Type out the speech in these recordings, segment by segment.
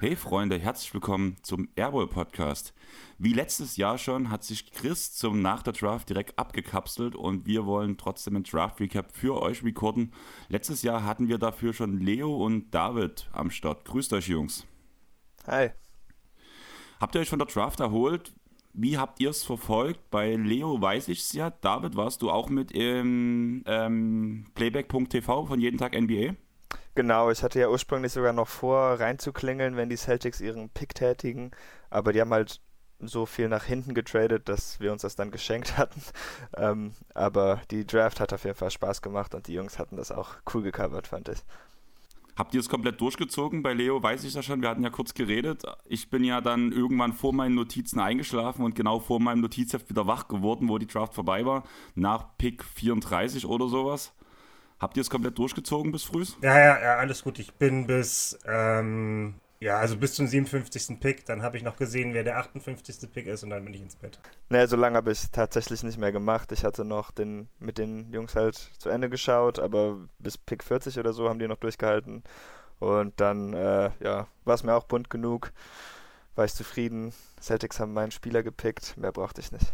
Hey Freunde, herzlich willkommen zum Airball Podcast. Wie letztes Jahr schon hat sich Chris zum Nach der Draft direkt abgekapselt und wir wollen trotzdem ein Draft Recap für euch recorden. Letztes Jahr hatten wir dafür schon Leo und David am Start. Grüßt euch, Jungs. Hi. Habt ihr euch von der Draft erholt? Wie habt ihr es verfolgt? Bei Leo weiß ich es ja. David, warst du auch mit im ähm, Playback.tv von jeden Tag NBA? Genau, ich hatte ja ursprünglich sogar noch vor, reinzuklingeln, wenn die Celtics ihren Pick tätigen, aber die haben halt so viel nach hinten getradet, dass wir uns das dann geschenkt hatten. Ähm, aber die Draft hat auf jeden Fall Spaß gemacht und die Jungs hatten das auch cool gecovert, fand ich. Habt ihr es komplett durchgezogen? Bei Leo weiß ich das schon, wir hatten ja kurz geredet. Ich bin ja dann irgendwann vor meinen Notizen eingeschlafen und genau vor meinem Notizheft wieder wach geworden, wo die Draft vorbei war, nach Pick 34 oder sowas. Habt ihr es komplett durchgezogen bis früh? Ja, ja, ja, alles gut. Ich bin bis, ähm, ja, also bis zum 57. Pick. Dann habe ich noch gesehen, wer der 58. Pick ist und dann bin ich ins Bett. Naja, so lange habe ich tatsächlich nicht mehr gemacht. Ich hatte noch den, mit den Jungs halt zu Ende geschaut, aber bis Pick 40 oder so haben die noch durchgehalten. Und dann, äh, ja, war es mir auch bunt genug. War ich zufrieden. Celtics haben meinen Spieler gepickt. Mehr brauchte ich nicht.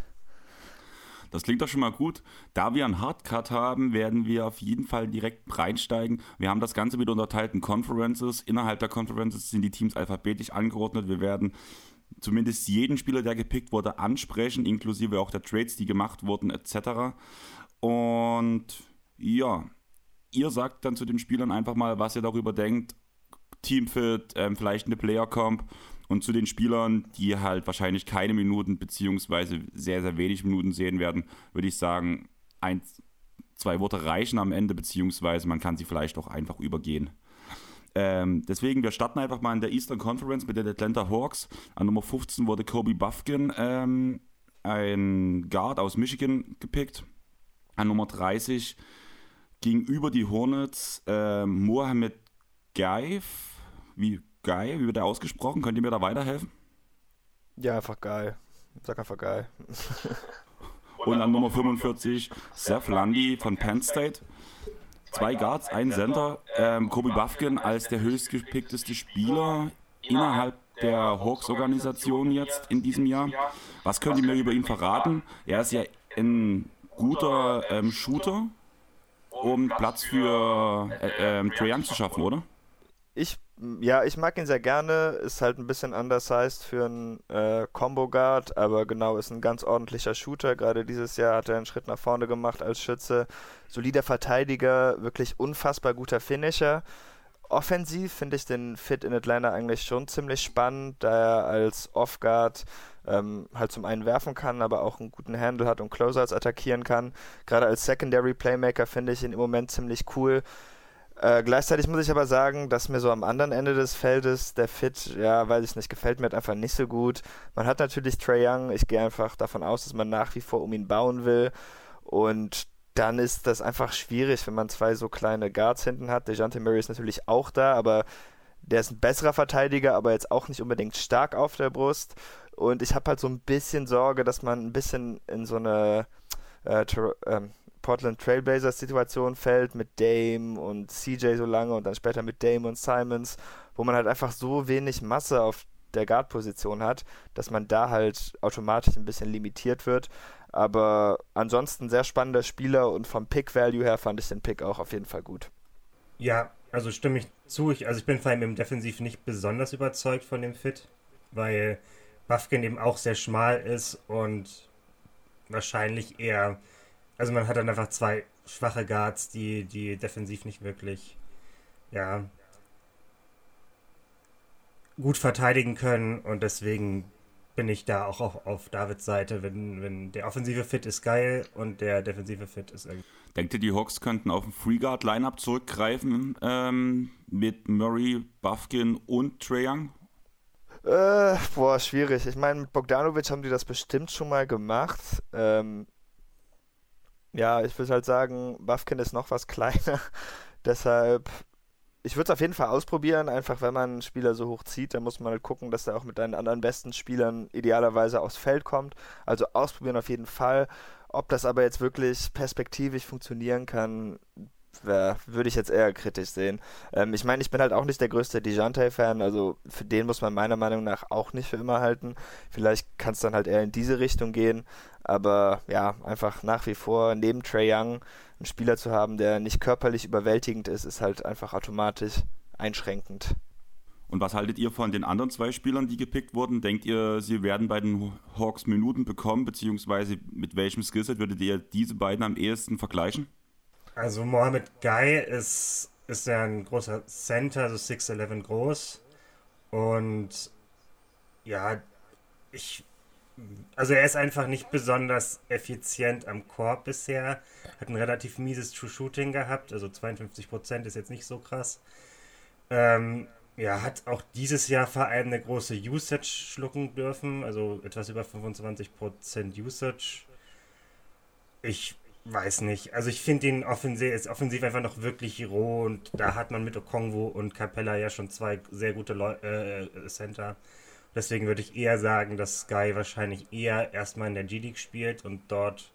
Das klingt doch schon mal gut. Da wir einen Hardcut haben, werden wir auf jeden Fall direkt reinsteigen. Wir haben das Ganze mit unterteilten Conferences. Innerhalb der Conferences sind die Teams alphabetisch angeordnet. Wir werden zumindest jeden Spieler, der gepickt wurde, ansprechen, inklusive auch der Trades, die gemacht wurden, etc. Und ja, ihr sagt dann zu den Spielern einfach mal, was ihr darüber denkt. Teamfit, ähm, vielleicht eine Player Comp und zu den Spielern, die halt wahrscheinlich keine Minuten beziehungsweise sehr, sehr wenig Minuten sehen werden, würde ich sagen, ein, zwei Worte reichen am Ende, beziehungsweise man kann sie vielleicht auch einfach übergehen. Ähm, deswegen, wir starten einfach mal in der Eastern Conference mit den Atlanta Hawks. An Nummer 15 wurde Kobe Buffkin, ähm, ein Guard aus Michigan, gepickt. An Nummer 30 ging über die Hornets äh, Mohamed Gaif, wie Guy, wie wird der ausgesprochen? Könnt ihr mir da weiterhelfen? Ja, einfach geil. Sag einfach geil. Und an Nummer 45 Seth Lundy von Penn State. Zwei Guards, ein Center. Ähm, Kobe Buffkin als der höchstgepickteste Spieler innerhalb der Hawks-Organisation jetzt in diesem Jahr. Was könnt ihr mir über ihn verraten? Er ist ja ein guter ähm, Shooter, um Platz für äh, äh, Trae Young zu schaffen, oder? Ich ja, ich mag ihn sehr gerne. Ist halt ein bisschen undersized für einen äh, Combo Guard, aber genau, ist ein ganz ordentlicher Shooter. Gerade dieses Jahr hat er einen Schritt nach vorne gemacht als Schütze. Solider Verteidiger, wirklich unfassbar guter Finisher. Offensiv finde ich den Fit in Atlanta eigentlich schon ziemlich spannend, da er als Off-Guard ähm, halt zum einen werfen kann, aber auch einen guten Handle hat und Closeouts attackieren kann. Gerade als Secondary Playmaker finde ich ihn im Moment ziemlich cool. Äh, gleichzeitig muss ich aber sagen, dass mir so am anderen Ende des Feldes der Fit, ja, weiß ich nicht, gefällt mir halt einfach nicht so gut. Man hat natürlich Trey Young, ich gehe einfach davon aus, dass man nach wie vor um ihn bauen will. Und dann ist das einfach schwierig, wenn man zwei so kleine Guards hinten hat. DeJounte Murray ist natürlich auch da, aber der ist ein besserer Verteidiger, aber jetzt auch nicht unbedingt stark auf der Brust. Und ich habe halt so ein bisschen Sorge, dass man ein bisschen in so eine äh, ähm, Portland Trailblazers Situation fällt mit Dame und CJ so lange und dann später mit Dame und Simons, wo man halt einfach so wenig Masse auf der Guard-Position hat, dass man da halt automatisch ein bisschen limitiert wird. Aber ansonsten sehr spannender Spieler und vom Pick-Value her fand ich den Pick auch auf jeden Fall gut. Ja, also stimme ich zu. Ich, also ich bin vor allem im Defensiv nicht besonders überzeugt von dem Fit, weil Buffkin eben auch sehr schmal ist und wahrscheinlich eher also man hat dann einfach zwei schwache Guards, die, die defensiv nicht wirklich, ja, gut verteidigen können und deswegen bin ich da auch auf, auf Davids Seite, wenn, wenn der offensive Fit ist geil und der defensive Fit ist irgendwie. Denkt ihr, die Hawks könnten auf ein Free-Guard-Lineup zurückgreifen ähm, mit Murray, Buffkin und Trae Young? Äh, boah, schwierig. Ich meine, mit Bogdanovic haben die das bestimmt schon mal gemacht. Ähm, ja, ich würde halt sagen, Buffkin ist noch was kleiner. Deshalb, ich würde es auf jeden Fall ausprobieren, einfach wenn man einen Spieler so hoch zieht, dann muss man halt gucken, dass er auch mit deinen anderen besten Spielern idealerweise aufs Feld kommt. Also ausprobieren auf jeden Fall. Ob das aber jetzt wirklich perspektivisch funktionieren kann, würde ich jetzt eher kritisch sehen. Ähm, ich meine, ich bin halt auch nicht der größte Dijante-Fan, also für den muss man meiner Meinung nach auch nicht für immer halten. Vielleicht kann es dann halt eher in diese Richtung gehen, aber ja, einfach nach wie vor neben Trey Young einen Spieler zu haben, der nicht körperlich überwältigend ist, ist halt einfach automatisch einschränkend. Und was haltet ihr von den anderen zwei Spielern, die gepickt wurden? Denkt ihr, sie werden bei den Hawks Minuten bekommen, beziehungsweise mit welchem Skillset würdet ihr diese beiden am ehesten vergleichen? Also Mohamed Guy ist, ist ja ein großer Center, also 6'11 groß. Und ja, ich. Also er ist einfach nicht besonders effizient am Korb bisher. Hat ein relativ mieses True Shooting gehabt, also 52% ist jetzt nicht so krass. Ähm, ja, hat auch dieses Jahr vor allem eine große Usage schlucken dürfen, also etwas über 25% Usage. Ich weiß nicht. Also ich finde ihn offensiv, ist offensiv einfach noch wirklich roh und da hat man mit Okongwu und Capella ja schon zwei sehr gute Leu äh, Center. Deswegen würde ich eher sagen, dass Sky wahrscheinlich eher erstmal in der G-League spielt und dort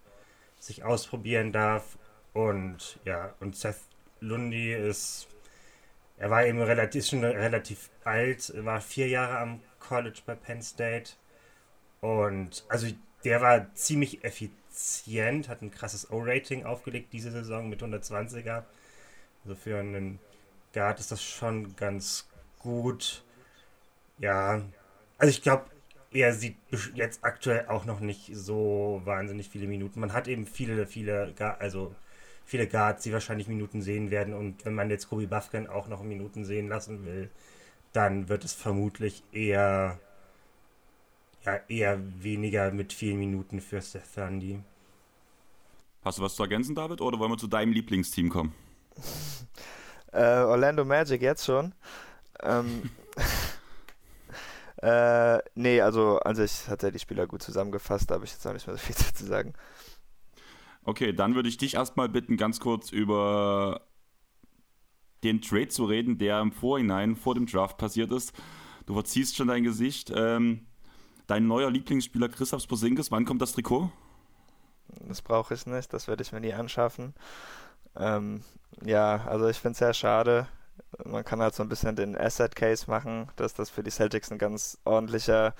sich ausprobieren darf. Und ja, und Seth Lundy ist, er war eben relativ, schon relativ alt, war vier Jahre am College bei Penn State. Und also der war ziemlich effizient hat ein krasses O-Rating aufgelegt diese Saison mit 120er. Also für einen Guard ist das schon ganz gut. Ja, also ich glaube, er sieht jetzt aktuell auch noch nicht so wahnsinnig viele Minuten. Man hat eben viele, viele, also viele Guards, die wahrscheinlich Minuten sehen werden. Und wenn man jetzt Kobe Buffkin auch noch Minuten sehen lassen will, dann wird es vermutlich eher ja, eher weniger mit vielen Minuten für Seth Thundy. Hast du was zu ergänzen, David, oder wollen wir zu deinem Lieblingsteam kommen? äh, Orlando Magic jetzt schon. Ähm, äh, nee, also an sich hat er die Spieler gut zusammengefasst, da habe ich jetzt auch nicht mehr so viel zu sagen. Okay, dann würde ich dich erstmal bitten, ganz kurz über den Trade zu reden, der im Vorhinein vor dem Draft passiert ist. Du verziehst schon dein Gesicht. Ähm, dein neuer Lieblingsspieler Christoph Posinkis, wann kommt das Trikot? Das brauche ich nicht, das werde ich mir nie anschaffen. Ähm, ja, also ich finde es sehr schade. Man kann halt so ein bisschen den Asset Case machen, dass das für die Celtics ein ganz ordentlicher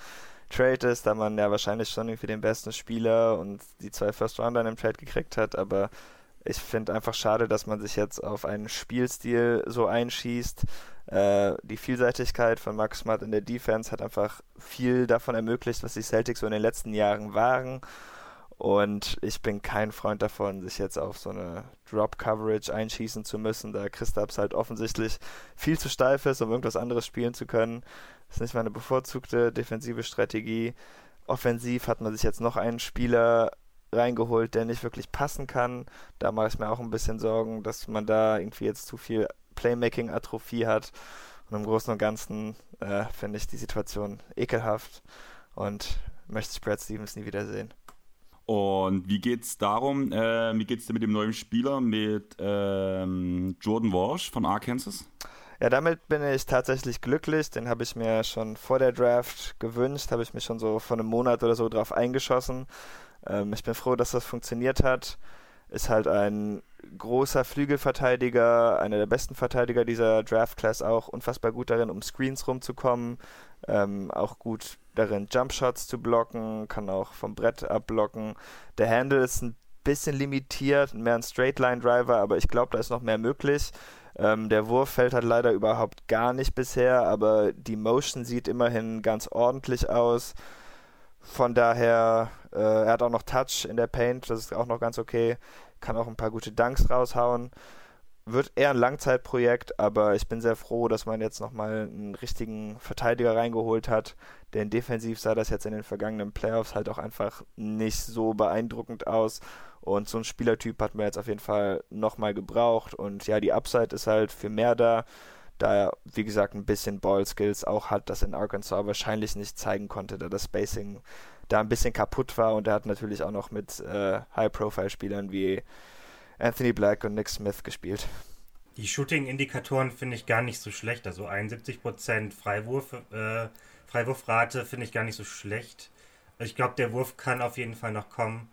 Trade ist, da man ja wahrscheinlich schon irgendwie den besten Spieler und die zwei First Rounder dem Trade gekriegt hat, aber ich finde einfach schade, dass man sich jetzt auf einen Spielstil so einschießt. Äh, die Vielseitigkeit von Marcus Smart in der Defense hat einfach viel davon ermöglicht, was die Celtics so in den letzten Jahren waren. Und ich bin kein Freund davon, sich jetzt auf so eine Drop-Coverage einschießen zu müssen, da Christaps halt offensichtlich viel zu steif ist, um irgendwas anderes spielen zu können. Das ist nicht meine bevorzugte defensive Strategie. Offensiv hat man sich jetzt noch einen Spieler reingeholt, der nicht wirklich passen kann. Da mache ich mir auch ein bisschen Sorgen, dass man da irgendwie jetzt zu viel Playmaking-Atrophie hat. Und im Großen und Ganzen äh, finde ich die Situation ekelhaft und möchte ich Brad Stevens nie wiedersehen. Und wie geht es darum, äh, wie geht es dir mit dem neuen Spieler, mit ähm, Jordan Walsh von Arkansas? Ja, damit bin ich tatsächlich glücklich. Den habe ich mir schon vor der Draft gewünscht, habe ich mich schon so vor einem Monat oder so drauf eingeschossen. Ähm, ich bin froh, dass das funktioniert hat. Ist halt ein großer Flügelverteidiger, einer der besten Verteidiger dieser Draft-Class auch, unfassbar gut darin, um Screens rumzukommen, ähm, auch gut darin, Jumpshots zu blocken, kann auch vom Brett abblocken. Der Handle ist ein bisschen limitiert, mehr ein Straightline-Driver, aber ich glaube, da ist noch mehr möglich. Ähm, der Wurf fällt halt leider überhaupt gar nicht bisher, aber die Motion sieht immerhin ganz ordentlich aus. Von daher, äh, er hat auch noch Touch in der Paint, das ist auch noch ganz okay. Kann auch ein paar gute Dunks raushauen wird eher ein Langzeitprojekt, aber ich bin sehr froh, dass man jetzt nochmal einen richtigen Verteidiger reingeholt hat, denn defensiv sah das jetzt in den vergangenen Playoffs halt auch einfach nicht so beeindruckend aus. Und so ein Spielertyp hat man jetzt auf jeden Fall nochmal gebraucht. Und ja, die Upside ist halt für mehr da, da er, wie gesagt, ein bisschen Ball-Skills auch hat, das in Arkansas wahrscheinlich nicht zeigen konnte, da das Spacing da ein bisschen kaputt war. Und er hat natürlich auch noch mit äh, High-Profile-Spielern wie Anthony Black und Nick Smith gespielt. Die Shooting-Indikatoren finde ich gar nicht so schlecht. Also 71% Freiwurf, äh, Freiwurfrate finde ich gar nicht so schlecht. Also ich glaube, der Wurf kann auf jeden Fall noch kommen.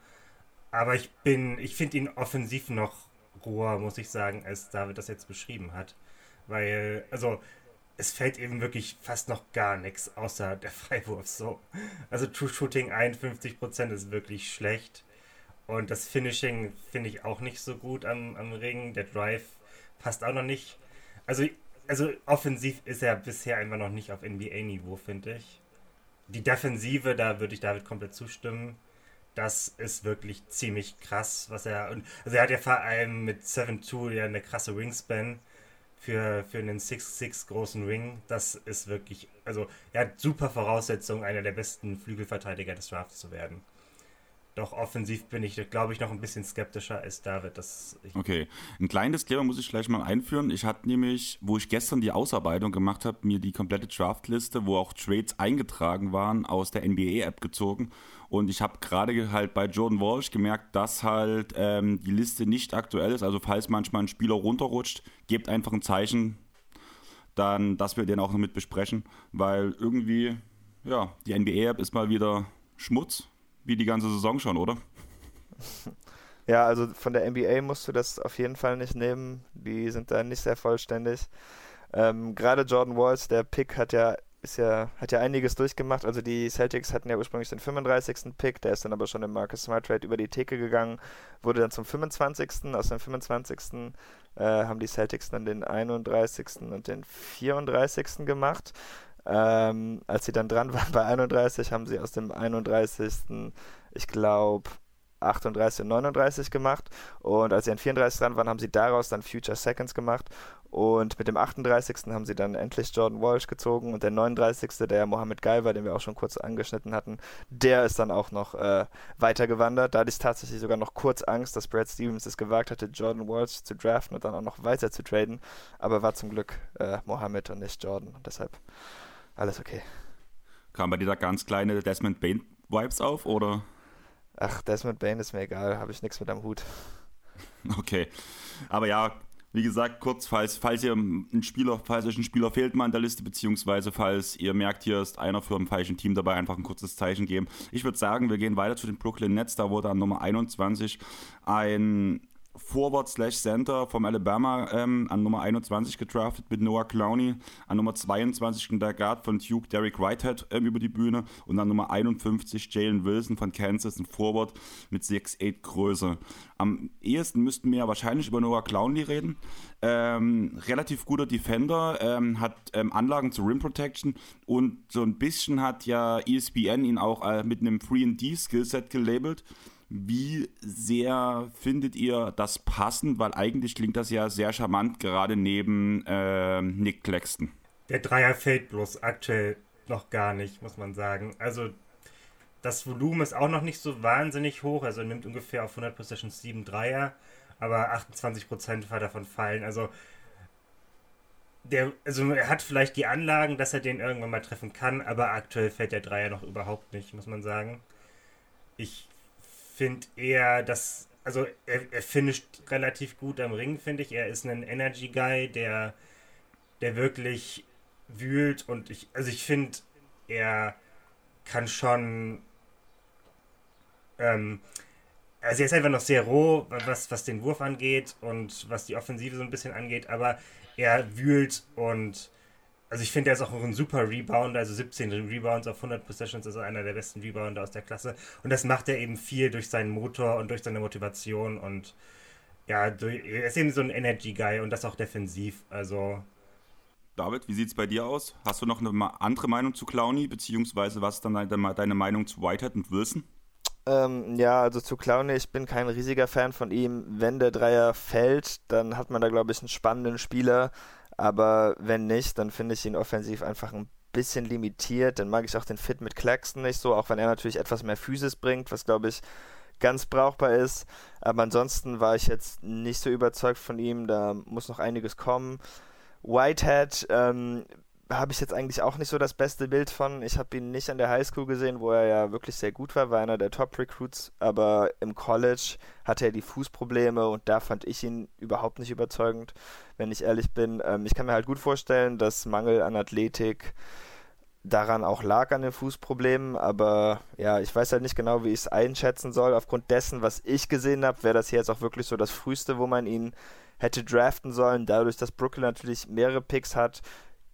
Aber ich bin, ich finde ihn offensiv noch roher, muss ich sagen, als David das jetzt beschrieben hat. Weil, also, es fällt eben wirklich fast noch gar nichts außer der Freiwurf so. Also True Shooting 51% ist wirklich schlecht. Und das Finishing finde ich auch nicht so gut am, am Ring. Der Drive passt auch noch nicht. Also, also offensiv ist er bisher einfach noch nicht auf NBA-Niveau, finde ich. Die Defensive, da würde ich David komplett zustimmen. Das ist wirklich ziemlich krass, was er. Also er hat ja vor allem mit 7-2 ja eine krasse Wingspan für, für einen 6-6 großen Ring. Das ist wirklich. Also er hat super Voraussetzungen, einer der besten Flügelverteidiger des Drafts zu werden. Doch offensiv bin ich, glaube ich, noch ein bisschen skeptischer als David. Das okay, ein kleines Thema muss ich gleich mal einführen. Ich hatte nämlich, wo ich gestern die Ausarbeitung gemacht habe, mir die komplette Draftliste, wo auch Trades eingetragen waren, aus der NBA-App gezogen. Und ich habe gerade halt bei Jordan Walsh gemerkt, dass halt ähm, die Liste nicht aktuell ist. Also falls manchmal ein Spieler runterrutscht, gebt einfach ein Zeichen, dann, dass wir den auch noch mit besprechen. Weil irgendwie, ja, die NBA-App ist mal wieder Schmutz wie die ganze Saison schon, oder? Ja, also von der NBA musst du das auf jeden Fall nicht nehmen. Die sind da nicht sehr vollständig. Ähm, Gerade Jordan Walls, der Pick hat ja, ist ja, hat ja einiges durchgemacht. Also die Celtics hatten ja ursprünglich den 35. Pick, der ist dann aber schon im Marcus Smart Trade über die Theke gegangen, wurde dann zum 25. Aus dem 25. Äh, haben die Celtics dann den 31. und den 34. gemacht. Ähm, als sie dann dran waren bei 31, haben sie aus dem 31. ich glaube 38 und 39 gemacht. Und als sie an 34 dran waren, haben sie daraus dann Future Seconds gemacht. Und mit dem 38. haben sie dann endlich Jordan Walsh gezogen. Und der 39. der Mohammed Guy den wir auch schon kurz angeschnitten hatten, der ist dann auch noch äh, weitergewandert. Da hatte ich tatsächlich sogar noch kurz Angst, dass Brad Stevens es gewagt hatte, Jordan Walsh zu draften und dann auch noch weiter zu traden. Aber war zum Glück äh, Mohammed und nicht Jordan. Deshalb alles okay. Kam bei dir da ganz kleine Desmond Bain-Vibes auf, oder? Ach, Desmond Bain ist mir egal, habe ich nichts mit am Hut. Okay. Aber ja, wie gesagt, kurz, falls, falls ihr ein Spieler, falls euch ein Spieler fehlt mal in der Liste, beziehungsweise falls ihr merkt, hier ist einer für ein falschen Team dabei, einfach ein kurzes Zeichen geben. Ich würde sagen, wir gehen weiter zu den Brooklyn Nets. Da wurde an Nummer 21 ein Forward slash Center vom Alabama ähm, an Nummer 21 gedraftet mit Noah Clowney, an Nummer 22 der Guard von Duke Derek Whitehead ähm, über die Bühne und an Nummer 51 Jalen Wilson von Kansas, ein Forward mit 6'8 Größe. Am ehesten müssten wir ja wahrscheinlich über Noah Clowney reden. Ähm, relativ guter Defender, ähm, hat ähm, Anlagen zur Rim Protection und so ein bisschen hat ja ESPN ihn auch äh, mit einem 3D-Skillset gelabelt. Wie sehr findet ihr das passend? Weil eigentlich klingt das ja sehr charmant, gerade neben äh, Nick Claxton. Der Dreier fällt bloß aktuell noch gar nicht, muss man sagen. Also das Volumen ist auch noch nicht so wahnsinnig hoch. Also er nimmt ungefähr auf 100 Possessions 7 Dreier, aber 28% davon fallen. Also der, also er hat vielleicht die Anlagen, dass er den irgendwann mal treffen kann, aber aktuell fällt der Dreier noch überhaupt nicht, muss man sagen. Ich finde eher, dass, also er, er finisht relativ gut am Ring, finde ich. Er ist ein Energy Guy, der, der wirklich wühlt und ich, also ich finde, er kann schon, ähm, also er ist einfach noch sehr roh, was, was den Wurf angeht und was die Offensive so ein bisschen angeht, aber er wühlt und also ich finde, er ist auch ein super Rebounder, also 17 Rebounds auf 100 Possessions, ist einer der besten Rebounder aus der Klasse. Und das macht er eben viel durch seinen Motor und durch seine Motivation und ja, durch, er ist eben so ein Energy-Guy und das auch defensiv, also... David, wie sieht es bei dir aus? Hast du noch eine andere Meinung zu Clowney, beziehungsweise was ist dann deine, deine Meinung zu Whitehead und Wilson? Ähm, ja, also zu Clowney, ich bin kein riesiger Fan von ihm. Wenn der Dreier fällt, dann hat man da, glaube ich, einen spannenden Spieler. Aber wenn nicht, dann finde ich ihn offensiv einfach ein bisschen limitiert. Dann mag ich auch den Fit mit Claxton nicht so, auch wenn er natürlich etwas mehr Physis bringt, was glaube ich ganz brauchbar ist. Aber ansonsten war ich jetzt nicht so überzeugt von ihm. Da muss noch einiges kommen. Whitehead ähm, habe ich jetzt eigentlich auch nicht so das beste Bild von. Ich habe ihn nicht an der Highschool gesehen, wo er ja wirklich sehr gut war, war einer der Top-Recruits, aber im College hatte er die Fußprobleme und da fand ich ihn überhaupt nicht überzeugend, wenn ich ehrlich bin. Ähm, ich kann mir halt gut vorstellen, dass Mangel an Athletik daran auch lag an den Fußproblemen, aber ja, ich weiß halt nicht genau, wie ich es einschätzen soll. Aufgrund dessen, was ich gesehen habe, wäre das hier jetzt auch wirklich so das Frühste, wo man ihn hätte draften sollen. Dadurch, dass Brooklyn natürlich mehrere Picks hat,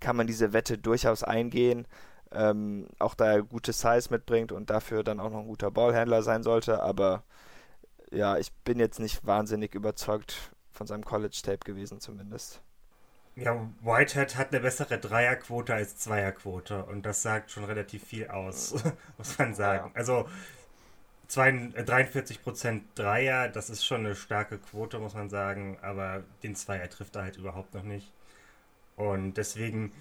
kann man diese Wette durchaus eingehen. Ähm, auch da er gute Size mitbringt und dafür dann auch noch ein guter Ballhändler sein sollte. Aber ja, ich bin jetzt nicht wahnsinnig überzeugt von seinem College-Tape gewesen, zumindest. Ja, Whitehead hat eine bessere Dreierquote als Zweierquote und das sagt schon relativ viel aus, muss man sagen. Ja. Also 43% Dreier, das ist schon eine starke Quote, muss man sagen, aber den Zweier trifft er halt überhaupt noch nicht. Und deswegen,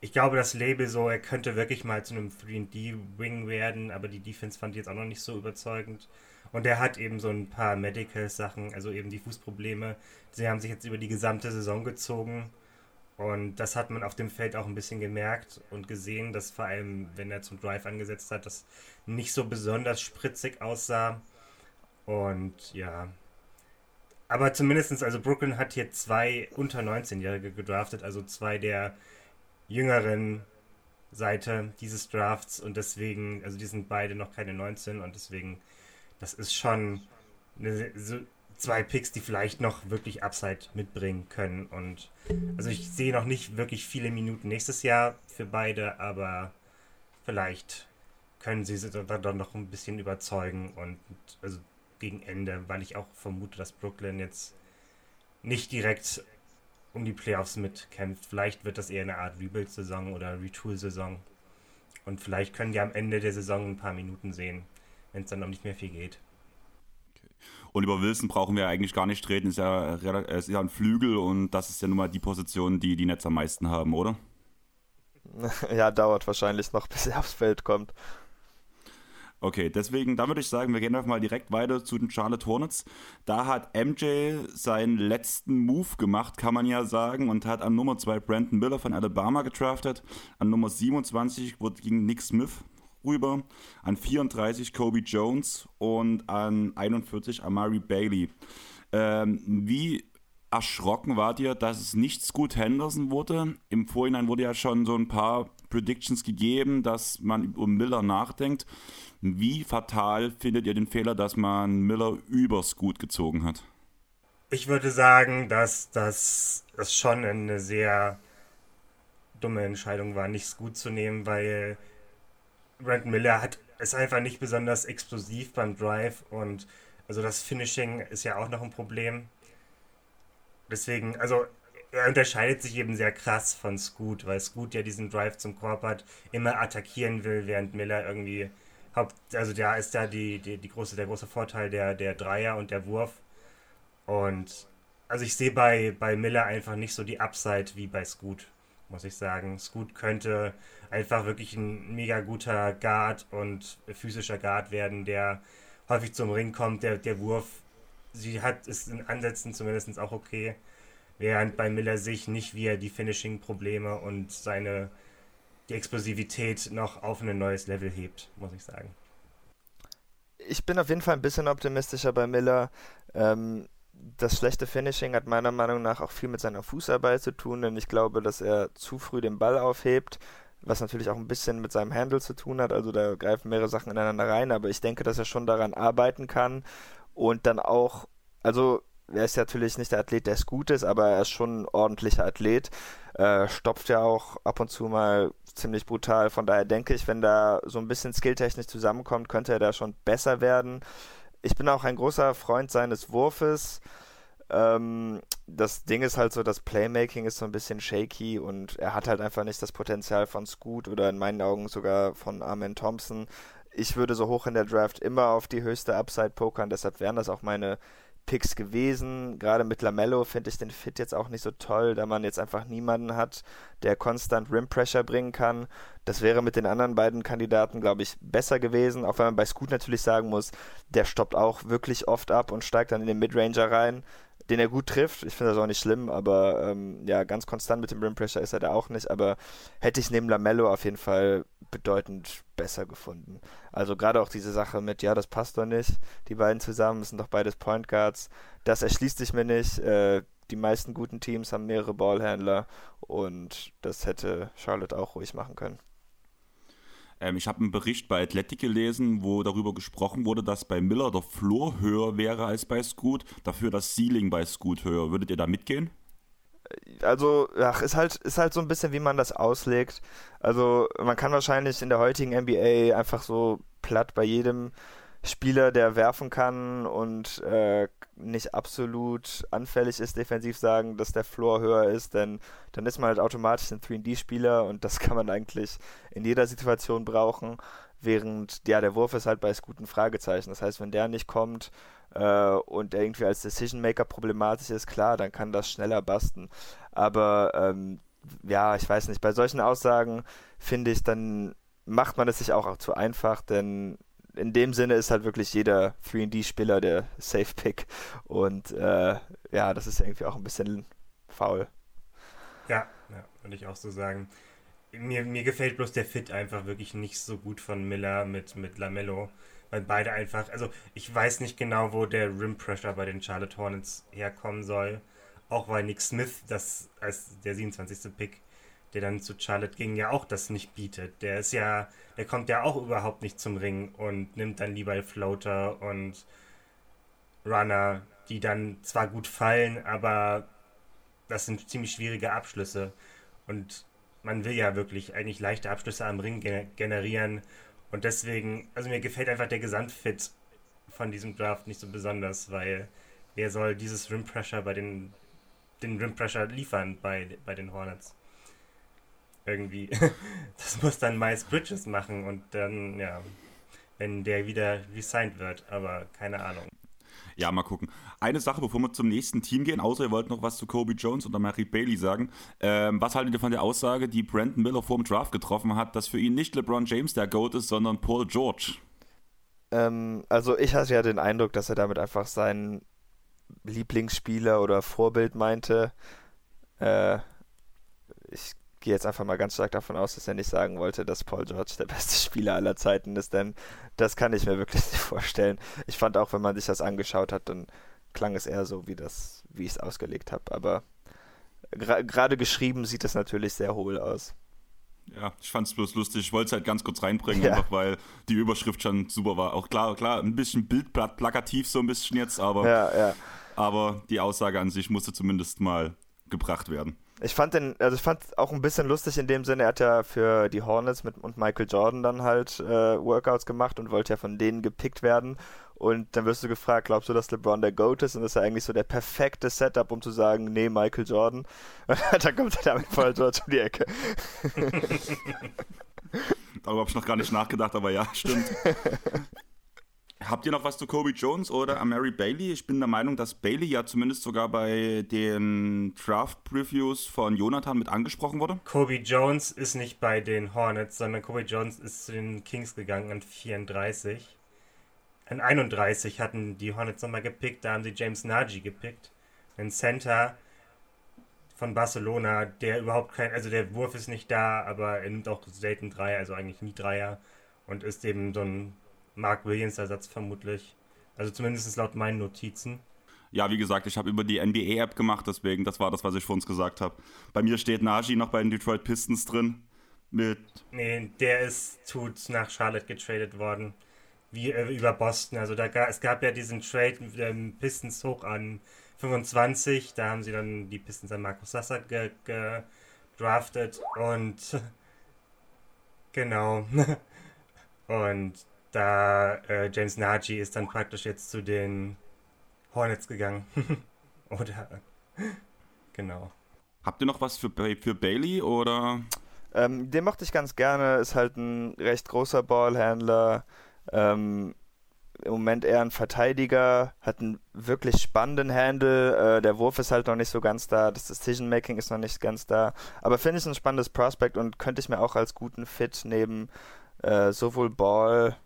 ich glaube, das Label so, er könnte wirklich mal zu einem 3D-Wing werden, aber die Defense fand ich jetzt auch noch nicht so überzeugend. Und er hat eben so ein paar Medical-Sachen, also eben die Fußprobleme. Sie haben sich jetzt über die gesamte Saison gezogen. Und das hat man auf dem Feld auch ein bisschen gemerkt und gesehen, dass vor allem, wenn er zum Drive angesetzt hat, das nicht so besonders spritzig aussah. Und ja, aber zumindestens, also Brooklyn hat hier zwei unter 19-Jährige gedraftet, also zwei der jüngeren Seite dieses Drafts. Und deswegen, also die sind beide noch keine 19 und deswegen, das ist schon eine, so zwei Picks, die vielleicht noch wirklich Upside mitbringen können. Und also ich sehe noch nicht wirklich viele Minuten nächstes Jahr für beide, aber vielleicht können sie dann noch ein bisschen überzeugen. Und also gegen Ende, weil ich auch vermute, dass Brooklyn jetzt nicht direkt um die Playoffs mitkämpft. Vielleicht wird das eher eine Art Rebuild-Saison oder Retool-Saison. Und vielleicht können die am Ende der Saison ein paar Minuten sehen, wenn es dann noch nicht mehr viel geht. Und über Wilson brauchen wir eigentlich gar nicht reden. Ist ja, ist ja ein Flügel und das ist ja nun mal die Position, die die Nets am meisten haben, oder? Ja, dauert wahrscheinlich noch, bis er aufs Feld kommt. Okay, deswegen, da würde ich sagen, wir gehen einfach mal direkt weiter zu den Charlotte Hornets. Da hat MJ seinen letzten Move gemacht, kann man ja sagen, und hat an Nummer 2 Brandon Miller von Alabama gedraftet. An Nummer 27 wurde, ging Nick Smith rüber, an 34 Kobe Jones und an 41 Amari Bailey. Ähm, wie erschrocken wart ihr, dass es nicht Scoot Henderson wurde? Im Vorhinein wurde ja schon so ein paar Predictions gegeben, dass man um Miller nachdenkt. Wie fatal findet ihr den Fehler, dass man Miller übers Gut gezogen hat? Ich würde sagen, dass das, das schon eine sehr dumme Entscheidung war, nichts gut zu nehmen, weil Brandon Miller hat ist einfach nicht besonders explosiv beim Drive und also das Finishing ist ja auch noch ein Problem. Deswegen, also er unterscheidet sich eben sehr krass von Scoot, weil Scoot ja diesen Drive zum Korb hat, immer attackieren will, während Miller irgendwie also da ist da die, die, die große, der große Vorteil der, der Dreier und der Wurf. Und also ich sehe bei, bei Miller einfach nicht so die Upside wie bei Scoot, muss ich sagen. Scoot könnte einfach wirklich ein mega guter Guard und physischer Guard werden, der häufig zum Ring kommt. Der, der Wurf, sie hat, ist in Ansätzen zumindest auch okay. Während bei Miller sich nicht wie er die Finishing-Probleme und seine die Explosivität noch auf ein neues Level hebt, muss ich sagen. Ich bin auf jeden Fall ein bisschen optimistischer bei Miller. Ähm, das schlechte Finishing hat meiner Meinung nach auch viel mit seiner Fußarbeit zu tun, denn ich glaube, dass er zu früh den Ball aufhebt, was natürlich auch ein bisschen mit seinem Handle zu tun hat. Also da greifen mehrere Sachen ineinander rein, aber ich denke, dass er schon daran arbeiten kann und dann auch, also er ist natürlich nicht der Athlet, der es gut ist, aber er ist schon ein ordentlicher Athlet. Äh, stopft ja auch ab und zu mal ziemlich brutal. Von daher denke ich, wenn da so ein bisschen skilltechnisch zusammenkommt, könnte er da schon besser werden. Ich bin auch ein großer Freund seines Wurfes. Ähm, das Ding ist halt so, das Playmaking ist so ein bisschen shaky und er hat halt einfach nicht das Potenzial von Scoot oder in meinen Augen sogar von Armin Thompson. Ich würde so hoch in der Draft immer auf die höchste Upside pokern, deshalb wären das auch meine Picks gewesen. Gerade mit Lamello finde ich den Fit jetzt auch nicht so toll, da man jetzt einfach niemanden hat, der konstant Rim Pressure bringen kann. Das wäre mit den anderen beiden Kandidaten, glaube ich, besser gewesen. Auch wenn man bei Scoot natürlich sagen muss, der stoppt auch wirklich oft ab und steigt dann in den Midranger rein. Den er gut trifft. Ich finde das auch nicht schlimm, aber ähm, ja, ganz konstant mit dem Rim Pressure ist er da auch nicht. Aber hätte ich neben Lamello auf jeden Fall bedeutend besser gefunden. Also gerade auch diese Sache mit, ja, das passt doch nicht. Die beiden zusammen sind doch beides Point Guards. Das erschließt sich mir nicht. Äh, die meisten guten Teams haben mehrere Ballhändler und das hätte Charlotte auch ruhig machen können. Ähm, ich habe einen Bericht bei Athletic gelesen, wo darüber gesprochen wurde, dass bei Miller der Floor höher wäre als bei Scoot, dafür das Ceiling bei Scoot höher. Würdet ihr da mitgehen? Also, ach, ist halt, ist halt so ein bisschen, wie man das auslegt. Also, man kann wahrscheinlich in der heutigen NBA einfach so platt bei jedem Spieler, der werfen kann und äh, nicht absolut anfällig ist, defensiv sagen, dass der Floor höher ist, denn dann ist man halt automatisch ein 3D-Spieler und das kann man eigentlich in jeder Situation brauchen, während ja der Wurf ist halt bei guten Fragezeichen. Das heißt, wenn der nicht kommt äh, und er irgendwie als Decision Maker problematisch ist, klar, dann kann das schneller basten. Aber ähm, ja, ich weiß nicht, bei solchen Aussagen finde ich, dann macht man es sich auch, auch zu einfach, denn in dem Sinne ist halt wirklich jeder 3D-Spieler der Safe-Pick. Und äh, ja, das ist irgendwie auch ein bisschen faul. Ja, ja würde ich auch so sagen. Mir, mir gefällt bloß der Fit einfach wirklich nicht so gut von Miller mit, mit Lamello. Weil beide einfach, also ich weiß nicht genau, wo der Rim Pressure bei den Charlotte Hornets herkommen soll. Auch weil Nick Smith, das als der 27. Pick, der dann zu Charlotte ging, ja auch das nicht bietet. Der ist ja, der kommt ja auch überhaupt nicht zum Ring und nimmt dann lieber Floater und Runner, die dann zwar gut fallen, aber das sind ziemlich schwierige Abschlüsse. Und man will ja wirklich eigentlich leichte Abschlüsse am Ring generieren. Und deswegen, also mir gefällt einfach der Gesamtfit von diesem Draft nicht so besonders, weil wer soll dieses Rim Pressure bei den, den Rim Pressure liefern bei, bei den Hornets? Irgendwie. Das muss dann Miles Bridges machen und dann, ja, wenn der wieder resigned wird, aber keine Ahnung. Ja, mal gucken. Eine Sache, bevor wir zum nächsten Team gehen, außer ihr wollt noch was zu Kobe Jones oder Mary Bailey sagen. Ähm, was haltet ihr von der Aussage, die Brandon Miller vor dem Draft getroffen hat, dass für ihn nicht LeBron James der GOAT ist, sondern Paul George? Ähm, also ich hatte ja den Eindruck, dass er damit einfach seinen Lieblingsspieler oder Vorbild meinte. Äh, ich gehe jetzt einfach mal ganz stark davon aus, dass er nicht sagen wollte, dass Paul George der beste Spieler aller Zeiten ist, denn das kann ich mir wirklich nicht vorstellen. Ich fand auch, wenn man sich das angeschaut hat, dann klang es eher so, wie das, wie ich es ausgelegt habe. Aber gerade geschrieben sieht es natürlich sehr hohl aus. Ja, ich fand es bloß lustig. Ich wollte es halt ganz kurz reinbringen, ja. einfach weil die Überschrift schon super war. Auch klar, klar, ein bisschen Bildblatt, plakativ so ein bisschen jetzt, aber, ja, ja. aber die Aussage an sich musste zumindest mal gebracht werden. Ich fand den, also ich fand auch ein bisschen lustig in dem Sinne, er hat ja für die Hornets mit und Michael Jordan dann halt äh, Workouts gemacht und wollte ja von denen gepickt werden. Und dann wirst du gefragt, glaubst du, dass LeBron der GOAT ist? Und das ist ja eigentlich so der perfekte Setup, um zu sagen, nee, Michael Jordan. Und dann kommt er damit voll George um die Ecke. Darüber habe ich noch gar nicht nachgedacht, aber ja, stimmt. Habt ihr noch was zu Kobe Jones oder Mary Bailey? Ich bin der Meinung, dass Bailey ja zumindest sogar bei den Draft-Previews von Jonathan mit angesprochen wurde. Kobe Jones ist nicht bei den Hornets, sondern Kobe Jones ist zu den Kings gegangen an 34. An 31 hatten die Hornets nochmal gepickt, da haben sie James Nagy gepickt. Ein Center von Barcelona, der überhaupt kein, also der Wurf ist nicht da, aber er nimmt auch selten Dreier, also eigentlich nie Dreier und ist eben so ein Mark Williams Ersatz vermutlich. Also zumindest laut meinen Notizen. Ja, wie gesagt, ich habe über die NBA-App gemacht, deswegen, das war das, was ich vor uns gesagt habe. Bei mir steht Najee noch bei den Detroit Pistons drin. Mit. Nee, der ist tut nach Charlotte getradet worden. Wie äh, über Boston. Also da es gab ja diesen Trade mit dem Pistons hoch an 25. Da haben sie dann die Pistons an Markus Sasser gedraftet. Und genau. Und da äh, James Nagy ist dann praktisch jetzt zu den Hornets gegangen. oder genau. Habt ihr noch was für, für Bailey oder? Ähm, den mochte ich ganz gerne, ist halt ein recht großer Ballhändler. Ähm, Im Moment eher ein Verteidiger, hat einen wirklich spannenden Handle. Äh, der Wurf ist halt noch nicht so ganz da, das Decision Making ist noch nicht ganz da. Aber finde ich ein spannendes Prospect und könnte ich mir auch als guten Fit neben äh, sowohl Ball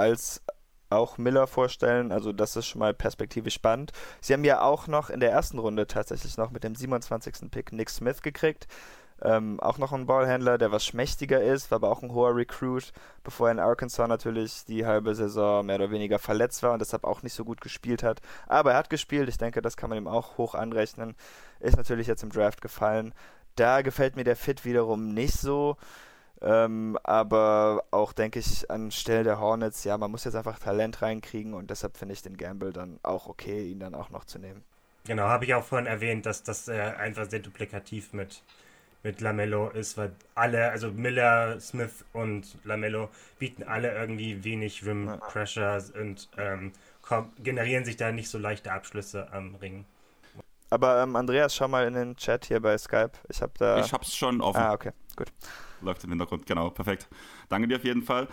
als auch Miller vorstellen. Also das ist schon mal perspektivisch spannend. Sie haben ja auch noch in der ersten Runde tatsächlich noch mit dem 27. Pick Nick Smith gekriegt. Ähm, auch noch ein Ballhändler, der was schmächtiger ist, war aber auch ein hoher Recruit, bevor er in Arkansas natürlich die halbe Saison mehr oder weniger verletzt war und deshalb auch nicht so gut gespielt hat. Aber er hat gespielt, ich denke, das kann man ihm auch hoch anrechnen. Ist natürlich jetzt im Draft gefallen. Da gefällt mir der Fit wiederum nicht so. Ähm, aber auch denke ich an Stelle der Hornets, ja, man muss jetzt einfach Talent reinkriegen und deshalb finde ich den Gamble dann auch okay, ihn dann auch noch zu nehmen. Genau, habe ich auch vorhin erwähnt, dass das äh, einfach sehr duplikativ mit, mit Lamello ist, weil alle, also Miller, Smith und Lamello bieten alle irgendwie wenig Rim Pressure und ähm, generieren sich da nicht so leichte Abschlüsse am Ring. Aber ähm, Andreas, schau mal in den Chat hier bei Skype. Ich habe da. Ich hab's schon offen. Ah, okay, gut. Läuft im Hintergrund, genau, perfekt. Danke dir auf jeden Fall.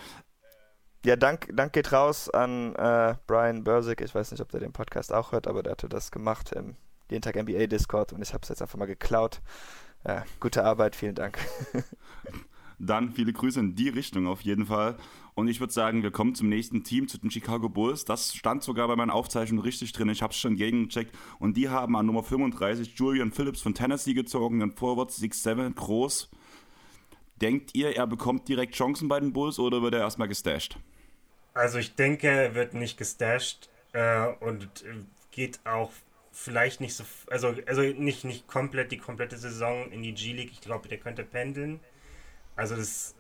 Ja, Dank, Dank geht raus an äh, Brian Bursig. Ich weiß nicht, ob der den Podcast auch hört, aber der hatte das gemacht im jeden Tag NBA Discord und ich habe es jetzt einfach mal geklaut. Ja, gute Arbeit, vielen Dank. Dann viele Grüße in die Richtung auf jeden Fall. Und ich würde sagen, wir kommen zum nächsten Team, zu den Chicago Bulls. Das stand sogar bei meinen Aufzeichnungen richtig drin. Ich habe es schon gegengecheckt. Und die haben an Nummer 35 Julian Phillips von Tennessee gezogen, den Forward 6'7 groß. Denkt ihr, er bekommt direkt Chancen bei den Bulls oder wird er erstmal gestasht? Also ich denke, er wird nicht gestasht äh, und geht auch vielleicht nicht so, also, also nicht, nicht komplett die komplette Saison in die G-League. Ich glaube, der könnte pendeln. Also das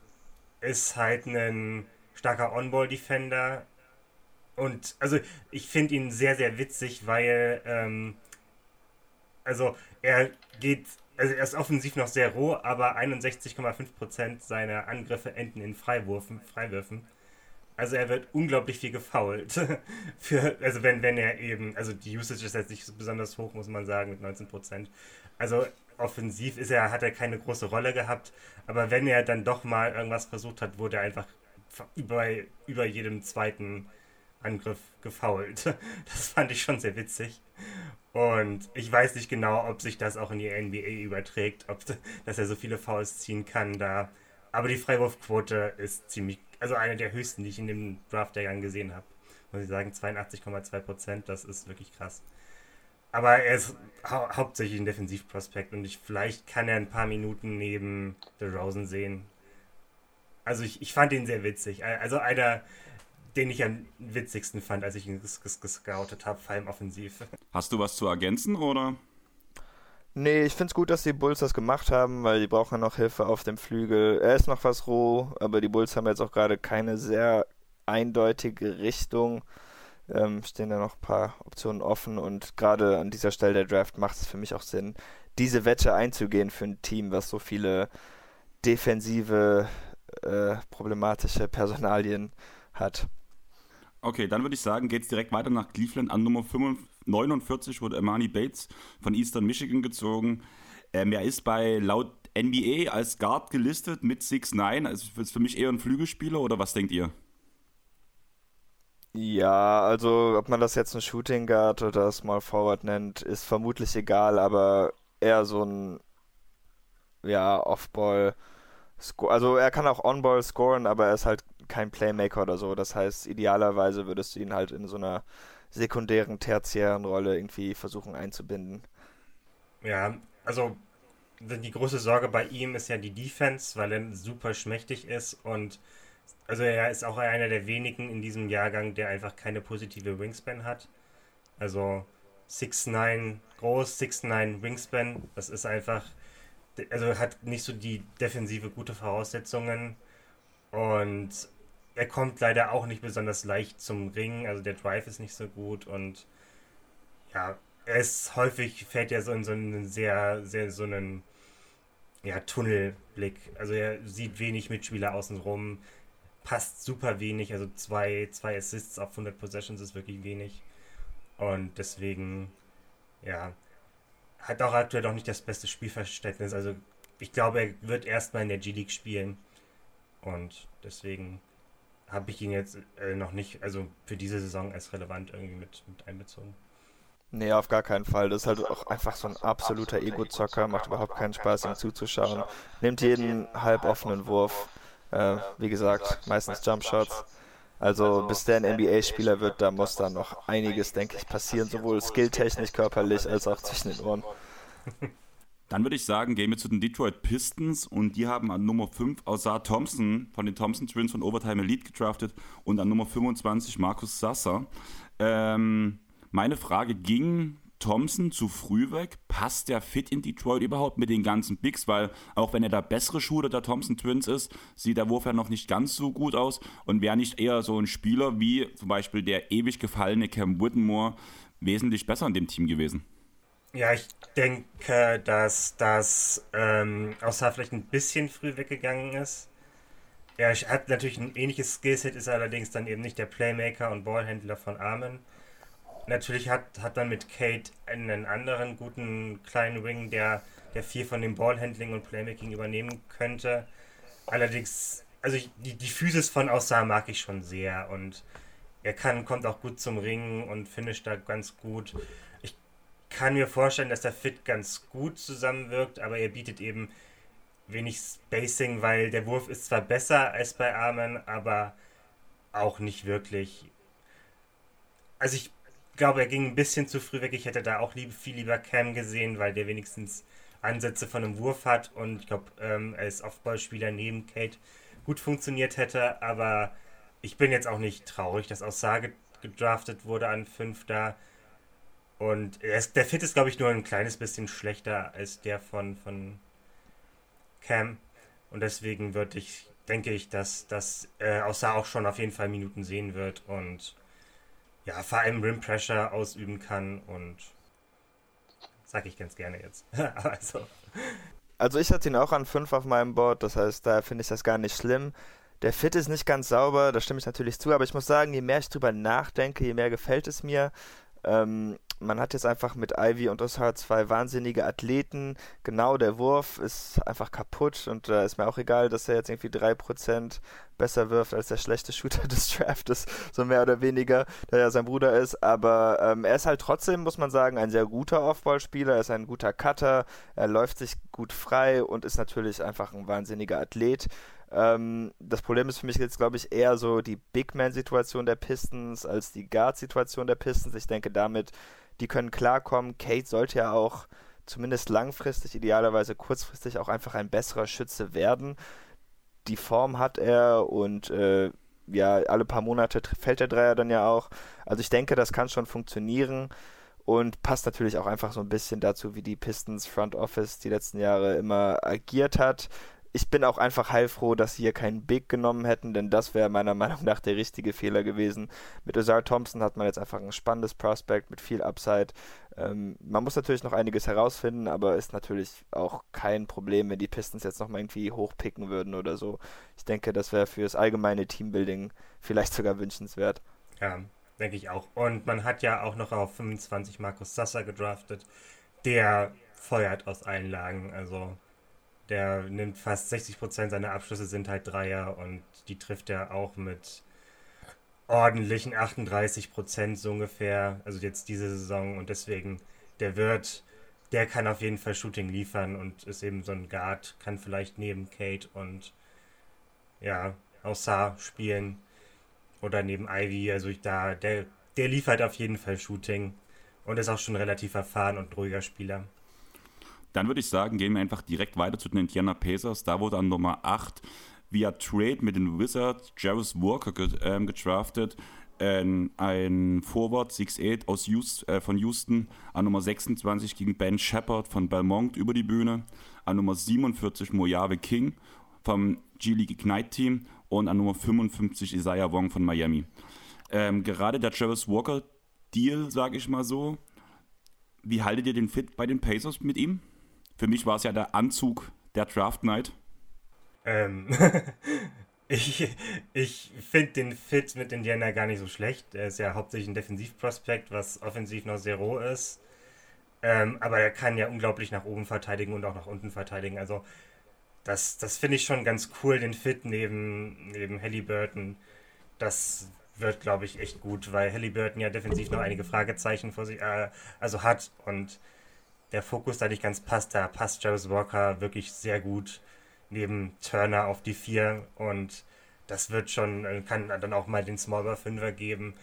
ist halt ein starker On-Ball-Defender. Und also ich finde ihn sehr, sehr witzig, weil ähm, also er geht, also er ist offensiv noch sehr roh, aber 61,5% seiner Angriffe enden in Freiwürfen, Freiwürfen. Also er wird unglaublich viel gefoult. Für, also wenn, wenn er eben, also die Usage ist jetzt nicht besonders hoch, muss man sagen, mit 19%. Also offensiv ist er, hat er keine große Rolle gehabt, aber wenn er dann doch mal irgendwas versucht hat, wurde er einfach über, über jedem zweiten Angriff gefoult. Das fand ich schon sehr witzig. Und ich weiß nicht genau, ob sich das auch in die NBA überträgt, ob dass er so viele Fouls ziehen kann da. Aber die Freiwurfquote ist ziemlich, also eine der höchsten, die ich in dem Draft-Jahrgang gesehen habe. Muss ich sagen, 82,2 Prozent, das ist wirklich krass. Aber er ist hau hauptsächlich ein Defensivprospekt und ich, vielleicht kann er ein paar Minuten neben The Rosen sehen. Also ich, ich fand ihn sehr witzig. Also einer, den ich am witzigsten fand, als ich ihn gescoutet habe, vor allem offensiv. Hast du was zu ergänzen oder? Nee, ich finde es gut, dass die Bulls das gemacht haben, weil die brauchen noch Hilfe auf dem Flügel. Er ist noch was roh, aber die Bulls haben jetzt auch gerade keine sehr eindeutige Richtung ähm, stehen da noch ein paar Optionen offen und gerade an dieser Stelle der Draft macht es für mich auch Sinn, diese Wette einzugehen für ein Team, was so viele defensive, äh, problematische Personalien hat. Okay, dann würde ich sagen, geht es direkt weiter nach Cleveland. An Nummer 49 wurde Amani Bates von Eastern Michigan gezogen. Ähm, er ist bei laut NBA als Guard gelistet mit 6'9. Also ist für mich eher ein Flügelspieler oder was denkt ihr? Ja, also ob man das jetzt ein Shooting Guard oder Small Forward nennt, ist vermutlich egal, aber eher so ein ja, Off-Ball. Also er kann auch On-Ball scoren, aber er ist halt kein Playmaker oder so. Das heißt, idealerweise würdest du ihn halt in so einer sekundären, tertiären Rolle irgendwie versuchen einzubinden. Ja, also die große Sorge bei ihm ist ja die Defense, weil er super schmächtig ist und also er ist auch einer der wenigen in diesem Jahrgang, der einfach keine positive Wingspan hat. Also 6'9 groß, 6'9 Wingspan, das ist einfach, also hat nicht so die defensive gute Voraussetzungen und er kommt leider auch nicht besonders leicht zum Ring, also der Drive ist nicht so gut und ja, er ist häufig, fällt er so in so einen sehr, sehr so einen ja, Tunnelblick. Also er sieht wenig Mitspieler außenrum, passt super wenig. Also zwei, zwei Assists auf 100 Possessions ist wirklich wenig. Und deswegen, ja, hat auch aktuell noch nicht das beste Spielverständnis. Also ich glaube, er wird erstmal in der G-League spielen. Und deswegen habe ich ihn jetzt äh, noch nicht, also für diese Saison als relevant irgendwie mit, mit einbezogen. Nee, auf gar keinen Fall. Das ist halt auch einfach so ein absoluter Ego-Zocker, macht überhaupt keinen Spaß, ihm zuzuschauen. Nimmt jeden halb offenen Wurf, äh, wie gesagt, meistens Jump Shots. Also bis der ein NBA-Spieler wird, da muss da noch einiges, denke ich, passieren, sowohl skilltechnisch, körperlich als auch zwischen den Ohren. Dann würde ich sagen, gehen wir zu den Detroit Pistons und die haben an Nummer 5 Osar Thompson von den Thompson Twins von Overtime Elite gedraftet und an Nummer 25 Markus Sasser. Ähm, meine Frage ging Thompson zu früh weg? Passt der fit in Detroit überhaupt mit den ganzen Bigs? Weil auch wenn er der bessere Shooter der Thompson Twins ist, sieht der Wurf ja noch nicht ganz so gut aus. Und wäre nicht eher so ein Spieler wie zum Beispiel der ewig gefallene Cam Whittemore wesentlich besser in dem Team gewesen? Ja, ich denke, dass das ähm, außer vielleicht ein bisschen früh weggegangen ist. Er hat natürlich ein ähnliches Skillset, ist allerdings dann eben nicht der Playmaker und Ballhändler von Armen. Natürlich hat, hat man mit Kate einen anderen guten kleinen Wing, der, der viel von dem Ballhandling und Playmaking übernehmen könnte. Allerdings, also ich, die, die Physis von Aussah mag ich schon sehr und er kann, kommt auch gut zum Ringen und finisht da ganz gut. Kann mir vorstellen, dass der Fit ganz gut zusammenwirkt, aber er bietet eben wenig Spacing, weil der Wurf ist zwar besser als bei Armen, aber auch nicht wirklich. Also ich glaube, er ging ein bisschen zu früh weg. Ich hätte da auch lieb, viel lieber Cam gesehen, weil der wenigstens Ansätze von einem Wurf hat und ich glaube, ähm, als Offballspieler neben Kate gut funktioniert hätte. Aber ich bin jetzt auch nicht traurig, dass Aussage gedraftet wurde an 5 da. Und ist, der Fit ist, glaube ich, nur ein kleines bisschen schlechter als der von, von Cam. Und deswegen würde ich, denke ich, dass, dass äh, Aussah auch schon auf jeden Fall Minuten sehen wird und ja, vor allem Rim Pressure ausüben kann und sag ich ganz gerne jetzt. also. also ich hatte ihn auch an 5 auf meinem Board, das heißt, da finde ich das gar nicht schlimm. Der Fit ist nicht ganz sauber, da stimme ich natürlich zu, aber ich muss sagen, je mehr ich drüber nachdenke, je mehr gefällt es mir. Ähm, man hat jetzt einfach mit Ivy und Osar zwei wahnsinnige Athleten. Genau, der Wurf ist einfach kaputt und da äh, ist mir auch egal, dass er jetzt irgendwie 3% besser wirft als der schlechte Shooter des Draftes, so mehr oder weniger, da er sein Bruder ist. Aber ähm, er ist halt trotzdem, muss man sagen, ein sehr guter Offballspieler. Er ist ein guter Cutter, er läuft sich gut frei und ist natürlich einfach ein wahnsinniger Athlet. Ähm, das Problem ist für mich jetzt, glaube ich, eher so die Big Man-Situation der Pistons als die Guard-Situation der Pistons. Ich denke, damit, die können klarkommen. Kate sollte ja auch zumindest langfristig, idealerweise kurzfristig auch einfach ein besserer Schütze werden. Die Form hat er und äh, ja, alle paar Monate fällt der Dreier dann ja auch. Also ich denke, das kann schon funktionieren und passt natürlich auch einfach so ein bisschen dazu, wie die Pistons Front Office die letzten Jahre immer agiert hat ich bin auch einfach heilfroh, dass sie hier keinen Big genommen hätten, denn das wäre meiner Meinung nach der richtige Fehler gewesen. Mit Ozar Thompson hat man jetzt einfach ein spannendes Prospect mit viel Upside. Ähm, man muss natürlich noch einiges herausfinden, aber ist natürlich auch kein Problem, wenn die Pistons jetzt nochmal irgendwie hochpicken würden oder so. Ich denke, das wäre für das allgemeine Teambuilding vielleicht sogar wünschenswert. Ja, denke ich auch. Und man hat ja auch noch auf 25 Markus Sasser gedraftet. Der feuert aus allen Lagen. Also der nimmt fast 60 Prozent seiner Abschlüsse sind halt Dreier und die trifft er auch mit ordentlichen 38 Prozent so ungefähr. Also jetzt diese Saison und deswegen, der wird, der kann auf jeden Fall Shooting liefern und ist eben so ein Guard, kann vielleicht neben Kate und ja, Aussar spielen oder neben Ivy. Also ich da, der, der liefert auf jeden Fall Shooting und ist auch schon relativ erfahren und ruhiger Spieler. Dann würde ich sagen, gehen wir einfach direkt weiter zu den Indiana Pacers. Da wurde an Nummer 8 via Trade mit den Wizards Jarvis Walker ähm, gedraftet. Ähm, ein Forward 6'8 aus Houston, äh, von Houston. An Nummer 26 ging Ben Shepard von Belmont über die Bühne. An Nummer 47 Mojave King vom G-League Ignite Team. Und an Nummer 55 Isaiah Wong von Miami. Ähm, gerade der Jarvis Walker Deal, sage ich mal so. Wie haltet ihr den Fit bei den Pacers mit ihm? Für mich war es ja der Anzug der Draft Night. Ähm, ich ich finde den Fit mit Indiana gar nicht so schlecht. Er ist ja hauptsächlich ein Defensivprospekt, was offensiv noch sehr roh ist. Ähm, aber er kann ja unglaublich nach oben verteidigen und auch nach unten verteidigen. Also das, das finde ich schon ganz cool, den Fit neben, neben Halliburton. Das wird, glaube ich, echt gut, weil Halliburton ja defensiv noch einige Fragezeichen vor sich äh, also hat und der Fokus da nicht ganz passt. Da passt Jarvis Walker wirklich sehr gut neben Turner auf die vier und das wird schon, äh, kann dann auch mal den Smallball Fünfer geben.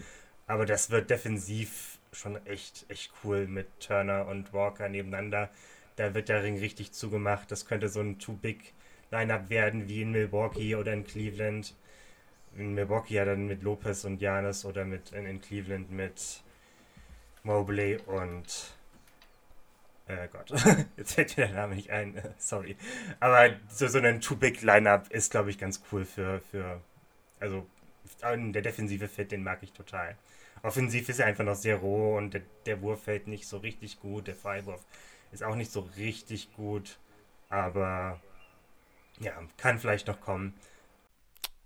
Aber das wird defensiv schon echt, echt cool mit Turner und Walker nebeneinander. Da wird der Ring richtig zugemacht. Das könnte so ein Too-Big-Lineup werden wie in Milwaukee oder in Cleveland. In Milwaukee ja dann mit Lopez und Janis oder mit in, in Cleveland mit Mobley und äh Gott, jetzt fällt mir der Name nicht ein, sorry. Aber so, so ein Too-Big-Lineup ist, glaube ich, ganz cool für, für, also der defensive Fit, den mag ich total. Offensiv ist er einfach noch sehr roh und der, der Wurf fällt nicht so richtig gut, der Freiwurf ist auch nicht so richtig gut, aber ja, kann vielleicht noch kommen.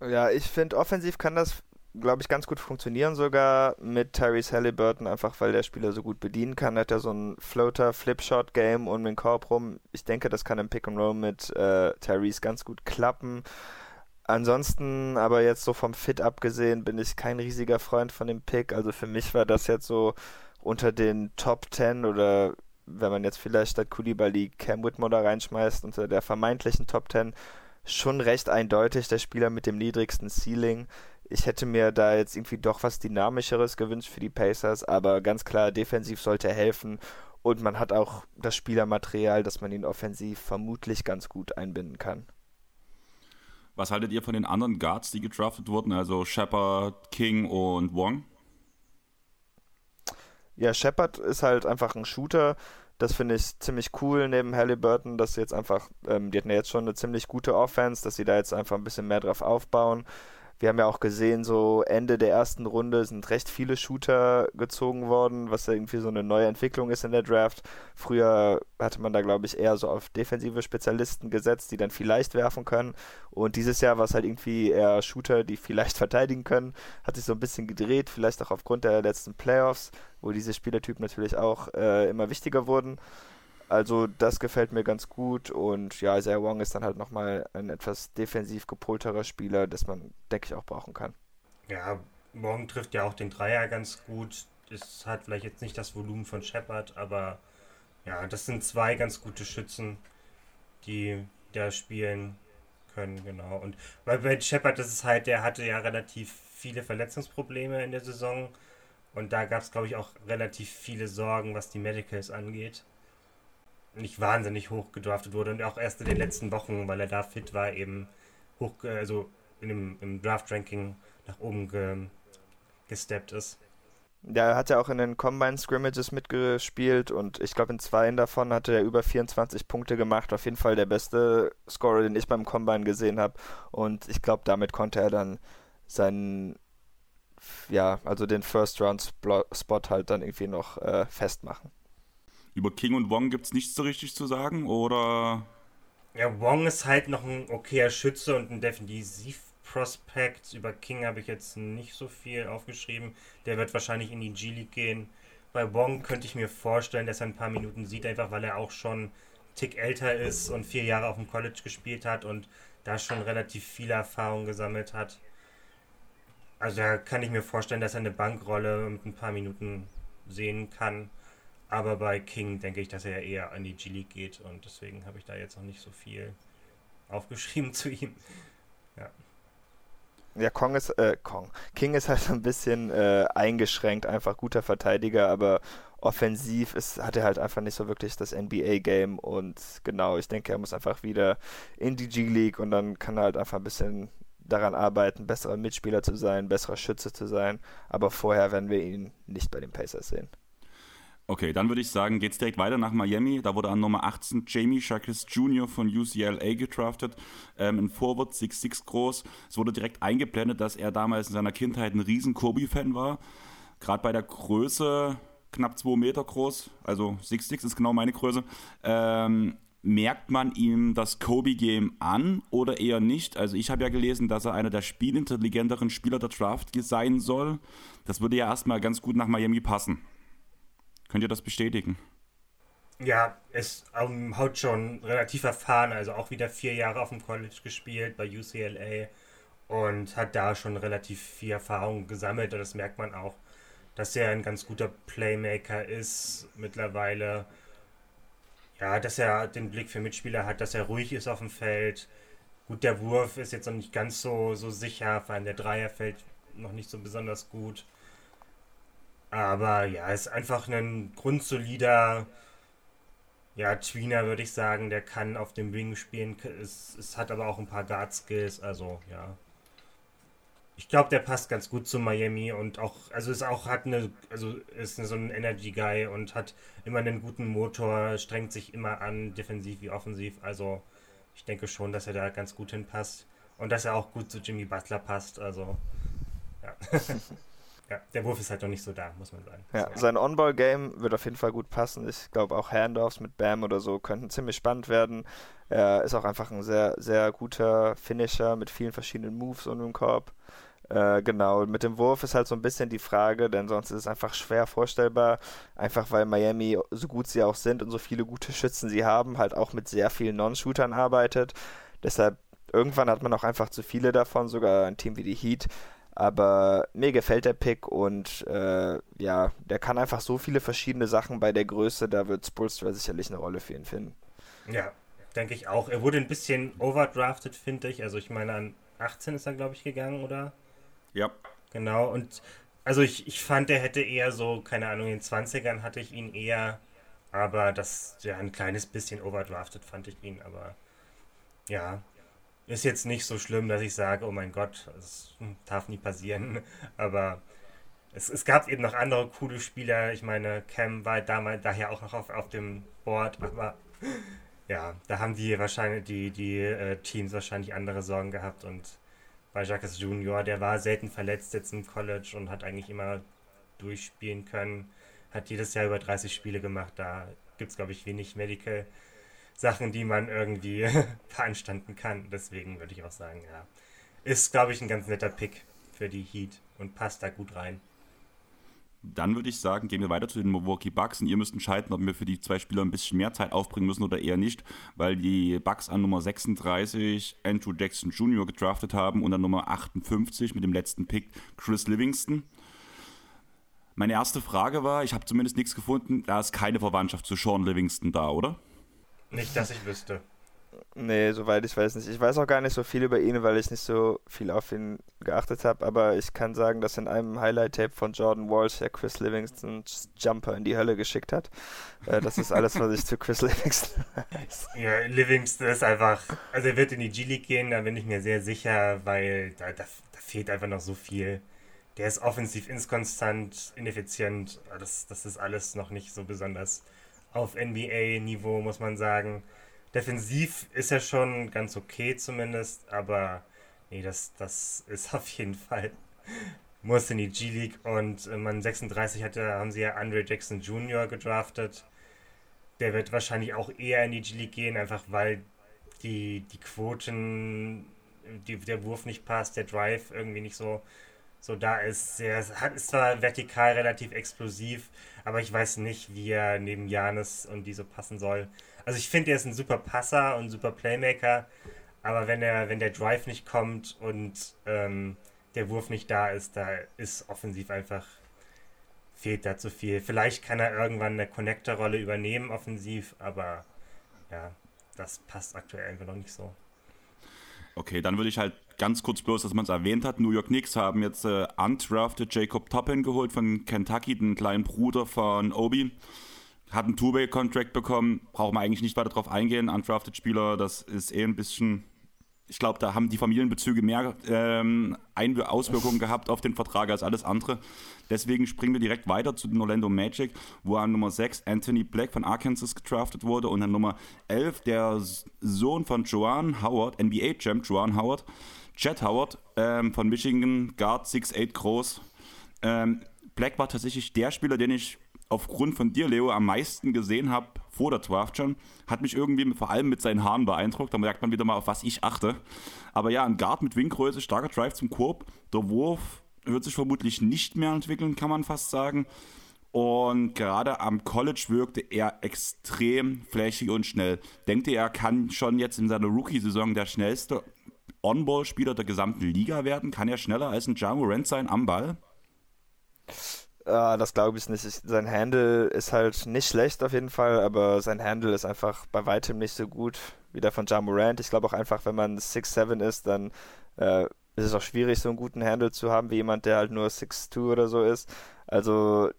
Ja, ich finde, offensiv kann das glaube ich, ganz gut funktionieren sogar mit Tyrese Halliburton, einfach weil der Spieler so gut bedienen kann. Hat er so ein Floater-Flipshot-Game und dem Korb rum. Ich denke, das kann im Pick-and-Roll mit äh, Tyrese ganz gut klappen. Ansonsten, aber jetzt so vom Fit abgesehen, bin ich kein riesiger Freund von dem Pick. Also für mich war das jetzt so unter den Top 10 oder wenn man jetzt vielleicht statt Koulibaly Cam Whitmore da reinschmeißt, unter der vermeintlichen Top 10 schon recht eindeutig der Spieler mit dem niedrigsten Ceiling ich hätte mir da jetzt irgendwie doch was Dynamischeres gewünscht für die Pacers, aber ganz klar, defensiv sollte helfen und man hat auch das Spielermaterial, dass man ihn offensiv vermutlich ganz gut einbinden kann. Was haltet ihr von den anderen Guards, die gedraftet wurden, also Shepard, King und Wong? Ja, Shepard ist halt einfach ein Shooter. Das finde ich ziemlich cool neben Halliburton, dass sie jetzt einfach, ähm, die hatten ja jetzt schon eine ziemlich gute Offense, dass sie da jetzt einfach ein bisschen mehr drauf aufbauen. Wir haben ja auch gesehen, so Ende der ersten Runde sind recht viele Shooter gezogen worden, was irgendwie so eine neue Entwicklung ist in der Draft. Früher hatte man da, glaube ich, eher so auf defensive Spezialisten gesetzt, die dann vielleicht werfen können. Und dieses Jahr war es halt irgendwie eher Shooter, die vielleicht verteidigen können. Hat sich so ein bisschen gedreht, vielleicht auch aufgrund der letzten Playoffs, wo diese Spielertypen natürlich auch äh, immer wichtiger wurden. Also das gefällt mir ganz gut und ja, Isaiah Wong ist dann halt nochmal ein etwas defensiv gepolterer Spieler, das man, denke ich, auch brauchen kann. Ja, Wong trifft ja auch den Dreier ganz gut. Es hat vielleicht jetzt nicht das Volumen von Shepard, aber ja, das sind zwei ganz gute Schützen, die da spielen können, genau. Und bei Shepard, das ist halt, der hatte ja relativ viele Verletzungsprobleme in der Saison und da gab es, glaube ich, auch relativ viele Sorgen, was die Medicals angeht nicht wahnsinnig hoch gedraftet wurde und auch erst in den letzten Wochen, weil er da fit war, eben hoch, also in dem, im Draft-Ranking nach oben ge, gesteppt ist. Ja, er hat ja auch in den Combine Scrimmages mitgespielt und ich glaube in zwei davon hatte er über 24 Punkte gemacht. Auf jeden Fall der beste Scorer, den ich beim Combine gesehen habe. Und ich glaube, damit konnte er dann seinen, ja, also den First Round Spot halt dann irgendwie noch äh, festmachen. Über King und Wong gibt es nichts so richtig zu sagen, oder? Ja, Wong ist halt noch ein okayer Schütze und ein Defensiv-Prospect. Über King habe ich jetzt nicht so viel aufgeschrieben. Der wird wahrscheinlich in die G-League gehen. Bei Wong könnte ich mir vorstellen, dass er ein paar Minuten sieht, einfach weil er auch schon Tick älter ist und vier Jahre auf dem College gespielt hat und da schon relativ viele Erfahrungen gesammelt hat. Also da kann ich mir vorstellen, dass er eine Bankrolle mit ein paar Minuten sehen kann. Aber bei King denke ich, dass er eher an die G-League geht und deswegen habe ich da jetzt noch nicht so viel aufgeschrieben zu ihm. Ja. Ja, Kong ist, äh, Kong. King ist halt ein bisschen äh, eingeschränkt, einfach guter Verteidiger, aber offensiv ist, hat er halt einfach nicht so wirklich das NBA-Game und genau, ich denke, er muss einfach wieder in die G-League und dann kann er halt einfach ein bisschen daran arbeiten, besserer Mitspieler zu sein, besserer Schütze zu sein, aber vorher werden wir ihn nicht bei den Pacers sehen. Okay, dann würde ich sagen, geht's direkt weiter nach Miami. Da wurde an Nummer 18 Jamie Shakis Jr. von UCLA gedraftet. Ähm, ein Forward, 6'6 groß. Es wurde direkt eingeblendet, dass er damals in seiner Kindheit ein riesen Kobe-Fan war. Gerade bei der Größe, knapp 2 Meter groß, also 6'6 ist genau meine Größe. Ähm, merkt man ihm das Kobe-Game an oder eher nicht? Also ich habe ja gelesen, dass er einer der spielintelligenteren Spieler der Draft sein soll. Das würde ja erstmal ganz gut nach Miami passen. Könnt ihr das bestätigen? Ja, ist ähm, haut schon relativ erfahren, also auch wieder vier Jahre auf dem College gespielt bei UCLA und hat da schon relativ viel Erfahrung gesammelt und das merkt man auch, dass er ein ganz guter Playmaker ist mittlerweile. Ja, dass er den Blick für Mitspieler hat, dass er ruhig ist auf dem Feld, Gut, der Wurf ist jetzt noch nicht ganz so, so sicher, vor allem der Dreier fällt noch nicht so besonders gut. Aber ja, ist einfach ein grundsolider ja, Tweener, würde ich sagen. Der kann auf dem Wing spielen. Es, es hat aber auch ein paar Guard-Skills. Also, ja. Ich glaube, der passt ganz gut zu Miami und auch, also ist auch, hat eine, also ist so ein Energy-Guy und hat immer einen guten Motor, strengt sich immer an, defensiv wie offensiv. Also, ich denke schon, dass er da ganz gut hinpasst. Und dass er auch gut zu Jimmy Butler passt. Also, ja. Ja, der Wurf ist halt noch nicht so da, muss man sagen. Ja, so. sein On-Ball-Game wird auf jeden Fall gut passen. Ich glaube auch Handoffs mit Bam oder so könnten ziemlich spannend werden. Er ist auch einfach ein sehr, sehr guter Finisher mit vielen verschiedenen Moves um den Korb. Äh, genau, mit dem Wurf ist halt so ein bisschen die Frage, denn sonst ist es einfach schwer vorstellbar, einfach weil Miami, so gut sie auch sind und so viele gute Schützen sie haben, halt auch mit sehr vielen Non-Shootern arbeitet. Deshalb, irgendwann hat man auch einfach zu viele davon, sogar ein Team wie die Heat aber mir gefällt der Pick und äh, ja, der kann einfach so viele verschiedene Sachen bei der Größe, da wird Spolstra sicherlich eine Rolle für ihn finden. Ja, denke ich auch. Er wurde ein bisschen overdrafted, finde ich. Also ich meine, an 18 ist er, glaube ich, gegangen, oder? Ja. Genau, und also ich, ich fand, er hätte eher so, keine Ahnung, in den 20ern hatte ich ihn eher, aber das, ja, ein kleines bisschen overdrafted fand ich ihn, aber ja, ist jetzt nicht so schlimm, dass ich sage, oh mein Gott, das darf nie passieren. Aber es, es gab eben noch andere coole Spieler. Ich meine, Cam war damals daher auch noch auf, auf dem Board, aber ja, da haben die wahrscheinlich die, die äh, Teams wahrscheinlich andere Sorgen gehabt und bei Jacques Junior, der war selten verletzt jetzt im College und hat eigentlich immer durchspielen können. Hat jedes Jahr über 30 Spiele gemacht. Da gibt es, glaube ich, wenig Medical Sachen, die man irgendwie veranstanden kann. Deswegen würde ich auch sagen, ja. Ist, glaube ich, ein ganz netter Pick für die Heat und passt da gut rein. Dann würde ich sagen, gehen wir weiter zu den Milwaukee Bucks und ihr müsst entscheiden, ob wir für die zwei Spieler ein bisschen mehr Zeit aufbringen müssen oder eher nicht, weil die Bucks an Nummer 36 Andrew Jackson Jr. gedraftet haben und an Nummer 58 mit dem letzten Pick Chris Livingston. Meine erste Frage war, ich habe zumindest nichts gefunden, da ist keine Verwandtschaft zu Sean Livingston da, oder? Nicht, dass ich wüsste. Nee, soweit ich weiß nicht. Ich weiß auch gar nicht so viel über ihn, weil ich nicht so viel auf ihn geachtet habe, aber ich kann sagen, dass in einem Highlight-Tape von Jordan Walsh der Chris Livingston Jumper in die Hölle geschickt hat. Äh, das ist alles, was ich zu Chris Livingston weiß. Ja, Livingston ist einfach, also er wird in die G-League gehen, da bin ich mir sehr sicher, weil da, da, da fehlt einfach noch so viel. Der ist offensiv inkonstant, ineffizient, das, das ist alles noch nicht so besonders auf NBA-Niveau, muss man sagen. Defensiv ist er schon ganz okay zumindest, aber nee, das, das ist auf jeden Fall. Muss in die G-League und äh, man 36 hatte, haben sie ja Andre Jackson Jr. gedraftet. Der wird wahrscheinlich auch eher in die G-League gehen, einfach weil die, die Quoten, die, der Wurf nicht passt, der Drive irgendwie nicht so so da ist. Er hat, ist zwar vertikal relativ explosiv, aber ich weiß nicht, wie er neben Janis und die so passen soll. Also ich finde, er ist ein super Passer und super Playmaker, aber wenn er, wenn der Drive nicht kommt und ähm, der Wurf nicht da ist, da ist offensiv einfach fehlt da zu viel. Vielleicht kann er irgendwann eine Connector-Rolle übernehmen, offensiv, aber ja, das passt aktuell einfach noch nicht so. Okay, dann würde ich halt ganz kurz bloß, dass man es erwähnt hat. New York Knicks haben jetzt äh, undrafted Jacob Toppin geholt von Kentucky, den kleinen Bruder von Obi. Hat einen Two-Way-Contract bekommen, braucht man eigentlich nicht weiter drauf eingehen. Undrafted Spieler, das ist eh ein bisschen ich glaube, da haben die Familienbezüge mehr ähm, Auswirkungen gehabt auf den Vertrag als alles andere. Deswegen springen wir direkt weiter zu den Orlando Magic, wo an Nummer 6 Anthony Black von Arkansas gedraftet wurde und an Nummer 11 der Sohn von Joan Howard, NBA-Champ Joan Howard, Chet Howard ähm, von Michigan, Guard 6'8 groß. Ähm, Black war tatsächlich der Spieler, den ich aufgrund von dir, Leo, am meisten gesehen habe vor der Draft schon. Hat mich irgendwie vor allem mit seinen Haaren beeindruckt. Da merkt man wieder mal, auf was ich achte. Aber ja, ein Guard mit Winggröße, starker Drive zum Korb. Der Wurf wird sich vermutlich nicht mehr entwickeln, kann man fast sagen. Und gerade am College wirkte er extrem flächig und schnell. Denkt ihr, er kann schon jetzt in seiner Rookie-Saison der schnellste On-Ball-Spieler der gesamten Liga werden? Kann er schneller als ein Ja Morant sein am Ball? Uh, das glaube ich nicht. Ich, sein Handle ist halt nicht schlecht auf jeden Fall, aber sein Handle ist einfach bei weitem nicht so gut wie der von Ja Morant. Ich glaube auch einfach, wenn man 6'7 ist, dann äh, ist es auch schwierig, so einen guten Handle zu haben, wie jemand, der halt nur 6'2 oder so ist. Also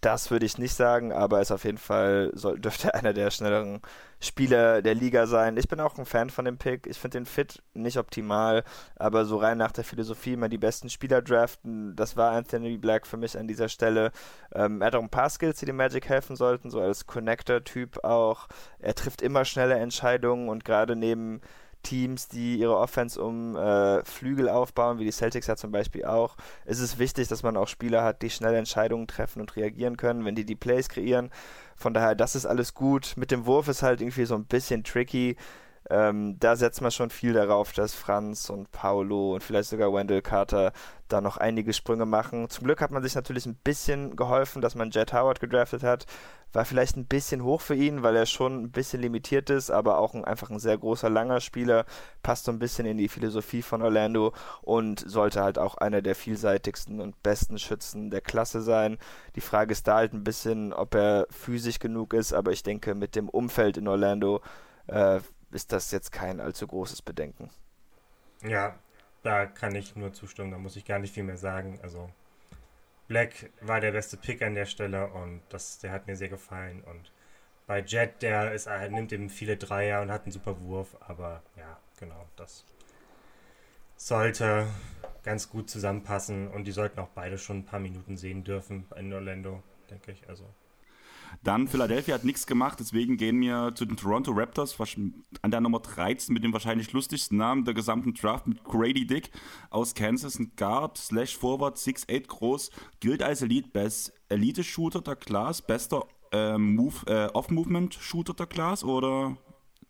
das würde ich nicht sagen, aber ist auf jeden Fall, soll, dürfte einer der schnelleren Spieler der Liga sein. Ich bin auch ein Fan von dem Pick. Ich finde den Fit nicht optimal, aber so rein nach der Philosophie immer die besten Spieler draften, das war Anthony Black für mich an dieser Stelle. Ähm, er hat auch ein paar Skills, die dem Magic helfen sollten, so als Connector-Typ auch. Er trifft immer schnelle Entscheidungen und gerade neben Teams, die ihre Offense um äh, Flügel aufbauen, wie die Celtics ja zum Beispiel auch, ist es wichtig, dass man auch Spieler hat, die schnell Entscheidungen treffen und reagieren können, wenn die die Plays kreieren. Von daher, das ist alles gut. Mit dem Wurf ist halt irgendwie so ein bisschen tricky. Ähm, da setzt man schon viel darauf, dass Franz und Paulo und vielleicht sogar Wendell Carter da noch einige Sprünge machen. Zum Glück hat man sich natürlich ein bisschen geholfen, dass man Jet Howard gedraftet hat. War vielleicht ein bisschen hoch für ihn, weil er schon ein bisschen limitiert ist, aber auch ein, einfach ein sehr großer, langer Spieler. Passt so ein bisschen in die Philosophie von Orlando und sollte halt auch einer der vielseitigsten und besten Schützen der Klasse sein. Die Frage ist da halt ein bisschen, ob er physisch genug ist, aber ich denke, mit dem Umfeld in Orlando äh, ist das jetzt kein allzu großes Bedenken. Ja, da kann ich nur zustimmen, da muss ich gar nicht viel mehr sagen. Also Black war der beste Pick an der Stelle und das, der hat mir sehr gefallen. Und bei Jet, der ist, nimmt eben viele Dreier und hat einen super Wurf, aber ja, genau, das sollte ganz gut zusammenpassen und die sollten auch beide schon ein paar Minuten sehen dürfen in Orlando, denke ich. Also dann Philadelphia hat nichts gemacht, deswegen gehen wir zu den Toronto Raptors an der Nummer 13 mit dem wahrscheinlich lustigsten Namen der gesamten Draft mit Grady Dick aus Kansas, ein Guard, Slash Forward, 6'8 groß, gilt als Elite Best Elite Shooter der Class, bester äh, Move, äh, Off-Movement Shooter der Class oder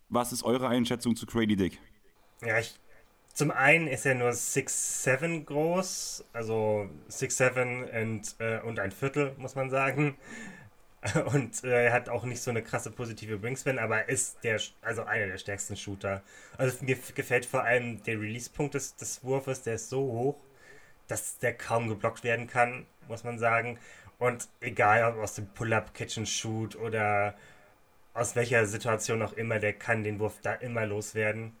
was ist eure Einschätzung zu Grady Dick? Ja, ich zum einen ist er nur 6'7 groß, also 6'7 und, äh, und ein Viertel, muss man sagen. Und äh, er hat auch nicht so eine krasse positive Wingspan, aber er ist der, also einer der stärksten Shooter. Also mir gefällt vor allem der Release-Punkt des, des Wurfes, der ist so hoch, dass der kaum geblockt werden kann, muss man sagen. Und egal ob aus dem Pull-Up, Kitchen-Shoot oder aus welcher Situation auch immer, der kann den Wurf da immer loswerden.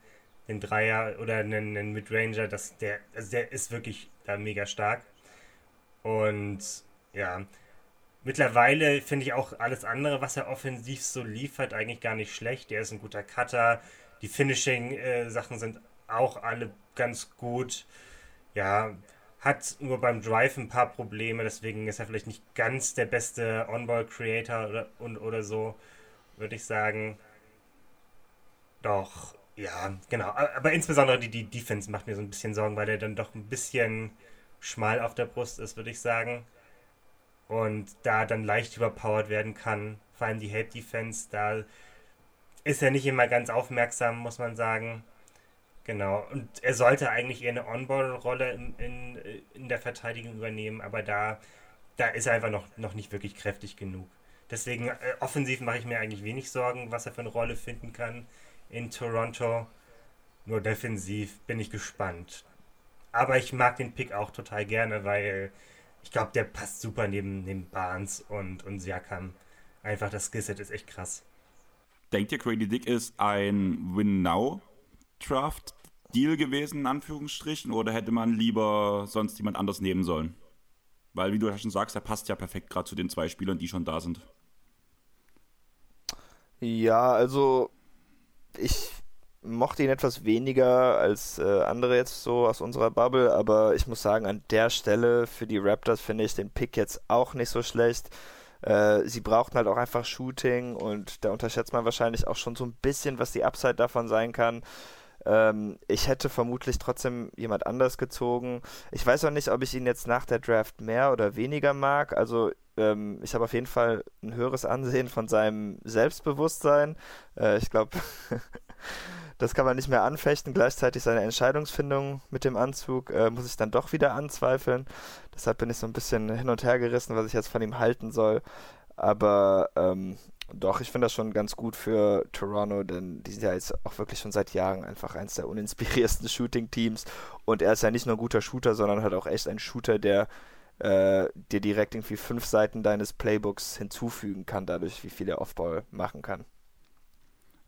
Den Dreier oder einen, einen Midranger, der, also der ist wirklich da mega stark. Und ja, Mittlerweile finde ich auch alles andere, was er offensiv so liefert, eigentlich gar nicht schlecht. Er ist ein guter Cutter. Die Finishing-Sachen sind auch alle ganz gut. Ja, hat nur beim Drive ein paar Probleme, deswegen ist er vielleicht nicht ganz der beste On-Ball-Creator oder, und, oder so, würde ich sagen. Doch, ja, genau. Aber insbesondere die, die Defense macht mir so ein bisschen Sorgen, weil der dann doch ein bisschen schmal auf der Brust ist, würde ich sagen und da dann leicht überpowered werden kann. Vor allem die Help Defense, da ist er nicht immer ganz aufmerksam, muss man sagen. Genau, und er sollte eigentlich eher eine On-Ball-Rolle in, in, in der Verteidigung übernehmen, aber da, da ist er einfach noch, noch nicht wirklich kräftig genug. Deswegen, äh, offensiv mache ich mir eigentlich wenig Sorgen, was er für eine Rolle finden kann in Toronto. Nur defensiv bin ich gespannt. Aber ich mag den Pick auch total gerne, weil ich glaube, der passt super neben, neben Barnes und, und Siakam. Einfach das Skillset ist echt krass. Denkt ihr, Grady Dick ist ein Win-Now-Draft-Deal gewesen, in Anführungsstrichen, oder hätte man lieber sonst jemand anders nehmen sollen? Weil, wie du ja schon sagst, er passt ja perfekt gerade zu den zwei Spielern, die schon da sind. Ja, also ich mochte ihn etwas weniger als äh, andere jetzt so aus unserer Bubble, aber ich muss sagen, an der Stelle für die Raptors finde ich den Pick jetzt auch nicht so schlecht. Äh, sie brauchten halt auch einfach Shooting und da unterschätzt man wahrscheinlich auch schon so ein bisschen, was die Upside davon sein kann. Ähm, ich hätte vermutlich trotzdem jemand anders gezogen. Ich weiß auch nicht, ob ich ihn jetzt nach der Draft mehr oder weniger mag. Also ähm, ich habe auf jeden Fall ein höheres Ansehen von seinem Selbstbewusstsein. Äh, ich glaube, Das kann man nicht mehr anfechten. Gleichzeitig seine Entscheidungsfindung mit dem Anzug äh, muss ich dann doch wieder anzweifeln. Deshalb bin ich so ein bisschen hin und her gerissen, was ich jetzt von ihm halten soll. Aber ähm, doch, ich finde das schon ganz gut für Toronto, denn die sind ja jetzt auch wirklich schon seit Jahren einfach eines der uninspiriertesten Shooting-Teams. Und er ist ja nicht nur ein guter Shooter, sondern halt auch echt ein Shooter, der äh, dir direkt irgendwie fünf Seiten deines Playbooks hinzufügen kann, dadurch, wie viel er Offball machen kann.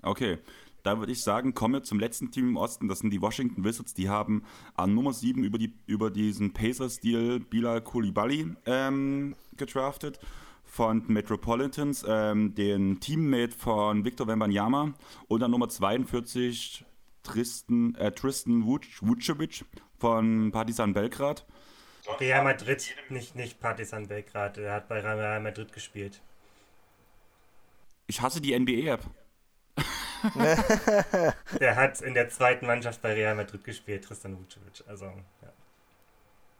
Okay, da würde ich sagen, kommen wir zum letzten Team im Osten. Das sind die Washington Wizards. Die haben an Nummer 7 über, die, über diesen Pacers-Deal Bilal Koulibaly ähm, gedraftet von Metropolitans, ähm, den Teammate von Victor Wembanyama und an Nummer 42 Tristan, äh, Tristan Vucevic von Partizan Belgrad. Real Madrid, nicht, nicht Partizan Belgrad. Er hat bei Real Madrid gespielt. Ich hasse die NBA-App. der hat in der zweiten Mannschaft bei Real Madrid gespielt, Tristan Vucevic. Also, ja.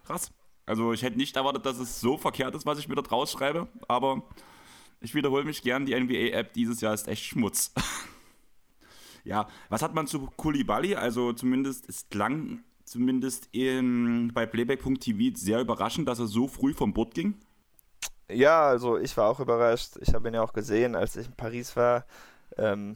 Krass. Also ich hätte nicht erwartet, dass es so verkehrt ist, was ich mir da draus schreibe, aber ich wiederhole mich gern, die NBA-App dieses Jahr ist echt Schmutz. ja, was hat man zu Kulibali? Also zumindest, es klang zumindest in, bei Playback.tv sehr überraschend, dass er so früh vom Boot ging. Ja, also ich war auch überrascht. Ich habe ihn ja auch gesehen, als ich in Paris war. Ähm,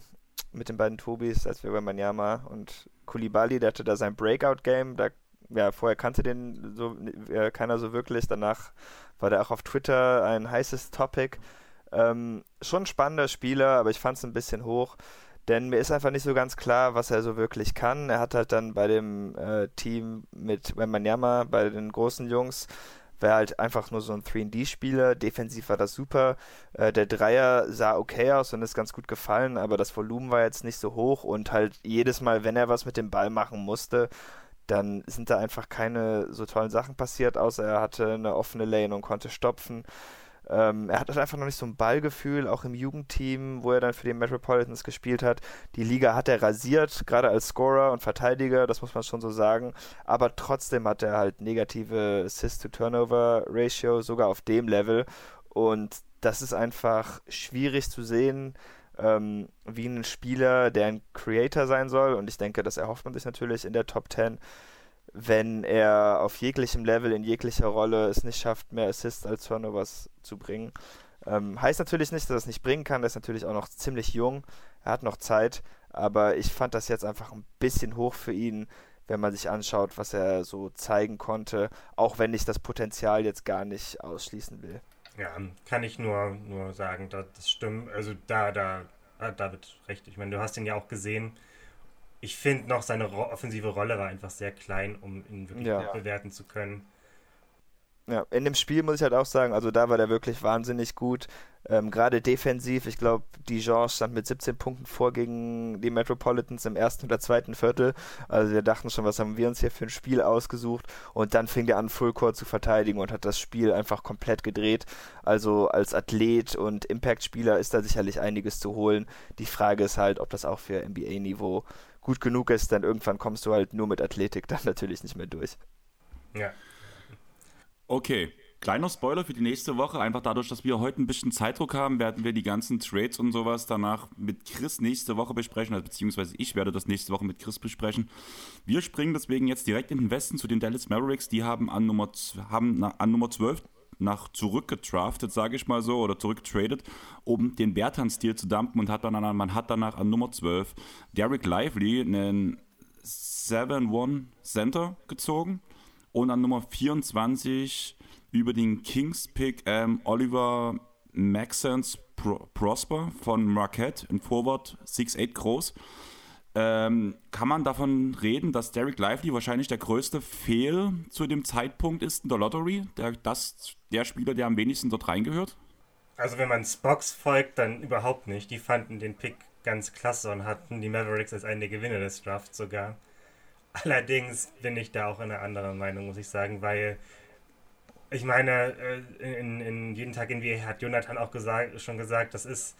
mit den beiden Tobis, als wir bei Manyama und Kulibali, der hatte da sein Breakout-Game. Da, ja, vorher kannte den so äh, keiner so wirklich. Danach war der auch auf Twitter ein heißes Topic. Ähm, schon ein spannender Spieler, aber ich fand es ein bisschen hoch. Denn mir ist einfach nicht so ganz klar, was er so wirklich kann. Er hat halt dann bei dem äh, Team mit Wembanyama, bei den großen Jungs, wäre halt einfach nur so ein 3D-Spieler. Defensiv war das super. Äh, der Dreier sah okay aus und ist ganz gut gefallen, aber das Volumen war jetzt nicht so hoch und halt jedes Mal, wenn er was mit dem Ball machen musste, dann sind da einfach keine so tollen Sachen passiert, außer er hatte eine offene Lane und konnte stopfen. Ähm, er hat einfach noch nicht so ein Ballgefühl, auch im Jugendteam, wo er dann für die Metropolitans gespielt hat. Die Liga hat er rasiert, gerade als Scorer und Verteidiger, das muss man schon so sagen. Aber trotzdem hat er halt negative Assist-to-Turnover-Ratio, sogar auf dem Level. Und das ist einfach schwierig zu sehen, ähm, wie ein Spieler, der ein Creator sein soll. Und ich denke, das erhofft man sich natürlich in der Top 10 wenn er auf jeglichem Level, in jeglicher Rolle es nicht schafft, mehr Assists als Turnovers zu bringen. Ähm, heißt natürlich nicht, dass er es nicht bringen kann. Er ist natürlich auch noch ziemlich jung. Er hat noch Zeit. Aber ich fand das jetzt einfach ein bisschen hoch für ihn, wenn man sich anschaut, was er so zeigen konnte. Auch wenn ich das Potenzial jetzt gar nicht ausschließen will. Ja, kann ich nur, nur sagen, das, stimmt. Also da, da hat David recht. Ich meine, du hast ihn ja auch gesehen ich finde noch, seine offensive Rolle war einfach sehr klein, um ihn wirklich ja. bewerten zu können. Ja, in dem Spiel muss ich halt auch sagen, also da war der wirklich wahnsinnig gut. Ähm, Gerade defensiv, ich glaube, Dijon stand mit 17 Punkten vor gegen die Metropolitans im ersten oder zweiten Viertel. Also wir dachten schon, was haben wir uns hier für ein Spiel ausgesucht? Und dann fing der an, Fullcourt zu verteidigen und hat das Spiel einfach komplett gedreht. Also als Athlet und Impact-Spieler ist da sicherlich einiges zu holen. Die Frage ist halt, ob das auch für NBA-Niveau gut genug ist, dann irgendwann kommst du halt nur mit Athletik dann natürlich nicht mehr durch. Ja. Okay, kleiner Spoiler für die nächste Woche. Einfach dadurch, dass wir heute ein bisschen Zeitdruck haben, werden wir die ganzen Trades und sowas danach mit Chris nächste Woche besprechen, also beziehungsweise ich werde das nächste Woche mit Chris besprechen. Wir springen deswegen jetzt direkt in den Westen zu den Dallas Mavericks. Die haben an Nummer, haben an Nummer 12 nach zurückgetraftet, sage ich mal so, oder zurückgetradet, um den Bertan-Stil zu dumpen und hat dann an, man hat danach an Nummer 12 Derek Lively einen 7-1 Center gezogen und an Nummer 24 über den Kings-Pick ähm, Oliver Maxence Pro Prosper von Marquette, ein Forward 6'8 groß. Ähm, kann man davon reden, dass Derek Lively wahrscheinlich der größte Fehl zu dem Zeitpunkt ist in der Lottery? Der, das, der Spieler, der am wenigsten dort reingehört? Also wenn man Spox folgt, dann überhaupt nicht. Die fanden den Pick ganz klasse und hatten die Mavericks als einen der Gewinner des Drafts sogar. Allerdings bin ich da auch in einer anderen Meinung, muss ich sagen, weil ich meine, äh, in, in jeden Tag in NBA hat Jonathan auch gesagt, schon gesagt, das ist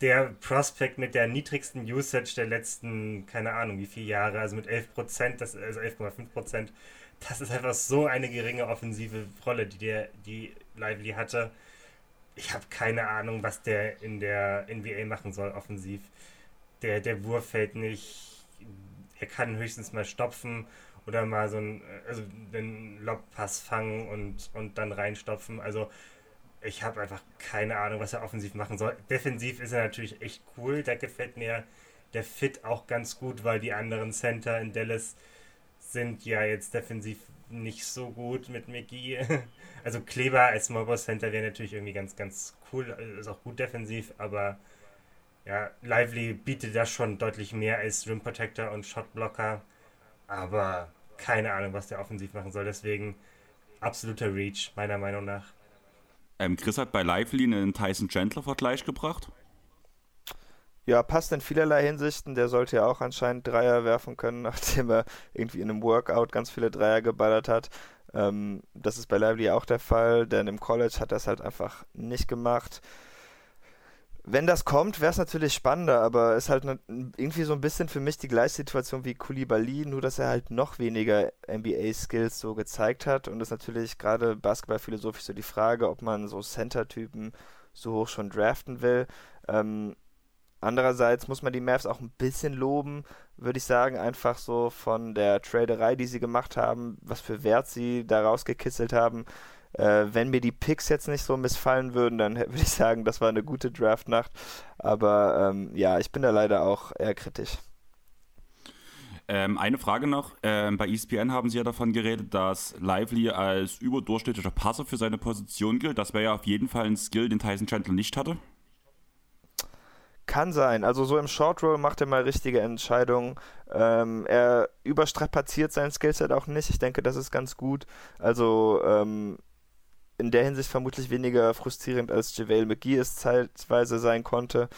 der Prospect mit der niedrigsten Usage der letzten, keine Ahnung, wie viele Jahre, also mit 11 Prozent, also 11,5 Prozent. Das ist einfach so eine geringe offensive Rolle, die der, die Lively hatte. Ich habe keine Ahnung, was der in der NBA machen soll, offensiv. Der, der Wurf fällt nicht. Er kann höchstens mal stopfen oder mal so einen, also den Lobpass fangen und, und dann reinstopfen. Also ich habe einfach keine Ahnung, was er offensiv machen soll. Defensiv ist er natürlich echt cool. Da gefällt mir der Fit auch ganz gut, weil die anderen Center in Dallas sind ja jetzt defensiv nicht so gut mit McGee. Also Kleber als Mobile Center wäre natürlich irgendwie ganz, ganz cool, ist auch gut defensiv, aber ja, Lively bietet da schon deutlich mehr als Rim Protector und Shot Blocker, aber keine Ahnung, was der offensiv machen soll, deswegen absoluter Reach, meiner Meinung nach. Ähm, Chris hat bei Lively einen Tyson Chandler-Vergleich gebracht. Ja, passt in vielerlei Hinsichten. Der sollte ja auch anscheinend Dreier werfen können, nachdem er irgendwie in einem Workout ganz viele Dreier geballert hat. Ähm, das ist bei Lively auch der Fall, denn im College hat er es halt einfach nicht gemacht. Wenn das kommt, wäre es natürlich spannender, aber ist halt ne, irgendwie so ein bisschen für mich die gleiche Situation wie Koulibaly, nur dass er halt noch weniger NBA-Skills so gezeigt hat und ist natürlich gerade basketballphilosophisch so die Frage, ob man so Center-Typen so hoch schon draften will. Ähm, Andererseits muss man die Mavs auch ein bisschen loben, würde ich sagen, einfach so von der Traderei, die sie gemacht haben, was für Wert sie da rausgekitzelt haben. Äh, wenn mir die Picks jetzt nicht so missfallen würden, dann würde ich sagen, das war eine gute Draftnacht. Aber ähm, ja, ich bin da leider auch eher kritisch. Ähm, eine Frage noch. Ähm, bei ESPN haben Sie ja davon geredet, dass Lively als überdurchschnittlicher Passer für seine Position gilt. Das wäre ja auf jeden Fall ein Skill, den Tyson Chandler nicht hatte. Kann sein. Also so im Short Roll macht er mal richtige Entscheidungen. Ähm, er überstrapaziert sein Skillset auch nicht. Ich denke, das ist ganz gut. Also ähm, in der Hinsicht vermutlich weniger frustrierend als JaVale McGee es zeitweise sein konnte.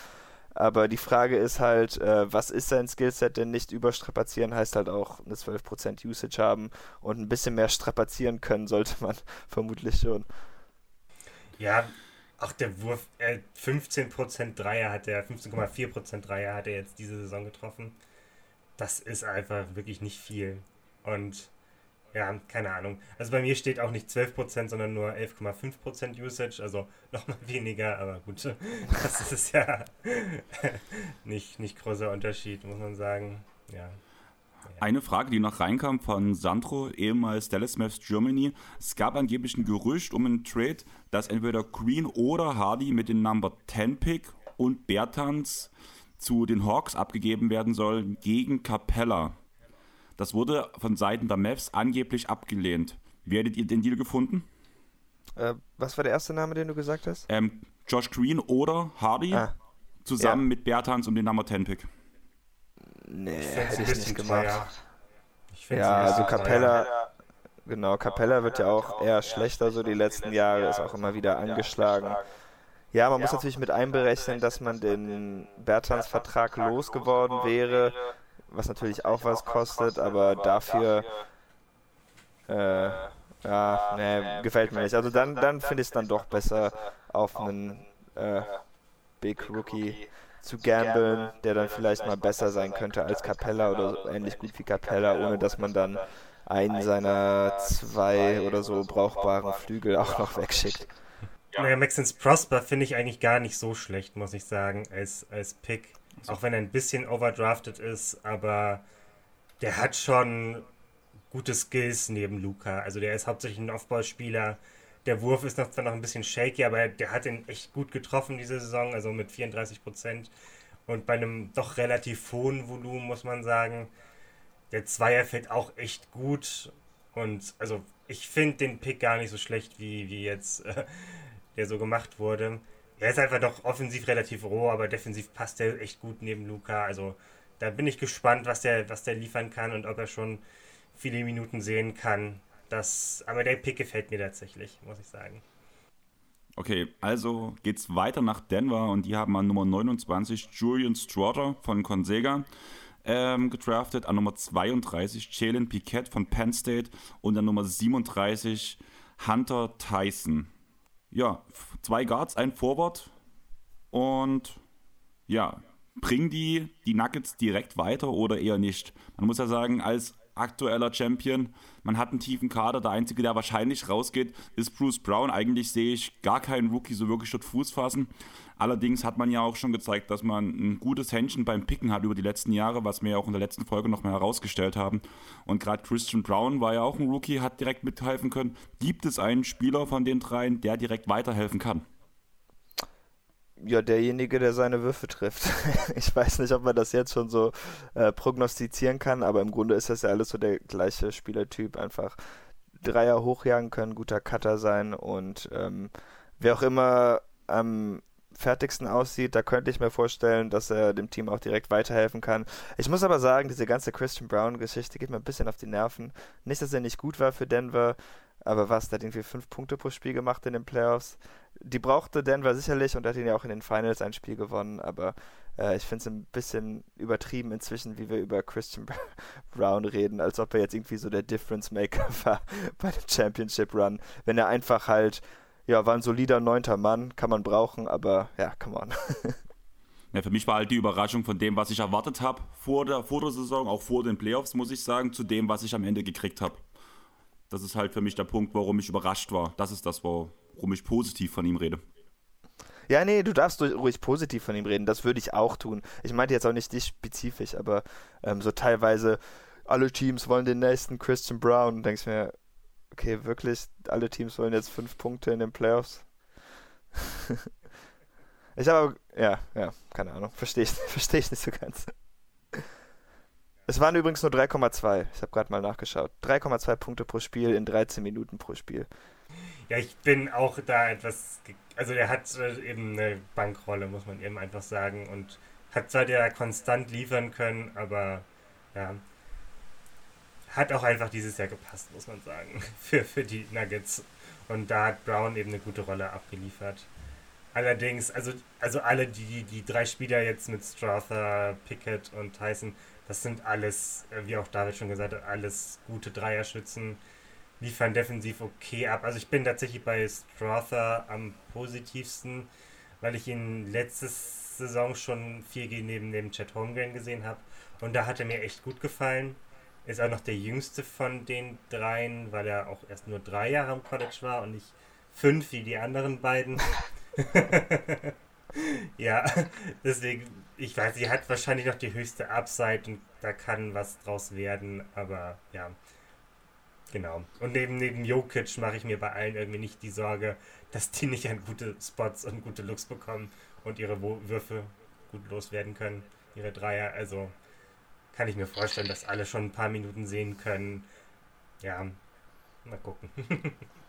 Aber die Frage ist halt, äh, was ist sein Skillset denn nicht überstrapazieren, heißt halt auch eine 12% Usage haben und ein bisschen mehr strapazieren können sollte man vermutlich schon. Ja, Ach, der Wurf, äh, 15% Dreier hat er, 15,4% Dreier hat er jetzt diese Saison getroffen. Das ist einfach wirklich nicht viel. Und ja, keine Ahnung. Also bei mir steht auch nicht 12%, sondern nur 11,5% Usage, also nochmal weniger, aber gut, das ist ja nicht, nicht großer Unterschied, muss man sagen. Ja. Eine Frage, die noch reinkam von Sandro, ehemals Dallas Maps Germany. Es gab angeblich ein Gerücht um einen Trade, dass entweder Green oder Hardy mit dem Number 10 Pick und Bertans zu den Hawks abgegeben werden sollen gegen Capella. Das wurde von Seiten der Mavs angeblich abgelehnt. Werdet ihr den Deal gefunden? Äh, was war der erste Name, den du gesagt hast? Ähm, Josh Green oder Hardy ah, zusammen ja. mit Bertans um den Number 10 Pick. Nee, hätte ich nicht gemacht. ja, also Capella, genau, Capella wird ja auch eher schlechter so die letzten Jahre, ist auch immer wieder angeschlagen. Ja, man muss natürlich mit einberechnen, dass man den Bertans Vertrag losgeworden wäre, was natürlich auch was kostet, aber dafür äh, ja, nee, gefällt mir nicht. Also dann, dann finde ich es dann doch besser auf einen äh, Big Rookie zu gambeln, der dann vielleicht mal besser sein könnte als Capella oder so, ähnlich gut wie Capella, ohne dass man dann einen seiner zwei oder so brauchbaren Flügel auch noch wegschickt. Naja, Maxence Prosper finde ich eigentlich gar nicht so schlecht, muss ich sagen, als, als Pick. Auch wenn er ein bisschen overdrafted ist, aber der hat schon gute Skills neben Luca. Also der ist hauptsächlich ein Offball-Spieler, der Wurf ist noch, zwar noch ein bisschen shaky, aber der hat ihn echt gut getroffen diese Saison, also mit 34 Prozent. Und bei einem doch relativ hohen Volumen muss man sagen, der Zweier fällt auch echt gut. Und also ich finde den Pick gar nicht so schlecht, wie, wie jetzt äh, der so gemacht wurde. Er ist einfach doch offensiv relativ roh, aber defensiv passt er echt gut neben Luca. Also da bin ich gespannt, was der, was der liefern kann und ob er schon viele Minuten sehen kann. Das, aber der Pick gefällt mir tatsächlich, muss ich sagen. Okay, also geht's weiter nach Denver und die haben an Nummer 29 Julian Straughter von Consega ähm, gedraftet, an Nummer 32 Jalen Piquette von Penn State und an Nummer 37 Hunter Tyson. Ja, zwei Guards, ein Forward und ja, bringen die die Nuggets direkt weiter oder eher nicht? Man muss ja sagen, als aktueller Champion. Man hat einen tiefen Kader. Der einzige, der wahrscheinlich rausgeht, ist Bruce Brown. Eigentlich sehe ich gar keinen Rookie so wirklich dort Fuß fassen. Allerdings hat man ja auch schon gezeigt, dass man ein gutes Händchen beim Picken hat über die letzten Jahre, was wir ja auch in der letzten Folge nochmal herausgestellt haben. Und gerade Christian Brown war ja auch ein Rookie, hat direkt mithelfen können. Gibt es einen Spieler von den dreien, der direkt weiterhelfen kann? Ja, derjenige, der seine Würfe trifft. ich weiß nicht, ob man das jetzt schon so äh, prognostizieren kann, aber im Grunde ist das ja alles so der gleiche Spielertyp, einfach Dreier hochjagen können, guter Cutter sein und ähm, wer auch immer am fertigsten aussieht, da könnte ich mir vorstellen, dass er dem Team auch direkt weiterhelfen kann. Ich muss aber sagen, diese ganze Christian Brown-Geschichte geht mir ein bisschen auf die Nerven. Nicht, dass er nicht gut war für Denver, aber was, der hat irgendwie fünf Punkte pro Spiel gemacht in den Playoffs. Die brauchte Denver sicherlich und hat ihn ja auch in den Finals ein Spiel gewonnen, aber äh, ich finde es ein bisschen übertrieben inzwischen, wie wir über Christian Brown reden, als ob er jetzt irgendwie so der Difference Maker war bei dem Championship Run. Wenn er einfach halt ja, war ein solider neunter Mann, kann man brauchen, aber ja, come on. Ja, für mich war halt die Überraschung von dem, was ich erwartet habe vor der, vor der Saison, auch vor den Playoffs, muss ich sagen, zu dem, was ich am Ende gekriegt habe. Das ist halt für mich der Punkt, warum ich überrascht war. Das ist das, warum ich positiv von ihm rede. Ja, nee, du darfst ruhig positiv von ihm reden. Das würde ich auch tun. Ich meinte jetzt auch nicht dich spezifisch, aber ähm, so teilweise, alle Teams wollen den nächsten Christian Brown. Und denkst mir, okay, wirklich, alle Teams wollen jetzt fünf Punkte in den Playoffs. ich habe, ja, ja, keine Ahnung, verstehe ich, versteh ich nicht so ganz. Es waren übrigens nur 3,2. Ich habe gerade mal nachgeschaut. 3,2 Punkte pro Spiel in 13 Minuten pro Spiel. Ja, ich bin auch da etwas. Also, er hat äh, eben eine Bankrolle, muss man eben einfach sagen. Und hat zwar der konstant liefern können, aber ja, hat auch einfach dieses Jahr gepasst, muss man sagen, für, für die Nuggets. Und da hat Brown eben eine gute Rolle abgeliefert. Allerdings, also, also alle die, die drei Spieler jetzt mit Strother, Pickett und Tyson, das sind alles, äh, wie auch David schon gesagt hat, alles gute Dreierschützen, liefern defensiv okay ab. Also ich bin tatsächlich bei Strother am positivsten, weil ich ihn letzte Saison schon viel neben dem Chat Holmgren gesehen habe. Und da hat er mir echt gut gefallen. Ist auch noch der jüngste von den dreien, weil er auch erst nur drei Jahre im College war und nicht fünf wie die anderen beiden. ja, deswegen, ich weiß, sie hat wahrscheinlich noch die höchste Upside und da kann was draus werden, aber ja. Genau. Und neben, neben Jokic mache ich mir bei allen irgendwie nicht die Sorge, dass die nicht an gute Spots und gute Looks bekommen und ihre Würfe gut loswerden können, ihre Dreier. Also kann ich mir vorstellen, dass alle schon ein paar Minuten sehen können. Ja, mal gucken.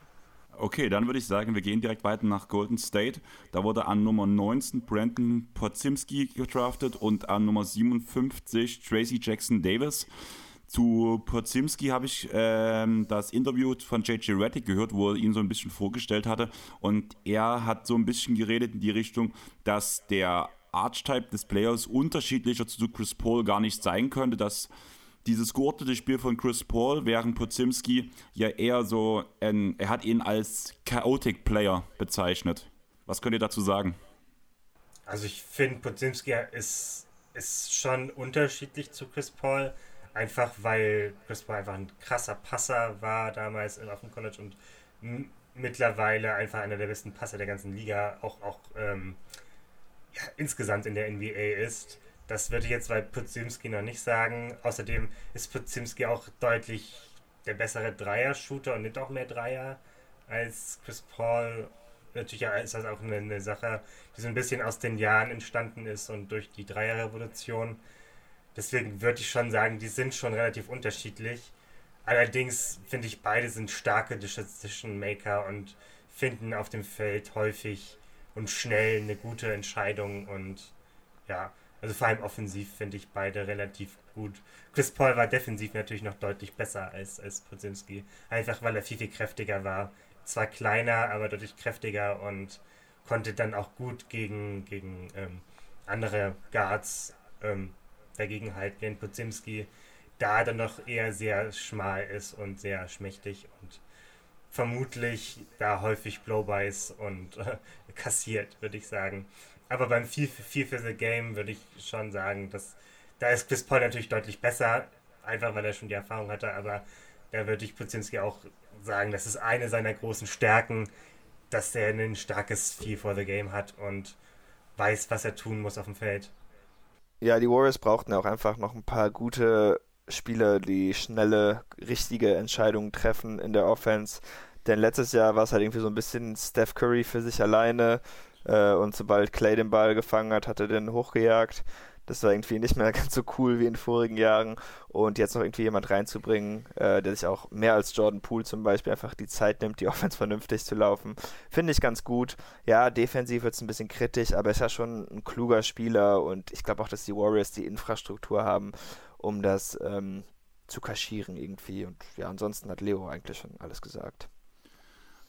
Okay, dann würde ich sagen, wir gehen direkt weiter nach Golden State. Da wurde an Nummer 19 Brandon Podzimski gedraftet und an Nummer 57 Tracy Jackson Davis. Zu Podzimski habe ich ähm, das Interview von JJ Reddick gehört, wo er ihn so ein bisschen vorgestellt hatte. Und er hat so ein bisschen geredet in die Richtung, dass der Archetype des Players unterschiedlicher zu Chris Paul gar nicht sein könnte, dass dieses geordnete Spiel von Chris Paul, während Pozimski ja eher so, ein, er hat ihn als Chaotic Player bezeichnet. Was könnt ihr dazu sagen? Also ich finde, Pozimski ist, ist schon unterschiedlich zu Chris Paul, einfach weil Chris Paul einfach ein krasser Passer war damals auf dem College und mittlerweile einfach einer der besten Passer der ganzen Liga, auch, auch ähm, ja, insgesamt in der NBA ist. Das würde ich jetzt bei Putzimski noch nicht sagen. Außerdem ist Putzimski auch deutlich der bessere Dreier-Shooter und nimmt auch mehr Dreier als Chris Paul. Natürlich ist das auch eine, eine, Sache, die so ein bisschen aus den Jahren entstanden ist und durch die Dreierrevolution. Deswegen würde ich schon sagen, die sind schon relativ unterschiedlich. Allerdings finde ich, beide sind starke Decision Maker und finden auf dem Feld häufig und schnell eine gute Entscheidung und ja, also vor allem offensiv finde ich beide relativ gut. Chris Paul war defensiv natürlich noch deutlich besser als, als Podzinski. Einfach weil er viel, viel kräftiger war. Zwar kleiner, aber deutlich kräftiger und konnte dann auch gut gegen, gegen ähm, andere Guards ähm, dagegenhalten, während Podzinski da dann noch eher sehr schmal ist und sehr schmächtig und vermutlich da häufig Blowbys und äh, kassiert, würde ich sagen. Aber beim Feel Feel for the Game würde ich schon sagen, dass da ist Chris Paul natürlich deutlich besser, einfach weil er schon die Erfahrung hatte, aber da würde ich Puzinski auch sagen, das ist eine seiner großen Stärken, dass er ein starkes Feel for the Game hat und weiß, was er tun muss auf dem Feld. Ja, die Warriors brauchten auch einfach noch ein paar gute Spieler, die schnelle, richtige Entscheidungen treffen in der Offense. Denn letztes Jahr war es halt irgendwie so ein bisschen Steph Curry für sich alleine. Äh, und sobald Clay den Ball gefangen hat, hat er den hochgejagt. Das war irgendwie nicht mehr ganz so cool wie in vorigen Jahren. Und jetzt noch irgendwie jemand reinzubringen, äh, der sich auch mehr als Jordan Poole zum Beispiel einfach die Zeit nimmt, die Offense vernünftig zu laufen, finde ich ganz gut. Ja, defensiv wird es ein bisschen kritisch, aber er ist ja schon ein kluger Spieler und ich glaube auch, dass die Warriors die Infrastruktur haben, um das ähm, zu kaschieren irgendwie. Und ja, ansonsten hat Leo eigentlich schon alles gesagt.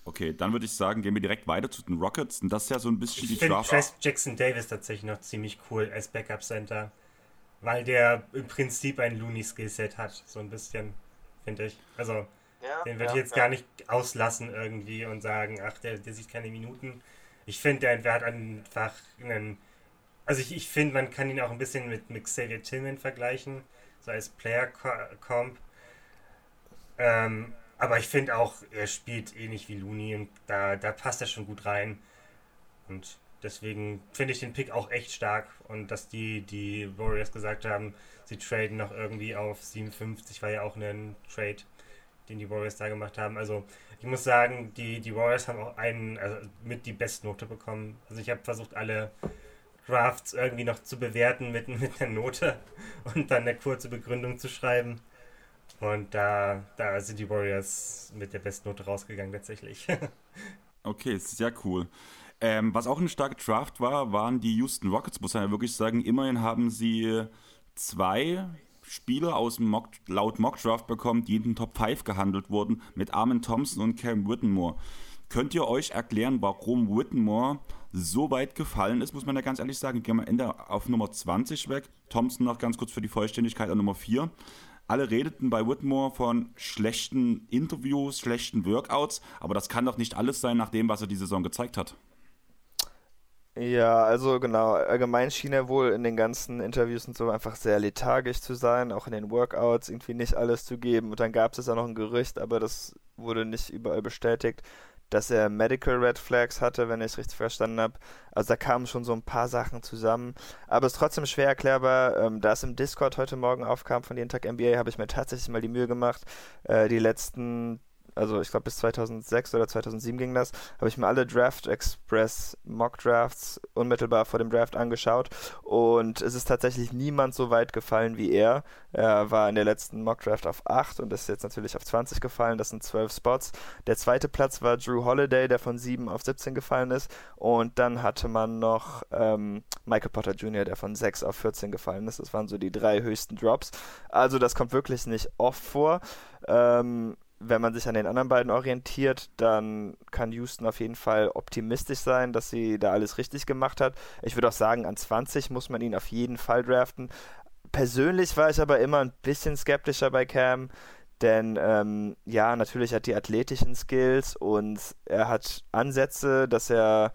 Okay, dann würde ich sagen, gehen wir direkt weiter zu den Rockets. Und das ist ja so ein bisschen ich die Draft. Ich Jackson Davis tatsächlich noch ziemlich cool als Backup Center, weil der im Prinzip ein Looney Skillset hat, so ein bisschen, finde ich. Also, ja, den würde ja, ich jetzt ja. gar nicht auslassen irgendwie und sagen, ach, der, der sieht keine Minuten. Ich finde, der, der hat einfach einen. Also, ich, ich finde, man kann ihn auch ein bisschen mit, mit Xavier Tillman vergleichen, so als Player-Comp. Ähm, aber ich finde auch, er spielt ähnlich wie Looney und da, da passt er schon gut rein. Und deswegen finde ich den Pick auch echt stark. Und dass die, die Warriors gesagt haben, sie traden noch irgendwie auf 57, war ja auch ein Trade, den die Warriors da gemacht haben. Also ich muss sagen, die, die Warriors haben auch einen, also mit die Bestnote bekommen. Also ich habe versucht, alle Drafts irgendwie noch zu bewerten mit, mit einer Note und dann eine kurze Begründung zu schreiben. Und da, da sind die Warriors mit der Bestnote rausgegangen tatsächlich. okay, sehr cool. Ähm, was auch eine starke Draft war, waren die Houston Rockets, muss man ja wirklich sagen. Immerhin haben sie zwei Spieler aus dem Mock, laut Mock Draft bekommen, die in den Top 5 gehandelt wurden, mit Armin Thompson und Cam Whittemore. Könnt ihr euch erklären, warum Whittemore so weit gefallen ist, muss man ja ganz ehrlich sagen. Gehen wir Ende auf Nummer 20 weg. Thompson noch ganz kurz für die Vollständigkeit an Nummer 4. Alle redeten bei Whitmore von schlechten Interviews, schlechten Workouts, aber das kann doch nicht alles sein nach dem, was er die Saison gezeigt hat. Ja, also genau, allgemein schien er wohl in den ganzen Interviews und so einfach sehr lethargisch zu sein, auch in den Workouts irgendwie nicht alles zu geben. Und dann gab es ja noch ein Gerücht, aber das wurde nicht überall bestätigt, dass er Medical Red Flags hatte, wenn ich es richtig verstanden habe. Also da kamen schon so ein paar Sachen zusammen. Aber es ist trotzdem schwer erklärbar. Ähm, da es im Discord heute Morgen aufkam von jeden Tag NBA, habe ich mir tatsächlich mal die Mühe gemacht, äh, die letzten also ich glaube bis 2006 oder 2007 ging das, habe ich mir alle Draft Express Mock Drafts unmittelbar vor dem Draft angeschaut und es ist tatsächlich niemand so weit gefallen wie er. Er war in der letzten Mock Draft auf 8 und ist jetzt natürlich auf 20 gefallen, das sind 12 Spots. Der zweite Platz war Drew Holiday, der von 7 auf 17 gefallen ist und dann hatte man noch ähm, Michael Potter Jr., der von 6 auf 14 gefallen ist. Das waren so die drei höchsten Drops. Also das kommt wirklich nicht oft vor. Ähm, wenn man sich an den anderen beiden orientiert, dann kann Houston auf jeden Fall optimistisch sein, dass sie da alles richtig gemacht hat. Ich würde auch sagen, an 20 muss man ihn auf jeden Fall draften. Persönlich war ich aber immer ein bisschen skeptischer bei Cam, denn ähm, ja, natürlich hat die athletischen Skills und er hat Ansätze, dass er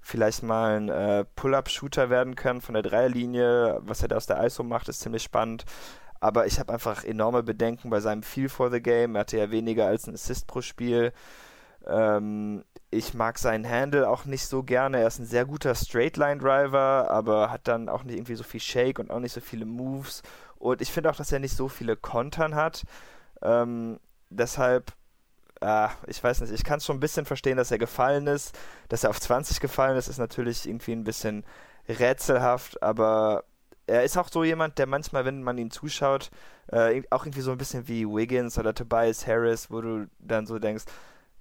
vielleicht mal ein äh, Pull-up-Shooter werden kann von der Dreierlinie. Was er da aus der ISO macht, ist ziemlich spannend aber ich habe einfach enorme Bedenken bei seinem Feel for the Game. Er hatte ja weniger als ein Assist pro Spiel. Ähm, ich mag seinen Handle auch nicht so gerne. Er ist ein sehr guter Straight-Line-Driver, aber hat dann auch nicht irgendwie so viel Shake und auch nicht so viele Moves. Und ich finde auch, dass er nicht so viele Kontern hat. Ähm, deshalb, äh, ich weiß nicht, ich kann es schon ein bisschen verstehen, dass er gefallen ist. Dass er auf 20 gefallen ist, ist natürlich irgendwie ein bisschen rätselhaft, aber er ist auch so jemand, der manchmal, wenn man ihm zuschaut, äh, auch irgendwie so ein bisschen wie Wiggins oder Tobias Harris, wo du dann so denkst,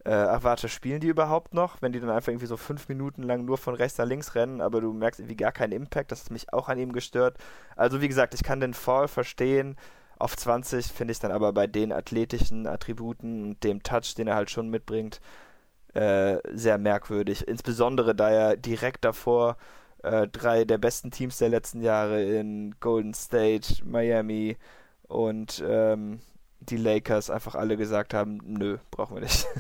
äh, ach warte, spielen die überhaupt noch? Wenn die dann einfach irgendwie so fünf Minuten lang nur von rechts nach links rennen, aber du merkst irgendwie gar keinen Impact, das hat mich auch an ihm gestört. Also wie gesagt, ich kann den Fall verstehen. Auf 20 finde ich dann aber bei den athletischen Attributen und dem Touch, den er halt schon mitbringt, äh, sehr merkwürdig. Insbesondere da er direkt davor äh, drei der besten Teams der letzten Jahre in Golden State, Miami und ähm, die Lakers einfach alle gesagt haben, nö, brauchen wir nicht.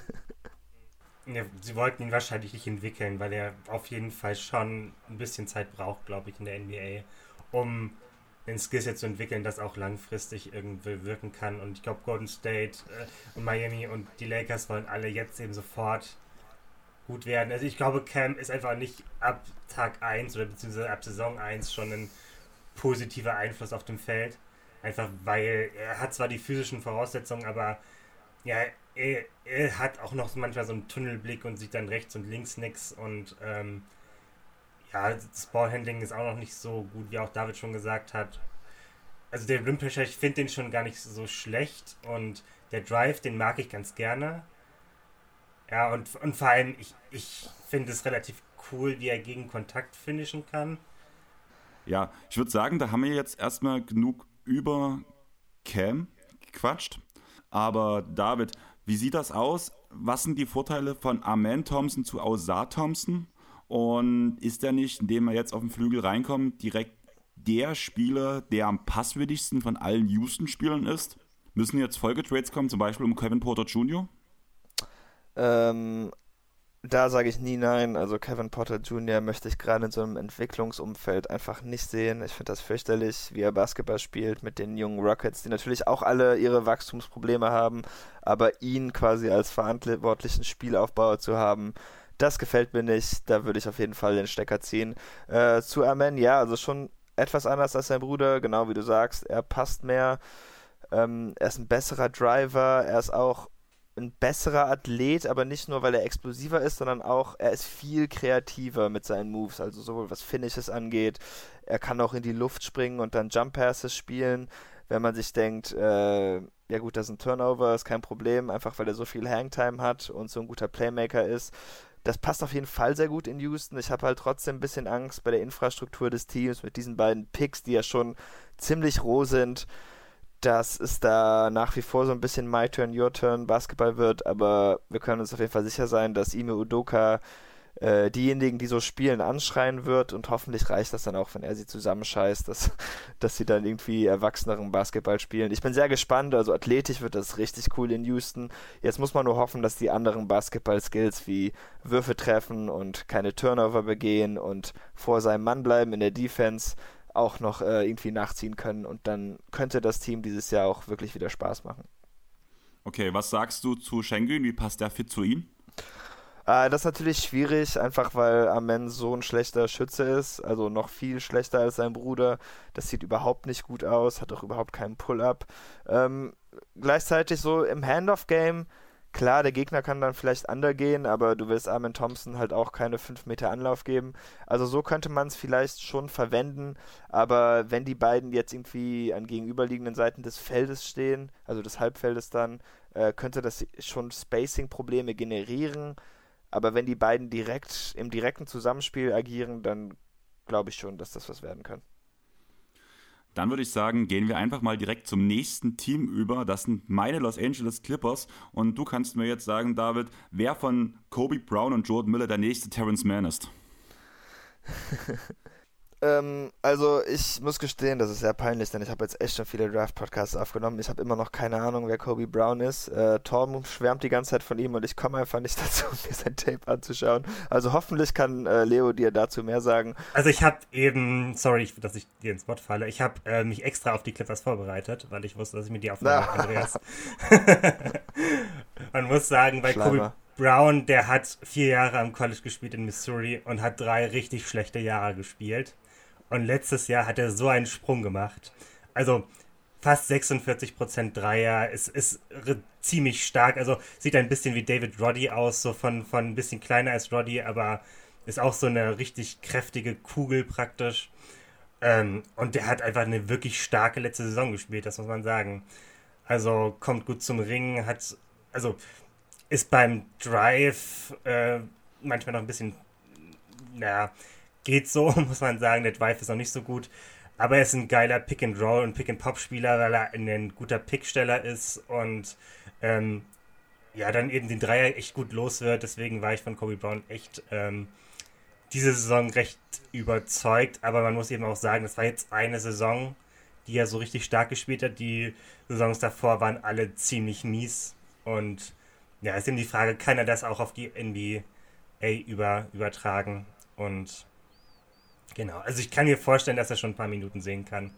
Sie wollten ihn wahrscheinlich nicht entwickeln, weil er auf jeden Fall schon ein bisschen Zeit braucht, glaube ich, in der NBA, um ein Skillset zu entwickeln, das auch langfristig irgendwie wirken kann. Und ich glaube, Golden State äh, und Miami und die Lakers wollen alle jetzt eben sofort gut werden. Also ich glaube, Cam ist einfach nicht ab Tag 1 oder beziehungsweise ab Saison 1 schon ein positiver Einfluss auf dem Feld. Einfach weil er hat zwar die physischen Voraussetzungen, aber ja, er, er hat auch noch manchmal so einen Tunnelblick und sieht dann rechts und links nichts und ähm, ja, das Ballhandling ist auch noch nicht so gut, wie auch David schon gesagt hat. Also der Rim Pressure, ich finde den schon gar nicht so schlecht und der Drive, den mag ich ganz gerne. Ja, und, und vor allem, ich, ich finde es relativ cool, wie er gegen Kontakt finishen kann. Ja, ich würde sagen, da haben wir jetzt erstmal genug über Cam gequatscht. Aber David, wie sieht das aus? Was sind die Vorteile von Amen Thompson zu Ausar Thompson? Und ist er nicht, indem er jetzt auf den Flügel reinkommt, direkt der Spieler, der am passwürdigsten von allen Houston-Spielern ist? Müssen jetzt Folgetrades kommen, zum Beispiel um Kevin Porter Jr.? Ähm, da sage ich nie nein. Also Kevin Potter Jr. möchte ich gerade in so einem Entwicklungsumfeld einfach nicht sehen. Ich finde das fürchterlich, wie er Basketball spielt mit den jungen Rockets, die natürlich auch alle ihre Wachstumsprobleme haben, aber ihn quasi als verantwortlichen Spielaufbauer zu haben, das gefällt mir nicht. Da würde ich auf jeden Fall den Stecker ziehen. Äh, zu Amen, ja, also schon etwas anders als sein Bruder, genau wie du sagst. Er passt mehr. Ähm, er ist ein besserer Driver. Er ist auch ein besserer Athlet, aber nicht nur, weil er explosiver ist, sondern auch, er ist viel kreativer mit seinen Moves, also sowohl was Finishes angeht, er kann auch in die Luft springen und dann Jump Passes spielen, wenn man sich denkt, äh, ja gut, das ist ein Turnover, ist kein Problem, einfach weil er so viel Hangtime hat und so ein guter Playmaker ist. Das passt auf jeden Fall sehr gut in Houston. Ich habe halt trotzdem ein bisschen Angst bei der Infrastruktur des Teams mit diesen beiden Picks, die ja schon ziemlich roh sind dass es da nach wie vor so ein bisschen My Turn, Your Turn Basketball wird, aber wir können uns auf jeden Fall sicher sein, dass Ime Udoka äh, diejenigen, die so spielen, anschreien wird und hoffentlich reicht das dann auch, wenn er sie zusammenscheißt, dass, dass sie dann irgendwie erwachseneren Basketball spielen. Ich bin sehr gespannt, also athletisch wird das richtig cool in Houston. Jetzt muss man nur hoffen, dass die anderen Basketball-Skills wie Würfe treffen und keine Turnover begehen und vor seinem Mann bleiben in der Defense auch noch äh, irgendwie nachziehen können und dann könnte das Team dieses Jahr auch wirklich wieder Spaß machen. Okay, was sagst du zu Schengen? Wie passt der fit zu ihm? Äh, das ist natürlich schwierig, einfach weil Amen so ein schlechter Schütze ist, also noch viel schlechter als sein Bruder. Das sieht überhaupt nicht gut aus, hat auch überhaupt keinen Pull-up. Ähm, gleichzeitig so im Handoff-Game Klar, der Gegner kann dann vielleicht undergehen, aber du willst Armin Thompson halt auch keine 5 Meter Anlauf geben. Also so könnte man es vielleicht schon verwenden, aber wenn die beiden jetzt irgendwie an gegenüberliegenden Seiten des Feldes stehen, also des Halbfeldes dann, äh, könnte das schon Spacing-Probleme generieren. Aber wenn die beiden direkt im direkten Zusammenspiel agieren, dann glaube ich schon, dass das was werden kann. Dann würde ich sagen, gehen wir einfach mal direkt zum nächsten Team über. Das sind meine Los Angeles Clippers. Und du kannst mir jetzt sagen, David, wer von Kobe Brown und Jordan Miller der nächste Terrence Mann ist. Ähm, also ich muss gestehen, das ist sehr peinlich, denn ich habe jetzt echt schon viele Draft-Podcasts aufgenommen. Ich habe immer noch keine Ahnung, wer Kobe Brown ist. Äh, Torben schwärmt die ganze Zeit von ihm und ich komme einfach nicht dazu, mir sein Tape anzuschauen. Also hoffentlich kann äh, Leo dir dazu mehr sagen. Also ich habe eben, sorry, dass ich dir ins Wort falle, ich habe äh, mich extra auf die Clippers vorbereitet, weil ich wusste, dass ich mir die Aufnahme Andreas. Man muss sagen, bei Schleimer. Kobe Brown, der hat vier Jahre am College gespielt in Missouri und hat drei richtig schlechte Jahre gespielt. Und letztes Jahr hat er so einen Sprung gemacht. Also fast 46% Dreier. Es ist ziemlich stark. Also sieht ein bisschen wie David Roddy aus, so von, von ein bisschen kleiner als Roddy, aber ist auch so eine richtig kräftige Kugel praktisch. Ähm, und der hat einfach eine wirklich starke letzte Saison gespielt, das muss man sagen. Also kommt gut zum Ringen, hat, also ist beim Drive äh, manchmal noch ein bisschen, naja, geht so, muss man sagen. Der Drive ist noch nicht so gut. Aber er ist ein geiler Pick-and-Roll- und Pick-and-Pop-Spieler, weil er ein guter Picksteller ist und ähm, ja, dann eben den Dreier echt gut los wird. Deswegen war ich von Kobe Brown echt ähm, diese Saison recht überzeugt. Aber man muss eben auch sagen, das war jetzt eine Saison, die er so richtig stark gespielt hat. Die Saisons davor waren alle ziemlich mies. Und ja, ist eben die Frage, kann er das auch auf die NBA über, übertragen? Und Genau, also ich kann mir vorstellen, dass er schon ein paar Minuten sehen kann.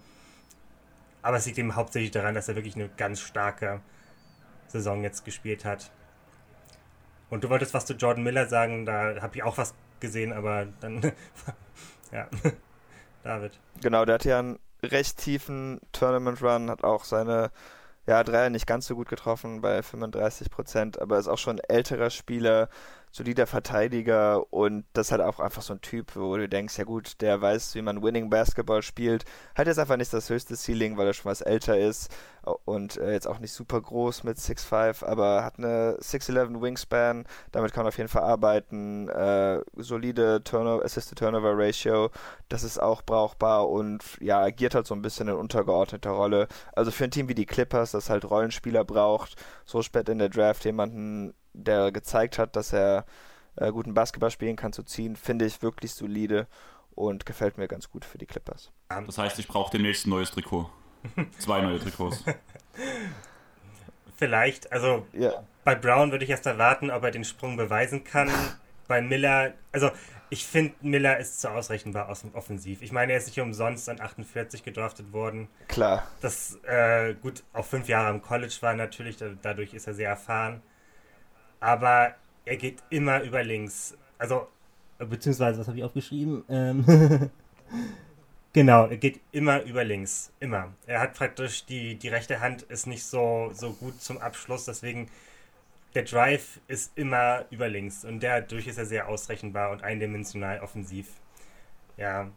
Aber es liegt eben hauptsächlich daran, dass er wirklich eine ganz starke Saison jetzt gespielt hat. Und du wolltest was zu Jordan Miller sagen, da habe ich auch was gesehen, aber dann. ja. David. Genau, der hat ja einen recht tiefen Tournament-Run, hat auch seine ja, Dreier nicht ganz so gut getroffen bei 35 Prozent, aber ist auch schon ein älterer Spieler, solider Verteidiger und das ist halt auch einfach so ein Typ, wo du denkst, ja gut, der weiß, wie man Winning Basketball spielt. Hat jetzt einfach nicht das höchste Ceiling, weil er schon was älter ist und äh, jetzt auch nicht super groß mit 6'5, aber hat eine 6'11 Wingspan, damit kann man auf jeden Fall arbeiten. Äh, solide Turnover, Assist-to-Turnover-Ratio, das ist auch brauchbar und ja, agiert halt so ein bisschen in untergeordneter Rolle. Also für ein Team wie die Clippers, das halt Rollenspieler braucht, so spät in der Draft jemanden, der gezeigt hat, dass er äh, guten Basketball spielen kann, zu ziehen, finde ich wirklich solide und gefällt mir ganz gut für die Clippers. Das heißt, ich brauche demnächst ein neues Trikot. Zwei neue Trikots. Vielleicht, also ja. bei Brown würde ich erst erwarten, ob er den Sprung beweisen kann. bei Miller, also ich finde, Miller ist zu ausrechenbar aus dem offensiv. Ich meine, er ist nicht umsonst an 48 gedraftet worden. Klar. Das, äh, gut, auch fünf Jahre im College war natürlich, dadurch ist er sehr erfahren. Aber er geht immer über links. Also, beziehungsweise, was habe ich aufgeschrieben? Ähm Genau, er geht immer über links. Immer. Er hat praktisch die, die rechte Hand ist nicht so, so gut zum Abschluss, deswegen der Drive ist immer über links und dadurch ist er sehr ausrechenbar und eindimensional offensiv. Ja,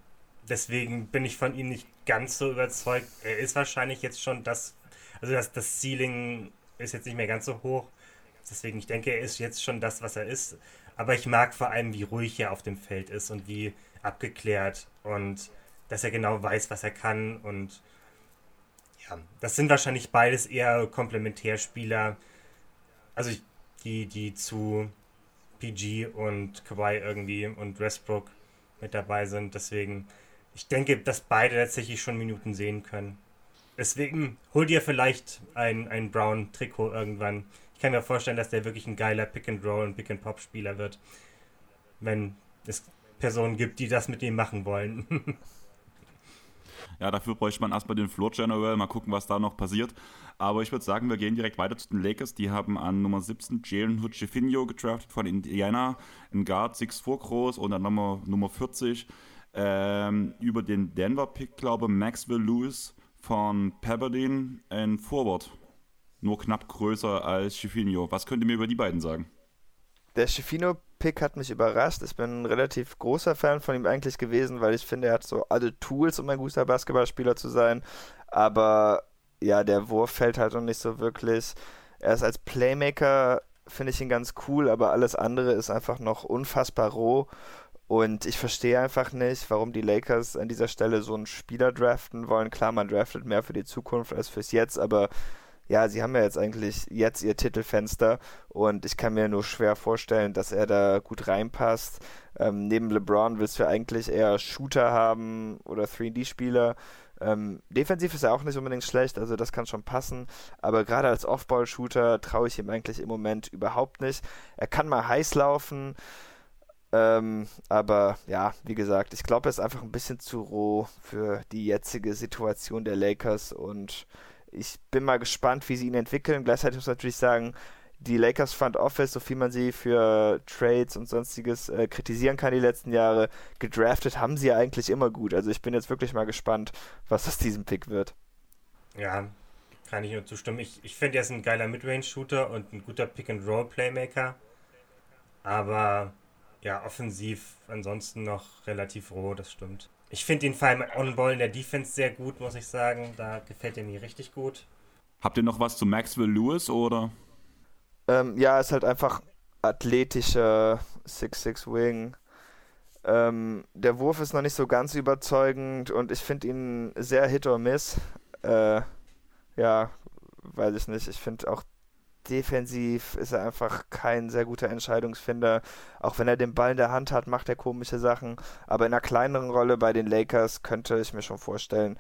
deswegen bin ich von ihm nicht ganz so überzeugt. Er ist wahrscheinlich jetzt schon das, also das, das Ceiling ist jetzt nicht mehr ganz so hoch. Deswegen, ich denke, er ist jetzt schon das, was er ist. Aber ich mag vor allem, wie ruhig er auf dem Feld ist und wie abgeklärt und dass er genau weiß, was er kann. Und ja, das sind wahrscheinlich beides eher Komplementärspieler. Also die, die zu PG und Kawhi irgendwie und Westbrook mit dabei sind. Deswegen, ich denke, dass beide tatsächlich schon Minuten sehen können. Deswegen hol dir vielleicht ein, ein Brown-Trikot irgendwann. Ich kann mir vorstellen, dass der wirklich ein geiler Pick-and-Roll und Pick-and-Pop-Spieler wird. Wenn es Personen gibt, die das mit ihm machen wollen. Ja, dafür bräuchte man erstmal den Floor General, mal gucken, was da noch passiert. Aber ich würde sagen, wir gehen direkt weiter zu den Lakers. Die haben an Nummer 17 Jalen Hutchefinho gedraftet von Indiana, ein Guard 6'4 groß und dann Nummer, Nummer 40 ähm, über den Denver-Pick, glaube Maxwell Lewis von Pepperdine, ein Forward. Nur knapp größer als Chifinho. Was könnt ihr mir über die beiden sagen? Der Chiffino Pick hat mich überrascht. Ich bin ein relativ großer Fan von ihm eigentlich gewesen, weil ich finde, er hat so alle Tools, um ein guter Basketballspieler zu sein. Aber ja, der Wurf fällt halt noch nicht so wirklich. Er ist als Playmaker, finde ich ihn ganz cool, aber alles andere ist einfach noch unfassbar roh. Und ich verstehe einfach nicht, warum die Lakers an dieser Stelle so einen Spieler draften wollen. Klar, man draftet mehr für die Zukunft als fürs Jetzt, aber ja, sie haben ja jetzt eigentlich jetzt ihr Titelfenster und ich kann mir nur schwer vorstellen, dass er da gut reinpasst. Ähm, neben LeBron willst du eigentlich eher Shooter haben oder 3D-Spieler. Ähm, defensiv ist er auch nicht unbedingt schlecht, also das kann schon passen. Aber gerade als Off-Ball-Shooter traue ich ihm eigentlich im Moment überhaupt nicht. Er kann mal heiß laufen. Ähm, aber ja, wie gesagt, ich glaube, er ist einfach ein bisschen zu roh für die jetzige Situation der Lakers und ich bin mal gespannt, wie sie ihn entwickeln. Gleichzeitig muss man natürlich sagen, die Lakers Front Office, so viel man sie für Trades und sonstiges äh, kritisieren kann die letzten Jahre, gedraftet haben sie ja eigentlich immer gut. Also ich bin jetzt wirklich mal gespannt, was aus diesem Pick wird. Ja, kann ich nur zustimmen. Ich, ich finde, er ist ein geiler Midrange-Shooter und ein guter Pick-and-Roll-Playmaker. Aber ja, offensiv ansonsten noch relativ roh, das stimmt. Ich finde den Fall On-Ball in der Defense sehr gut, muss ich sagen. Da gefällt er mir richtig gut. Habt ihr noch was zu Maxwell Lewis oder? Ähm, ja, ist halt einfach athletischer 6'6 Wing. Ähm, der Wurf ist noch nicht so ganz überzeugend und ich finde ihn sehr Hit or Miss. Äh, ja, weiß ich nicht. Ich finde auch defensiv ist er einfach kein sehr guter Entscheidungsfinder. Auch wenn er den Ball in der Hand hat, macht er komische Sachen. Aber in einer kleineren Rolle bei den Lakers könnte ich mir schon vorstellen,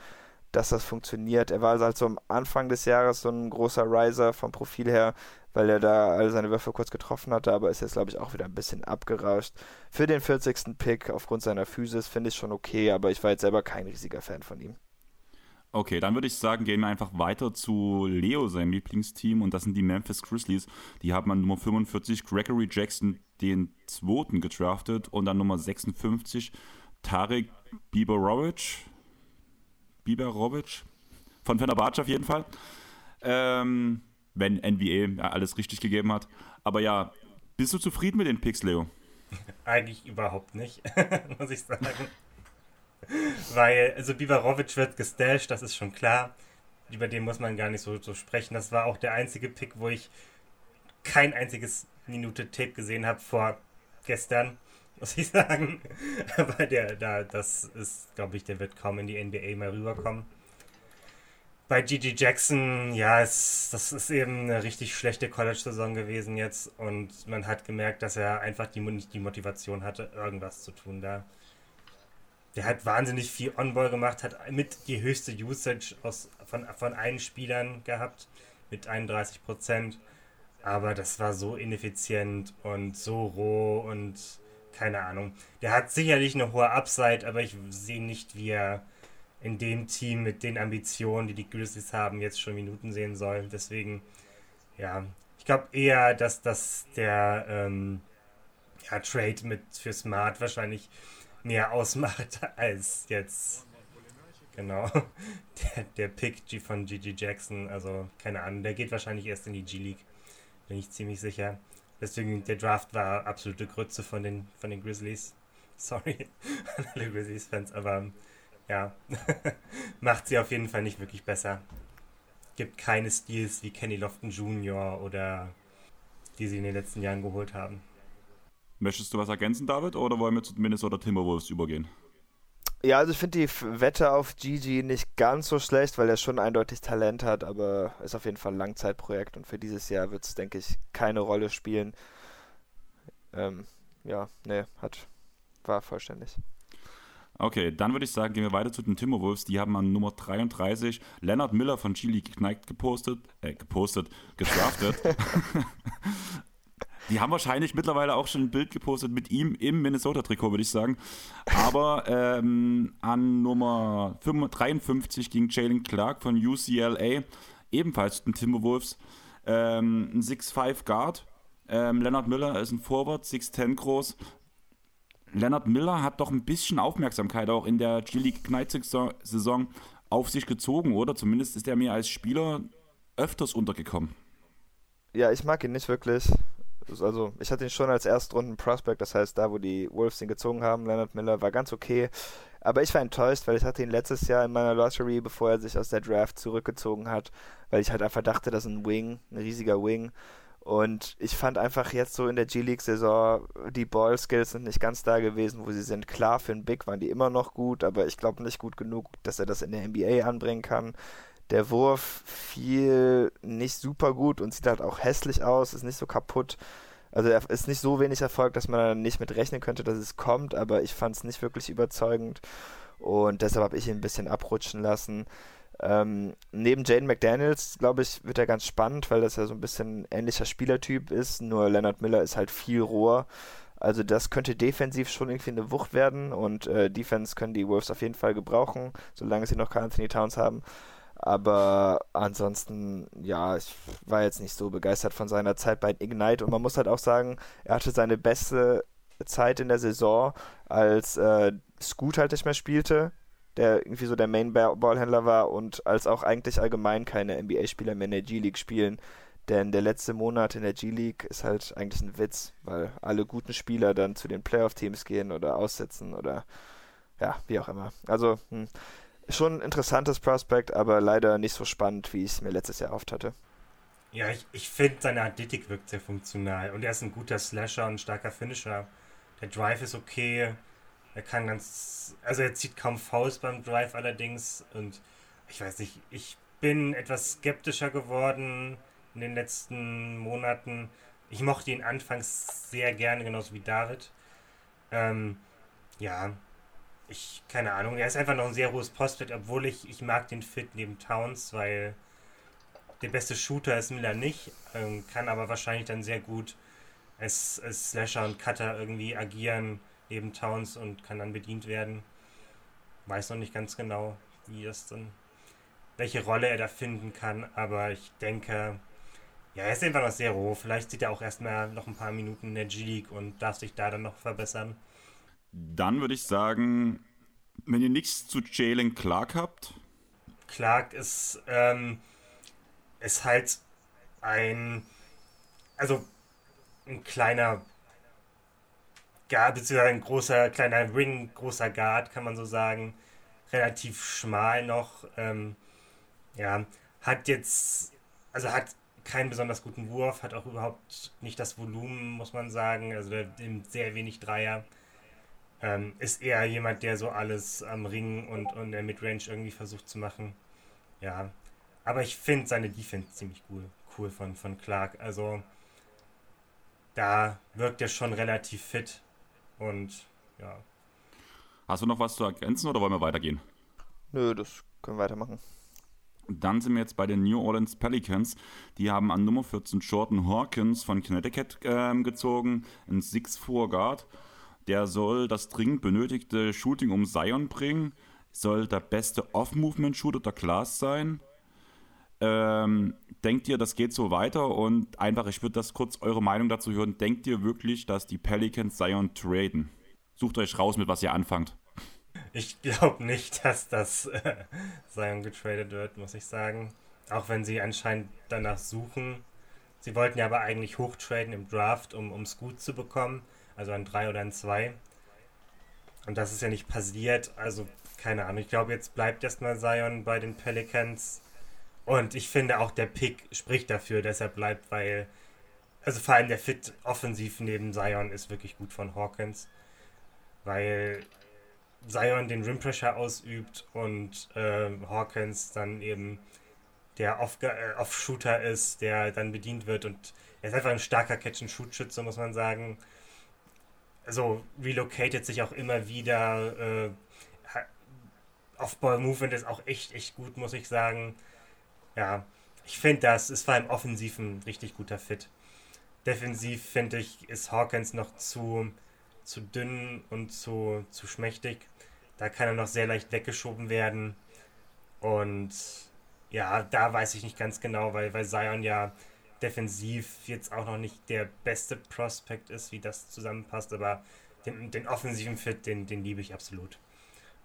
dass das funktioniert. Er war also halt so am Anfang des Jahres so ein großer Riser vom Profil her, weil er da alle seine Würfe kurz getroffen hatte, aber ist jetzt, glaube ich, auch wieder ein bisschen abgerauscht. Für den 40. Pick aufgrund seiner Physis finde ich schon okay, aber ich war jetzt selber kein riesiger Fan von ihm. Okay, dann würde ich sagen, gehen wir einfach weiter zu Leo, seinem Lieblingsteam, und das sind die Memphis Grizzlies. Die haben an Nummer 45 Gregory Jackson den zweiten gedraftet und an Nummer 56 Tarek Biberovic. Biberovic? Von Fenerbahce auf jeden Fall. Ähm, wenn NBA alles richtig gegeben hat. Aber ja, Bist du zufrieden mit den Picks, Leo? Eigentlich überhaupt nicht, muss ich sagen. Weil, also Bivarovic wird gestasht, das ist schon klar. Über den muss man gar nicht so, so sprechen. Das war auch der einzige Pick, wo ich kein einziges Minute Tape gesehen habe vor gestern, muss ich sagen. Aber der, da, das ist, glaube ich, der wird kaum in die NBA mal rüberkommen. Bei Gigi Jackson, ja, es, das ist eben eine richtig schlechte College-Saison gewesen jetzt und man hat gemerkt, dass er einfach die, nicht die Motivation hatte, irgendwas zu tun da. Der hat wahnsinnig viel On-Ball gemacht, hat mit die höchste Usage aus, von, von allen Spielern gehabt, mit 31 Prozent. Aber das war so ineffizient und so roh und keine Ahnung. Der hat sicherlich eine hohe Upside, aber ich sehe nicht, wie er in dem Team mit den Ambitionen, die die Grizzlies haben, jetzt schon Minuten sehen soll. Deswegen, ja, ich glaube eher, dass das der ähm, ja, Trade mit für Smart wahrscheinlich mehr ausmacht als jetzt genau der, der Pick von Gigi Jackson. Also keine Ahnung, der geht wahrscheinlich erst in die G-League, bin ich ziemlich sicher. Deswegen der Draft war absolute Grütze von den von den Grizzlies. Sorry an alle Grizzlies-Fans, aber ja, macht sie auf jeden Fall nicht wirklich besser. Gibt keine Steals wie Kenny Lofton Jr. oder die sie in den letzten Jahren geholt haben. Möchtest du was ergänzen, David, oder wollen wir zu Minnesota Timberwolves übergehen? Ja, also ich finde die Wette auf Gigi nicht ganz so schlecht, weil er schon eindeutig Talent hat, aber ist auf jeden Fall ein Langzeitprojekt und für dieses Jahr wird es, denke ich, keine Rolle spielen. Ähm, ja, ne, hat, war vollständig. Okay, dann würde ich sagen, gehen wir weiter zu den Timberwolves. Die haben an Nummer 33 Leonard Miller von Chili gekneigt gepostet, äh, gepostet, gedraftet. Die haben wahrscheinlich mittlerweile auch schon ein Bild gepostet mit ihm im Minnesota-Trikot, würde ich sagen. Aber ähm, an Nummer 53 ging Jalen Clark von UCLA, ebenfalls den Timberwolves, ähm, ein 6'5 Guard. Ähm, Leonard Miller ist ein Forward, 6'10 groß. Leonard Miller hat doch ein bisschen Aufmerksamkeit auch in der G-League Knight-Saison auf sich gezogen, oder? Zumindest ist er mir als Spieler öfters untergekommen. Ja, ich mag ihn nicht wirklich. Also, ich hatte ihn schon als Erstrunden-Prospect, das heißt, da, wo die Wolves ihn gezogen haben, Leonard Miller war ganz okay. Aber ich war enttäuscht, weil ich hatte ihn letztes Jahr in meiner Lottery, bevor er sich aus der Draft zurückgezogen hat, weil ich halt einfach dachte, das ist ein Wing, ein riesiger Wing. Und ich fand einfach jetzt so in der G-League-Saison, die Ball-Skills sind nicht ganz da gewesen, wo sie sind. Klar, für einen Big waren die immer noch gut, aber ich glaube nicht gut genug, dass er das in der NBA anbringen kann. Der Wurf fiel nicht super gut und sieht halt auch hässlich aus, ist nicht so kaputt. Also er ist nicht so wenig Erfolg, dass man nicht mit rechnen könnte, dass es kommt, aber ich fand es nicht wirklich überzeugend und deshalb habe ich ihn ein bisschen abrutschen lassen. Ähm, neben Jaden McDaniels, glaube ich, wird er ganz spannend, weil das ja so ein bisschen ähnlicher Spielertyp ist. Nur Leonard Miller ist halt viel roher. Also das könnte defensiv schon irgendwie eine Wucht werden und äh, Defense können die Wolves auf jeden Fall gebrauchen, solange sie noch keinen Anthony Towns haben. Aber ansonsten, ja, ich war jetzt nicht so begeistert von seiner Zeit bei Ignite und man muss halt auch sagen, er hatte seine beste Zeit in der Saison, als äh, Scoot halt nicht mehr spielte der irgendwie so der Main-Ballhändler war und als auch eigentlich allgemein keine NBA-Spieler mehr in der G-League spielen. Denn der letzte Monat in der G-League ist halt eigentlich ein Witz, weil alle guten Spieler dann zu den Playoff-Teams gehen oder aussetzen oder ja, wie auch immer. Also hm, schon ein interessantes Prospect, aber leider nicht so spannend, wie ich es mir letztes Jahr oft hatte. Ja, ich, ich finde, seine Athletik wirkt sehr funktional und er ist ein guter Slasher und ein starker Finisher. Der Drive ist okay, er kann ganz, also er zieht kaum Fouls beim Drive allerdings und ich weiß nicht, ich bin etwas skeptischer geworden in den letzten Monaten. Ich mochte ihn anfangs sehr gerne, genauso wie David. Ähm, ja, ich, keine Ahnung, er ist einfach noch ein sehr hohes Prospect, obwohl ich, ich mag den Fit neben Towns, weil der beste Shooter ist Miller nicht, ähm, kann aber wahrscheinlich dann sehr gut als, als Slasher und Cutter irgendwie agieren neben Towns und kann dann bedient werden. Weiß noch nicht ganz genau, wie das dann, welche Rolle er da finden kann, aber ich denke, ja, er ist einfach noch sehr roh. Vielleicht sieht er auch erstmal noch ein paar Minuten in der G-League und darf sich da dann noch verbessern. Dann würde ich sagen, wenn ihr nichts zu Jalen Clark habt. Clark ist, ähm, ist halt ein, also ein kleiner Guard, beziehungsweise ein großer, kleiner Ring, großer Guard, kann man so sagen. Relativ schmal noch. Ähm, ja, hat jetzt, also hat keinen besonders guten Wurf, hat auch überhaupt nicht das Volumen, muss man sagen. Also der nimmt sehr wenig Dreier. Ähm, ist eher jemand, der so alles am Ring und, und der Midrange irgendwie versucht zu machen. Ja. Aber ich finde seine Defense ziemlich cool. Cool von, von Clark. Also da wirkt er schon relativ fit. Und ja. Hast du noch was zu ergänzen oder wollen wir weitergehen? Nö, das können wir weitermachen. Dann sind wir jetzt bei den New Orleans Pelicans. Die haben an Nummer 14 Jordan Hawkins von Connecticut äh, gezogen, ein Six Four Guard. Der soll das dringend benötigte Shooting um Zion bringen, soll der beste Off-Movement-Shooter der Class sein. Ähm, denkt ihr, das geht so weiter? Und einfach, ich würde das kurz eure Meinung dazu hören. Denkt ihr wirklich, dass die Pelicans Zion traden? Sucht euch raus, mit was ihr anfangt. Ich glaube nicht, dass das äh, Zion getradet wird, muss ich sagen. Auch wenn sie anscheinend danach suchen. Sie wollten ja aber eigentlich hochtraden im Draft, um, um Scoot zu bekommen. Also ein 3 oder ein 2. Und das ist ja nicht passiert. Also keine Ahnung. Ich glaube, jetzt bleibt erstmal Zion bei den Pelicans. Und ich finde auch der Pick spricht dafür, dass er bleibt, weil. Also vor allem der Fit offensiv neben Zion ist wirklich gut von Hawkins. Weil Zion den Rim Pressure ausübt und äh, Hawkins dann eben der äh, Off-Shooter ist, der dann bedient wird und er ist einfach ein starker Catch-and-Shoot-Schütze, muss man sagen. Also relocated sich auch immer wieder. Äh, Off-Ball-Movement ist auch echt, echt gut, muss ich sagen. Ja, ich finde, das ist vor allem offensiv ein richtig guter Fit. Defensiv, finde ich, ist Hawkins noch zu, zu dünn und zu, zu schmächtig. Da kann er noch sehr leicht weggeschoben werden. Und ja, da weiß ich nicht ganz genau, weil, weil Zion ja defensiv jetzt auch noch nicht der beste Prospect ist, wie das zusammenpasst, aber den, den offensiven Fit, den, den liebe ich absolut.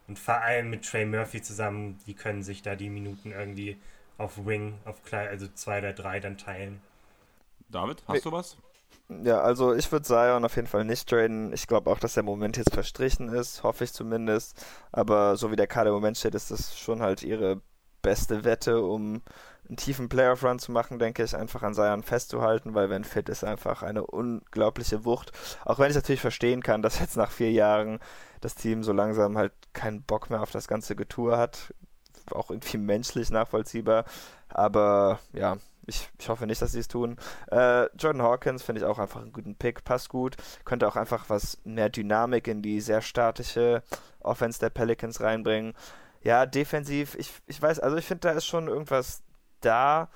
Und vor allem mit Trey Murphy zusammen, die können sich da die Minuten irgendwie auf Wing, auf klein, also zwei oder drei dann teilen. David, hast du was? Ja, also ich würde Zion auf jeden Fall nicht traden. Ich glaube auch, dass der Moment jetzt verstrichen ist, hoffe ich zumindest. Aber so wie der Kader im Moment steht, ist das schon halt ihre beste Wette, um einen tiefen Playoff-Run zu machen, denke ich, einfach an Zion festzuhalten, weil wenn fit ist, einfach eine unglaubliche Wucht. Auch wenn ich natürlich verstehen kann, dass jetzt nach vier Jahren das Team so langsam halt keinen Bock mehr auf das ganze Getue hat. Auch irgendwie menschlich nachvollziehbar. Aber ja, ich, ich hoffe nicht, dass sie es tun. Äh, Jordan Hawkins finde ich auch einfach einen guten Pick, passt gut. Könnte auch einfach was mehr Dynamik in die sehr statische Offense der Pelicans reinbringen. Ja, defensiv, ich, ich weiß, also ich finde, da ist schon irgendwas da.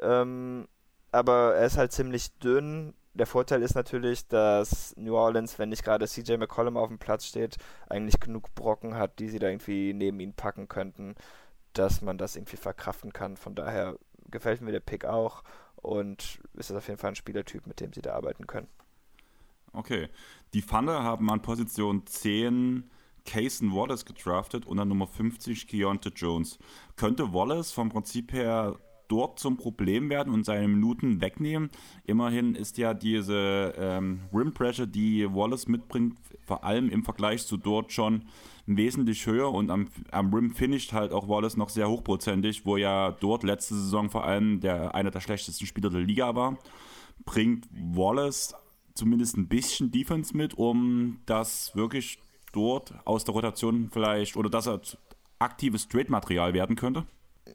Ähm, aber er ist halt ziemlich dünn. Der Vorteil ist natürlich, dass New Orleans, wenn nicht gerade CJ McCollum auf dem Platz steht, eigentlich genug Brocken hat, die sie da irgendwie neben ihn packen könnten, dass man das irgendwie verkraften kann. Von daher gefällt mir der Pick auch und ist das auf jeden Fall ein Spielertyp, mit dem sie da arbeiten können. Okay. Die Thunder haben an Position 10 Cason Wallace gedraftet und an Nummer 50 Keontae Jones. Könnte Wallace vom Prinzip her dort zum Problem werden und seine Minuten wegnehmen. Immerhin ist ja diese ähm, Rim Pressure, die Wallace mitbringt, vor allem im Vergleich zu dort schon wesentlich höher und am, am Rim finisht halt auch Wallace noch sehr hochprozentig, wo ja dort letzte Saison vor allem der einer der schlechtesten Spieler der Liga war. Bringt Wallace zumindest ein bisschen Defense mit, um das wirklich dort aus der Rotation vielleicht oder dass er aktives Trade-Material werden könnte?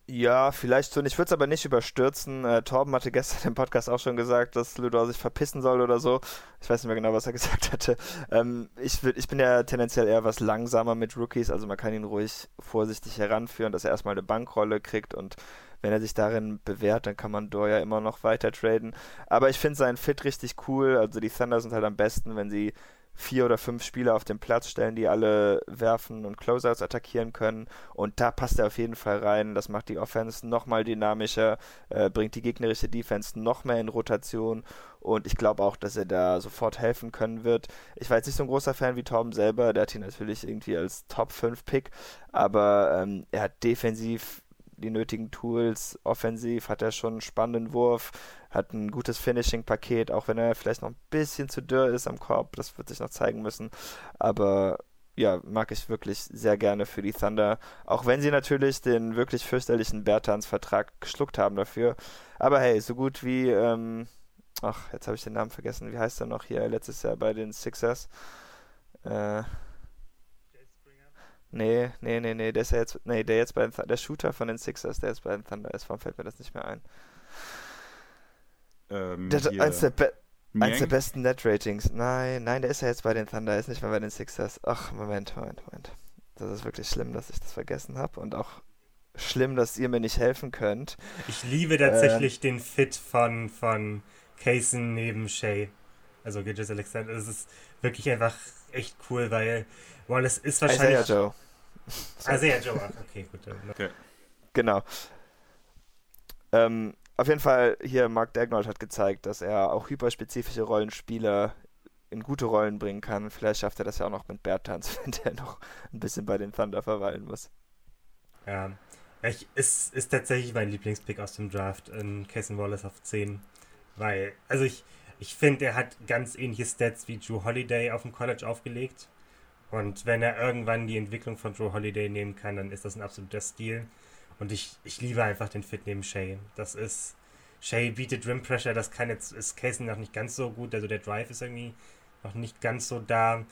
Ja, vielleicht so. Ich würde es aber nicht überstürzen. Äh, Torben hatte gestern im Podcast auch schon gesagt, dass Ludor sich verpissen soll oder so. Ich weiß nicht mehr genau, was er gesagt hatte. Ähm, ich, ich bin ja tendenziell eher was langsamer mit Rookies, also man kann ihn ruhig vorsichtig heranführen, dass er erstmal eine Bankrolle kriegt und wenn er sich darin bewährt, dann kann man Dor ja immer noch weiter traden. Aber ich finde seinen Fit richtig cool. Also die Thunder sind halt am besten, wenn sie vier oder fünf Spieler auf den Platz stellen, die alle werfen und Closeouts attackieren können. Und da passt er auf jeden Fall rein. Das macht die Offense nochmal dynamischer, äh, bringt die gegnerische Defense noch mehr in Rotation. Und ich glaube auch, dass er da sofort helfen können wird. Ich war jetzt nicht so ein großer Fan wie Torben selber. Der hat ihn natürlich irgendwie als Top 5 Pick. Aber ähm, er hat defensiv die nötigen Tools. Offensiv hat er schon einen spannenden Wurf, hat ein gutes Finishing-Paket, auch wenn er vielleicht noch ein bisschen zu dürr ist am Korb. Das wird sich noch zeigen müssen. Aber ja, mag ich wirklich sehr gerne für die Thunder. Auch wenn sie natürlich den wirklich fürchterlichen Bertans-Vertrag geschluckt haben dafür. Aber hey, so gut wie, ähm, ach, jetzt habe ich den Namen vergessen. Wie heißt er noch hier letztes Jahr bei den Sixers? Äh, nee, nee, nee, nee, der ist ja jetzt, nee, der jetzt bei den, der Shooter von den Sixers, der jetzt bei den Thunder ist, warum fällt mir das nicht mehr ein? Ähm, der, eins der, Be Eins der besten Net-Ratings. Nein, nein, der ist ja jetzt bei den Thunder, ist nicht mehr bei den Sixers. Ach, Moment, Moment, Moment. Das ist wirklich schlimm, dass ich das vergessen habe und auch schlimm, dass ihr mir nicht helfen könnt. Ich liebe tatsächlich äh, den Fit von, von Kaysen neben Shay. Also Gidges Alexander. Das ist wirklich einfach echt cool, weil Wallace ist wahrscheinlich. Isaiah Joe. Isaiah Joe, ach, okay, gut. Okay. Genau. Ähm, auf jeden Fall, hier Mark Dagnold hat gezeigt, dass er auch hyperspezifische Rollenspieler in gute Rollen bringen kann. Vielleicht schafft er das ja auch noch mit Bertans, wenn der noch ein bisschen bei den Thunder verweilen muss. Ja, ich, ist, ist tatsächlich mein Lieblingspick aus dem Draft, in Casey Wallace auf 10. Weil, also ich, ich finde, er hat ganz ähnliche Stats wie Drew Holiday auf dem College aufgelegt. Und wenn er irgendwann die Entwicklung von Drew Holiday nehmen kann, dann ist das ein absoluter Stil. Und ich, ich liebe einfach den Fit neben Shay. Das ist. Shay bietet Rim Pressure, das kann jetzt, ist Casey noch nicht ganz so gut. Also der Drive ist irgendwie noch nicht ganz so da.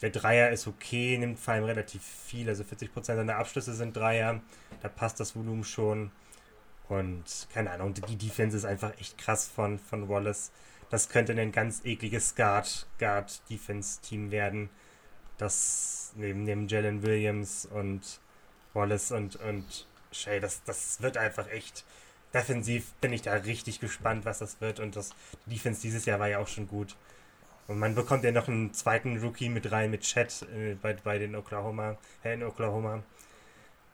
Der Dreier ist okay, nimmt vor allem relativ viel. Also 40% seiner Abschlüsse sind Dreier. Da passt das Volumen schon. Und keine Ahnung, die Defense ist einfach echt krass von, von Wallace. Das könnte ein ganz ekliges Guard-Defense-Team werden. Das neben, neben Jalen Williams und Wallace und, und Shay, das, das wird einfach echt. Defensiv bin ich da richtig gespannt, was das wird. Und das die Defense dieses Jahr war ja auch schon gut. Und man bekommt ja noch einen zweiten Rookie mit rein, mit Chat äh, bei, bei den Oklahoma, äh, in Oklahoma.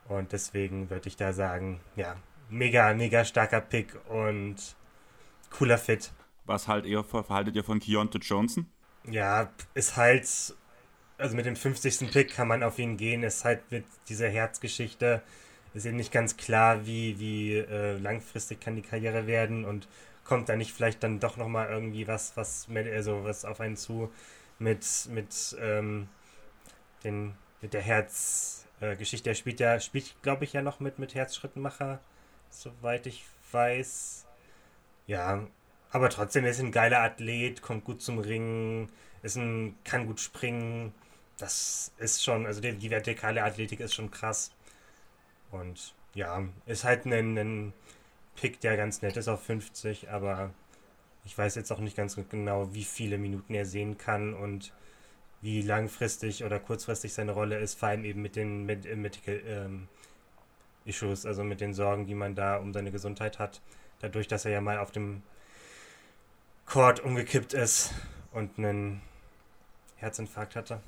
Und deswegen würde ich da sagen, ja, mega, mega starker Pick und cooler Fit. Was halt ihr verhaltet ihr von Keontae Johnson? Ja, ist halt, also mit dem 50. Pick kann man auf ihn gehen, ist halt mit dieser Herzgeschichte ist eben nicht ganz klar, wie, wie äh, langfristig kann die Karriere werden und kommt da nicht vielleicht dann doch nochmal irgendwie was, was, also was auf einen zu mit, mit, ähm, den, mit der Herzgeschichte. Äh, er spielt ja, spielt, glaube ich, ja noch mit, mit Herzschrittenmacher, soweit ich weiß. Ja, aber trotzdem ist ein geiler Athlet, kommt gut zum Ringen, ist ein, kann gut springen. Das ist schon, also die, die vertikale Athletik ist schon krass. Und ja, ist halt ein, ein Pick, der ganz nett ist auf 50, aber ich weiß jetzt auch nicht ganz genau, wie viele Minuten er sehen kann und wie langfristig oder kurzfristig seine Rolle ist, vor allem eben mit den mit, äh, Medical ähm, Issues, also mit den Sorgen, die man da um seine Gesundheit hat. Dadurch, dass er ja mal auf dem Court umgekippt ist und einen Herzinfarkt hatte.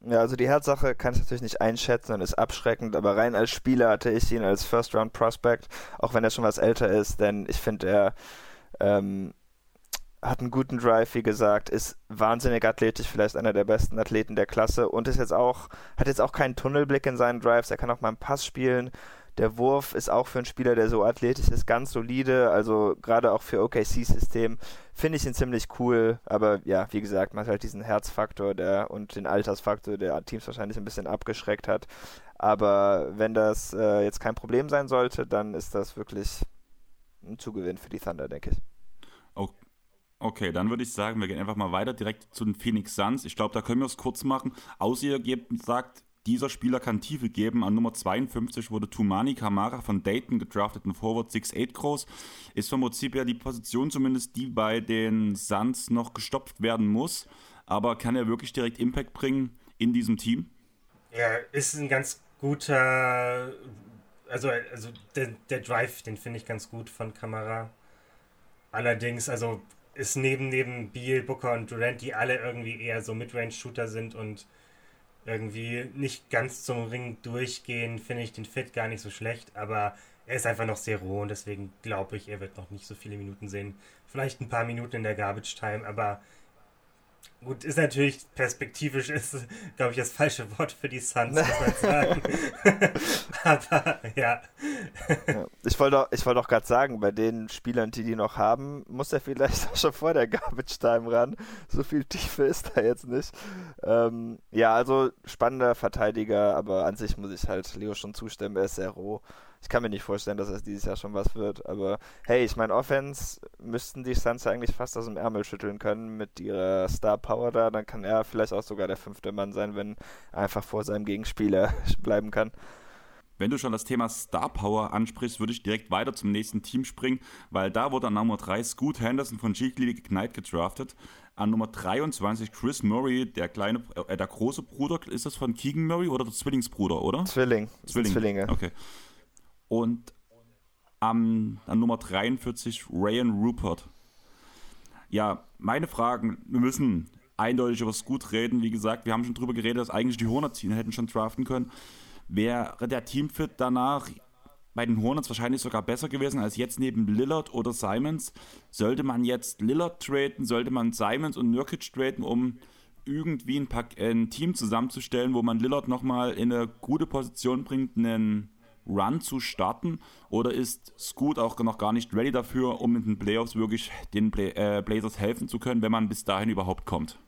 Ja, also die Herzsache kann ich natürlich nicht einschätzen und ist abschreckend, aber rein als Spieler hatte ich ihn als First-Round-Prospect, auch wenn er schon was älter ist, denn ich finde, er ähm, hat einen guten Drive, wie gesagt, ist wahnsinnig athletisch, vielleicht einer der besten Athleten der Klasse und ist jetzt auch, hat jetzt auch keinen Tunnelblick in seinen Drives, er kann auch mal einen Pass spielen, der Wurf ist auch für einen Spieler, der so athletisch ist, ganz solide. Also gerade auch für OKC-System finde ich ihn ziemlich cool. Aber ja, wie gesagt, man hat halt diesen Herzfaktor der, und den Altersfaktor, der Teams wahrscheinlich ein bisschen abgeschreckt hat. Aber wenn das äh, jetzt kein Problem sein sollte, dann ist das wirklich ein Zugewinn für die Thunder, denke ich. Okay, dann würde ich sagen, wir gehen einfach mal weiter direkt zu den Phoenix Suns. Ich glaube, da können wir es kurz machen. Außer ihr sagt, dieser Spieler kann Tiefe geben. An Nummer 52 wurde Tumani Kamara von Dayton gedraftet, ein Forward 6'8 groß. Ist vom Prinzip her die Position zumindest, die bei den Suns noch gestopft werden muss. Aber kann er wirklich direkt Impact bringen in diesem Team? Ja, ist ein ganz guter. Also, also der, der Drive, den finde ich ganz gut von Kamara. Allerdings, also ist neben, neben Beal, Booker und Durant, die alle irgendwie eher so Midrange-Shooter sind und irgendwie nicht ganz zum Ring durchgehen, finde ich den Fit gar nicht so schlecht, aber er ist einfach noch sehr roh und deswegen glaube ich, er wird noch nicht so viele Minuten sehen. Vielleicht ein paar Minuten in der Garbage Time, aber Gut, ist natürlich perspektivisch, ist, glaube ich, das falsche Wort für die Suns, muss man sagen. Aber ja. ja. Ich wollte auch, wollt auch gerade sagen, bei den Spielern, die die noch haben, muss er vielleicht auch schon vor der Garbage Time ran. So viel Tiefe ist da jetzt nicht. Ähm, ja, also spannender Verteidiger, aber an sich muss ich halt Leo schon zustimmen, er ist sehr roh ich kann mir nicht vorstellen, dass es dieses Jahr schon was wird. Aber hey, ich meine, Offense müssten die Suns eigentlich fast aus dem Ärmel schütteln können mit ihrer Star Power da. Dann kann er vielleicht auch sogar der fünfte Mann sein, wenn er einfach vor seinem Gegenspieler bleiben kann. Wenn du schon das Thema Star Power ansprichst, würde ich direkt weiter zum nächsten Team springen, weil da wurde an Nummer 3 Scoot Henderson von G League Ignite gedraftet. An Nummer 23 Chris Murray, der kleine, äh, der große Bruder, ist das von Keegan Murray oder der Zwillingsbruder, oder? Zwilling. Zwilling. Zwillinge. Okay. Und am, an Nummer 43 Ryan Rupert. Ja, meine Fragen, wir müssen eindeutig über Scoot reden. Wie gesagt, wir haben schon drüber geredet, dass eigentlich die Hornets ihn hätten schon draften können. Wäre der Teamfit danach bei den Hornets wahrscheinlich sogar besser gewesen als jetzt neben Lillard oder Simons. Sollte man jetzt Lillard traden, sollte man Simons und Nurkic traden, um irgendwie ein, Pack, ein Team zusammenzustellen, wo man Lillard nochmal in eine gute Position bringt, einen Run zu starten? Oder ist Scoot auch noch gar nicht ready dafür, um in den Playoffs wirklich den äh, Blazers helfen zu können, wenn man bis dahin überhaupt kommt?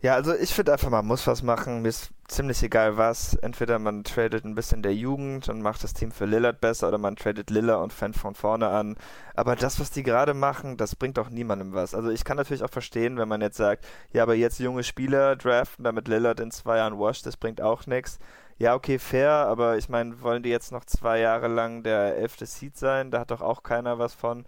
Ja, also ich finde einfach, man muss was machen. Mir ist ziemlich egal was. Entweder man tradet ein bisschen der Jugend und macht das Team für Lillard besser oder man tradet Lillard und fängt von vorne an. Aber das, was die gerade machen, das bringt auch niemandem was. Also ich kann natürlich auch verstehen, wenn man jetzt sagt, ja, aber jetzt junge Spieler draften, damit Lillard in zwei Jahren washt, das bringt auch nichts. Ja, okay, fair, aber ich meine, wollen die jetzt noch zwei Jahre lang der elfte Seed sein? Da hat doch auch keiner was von.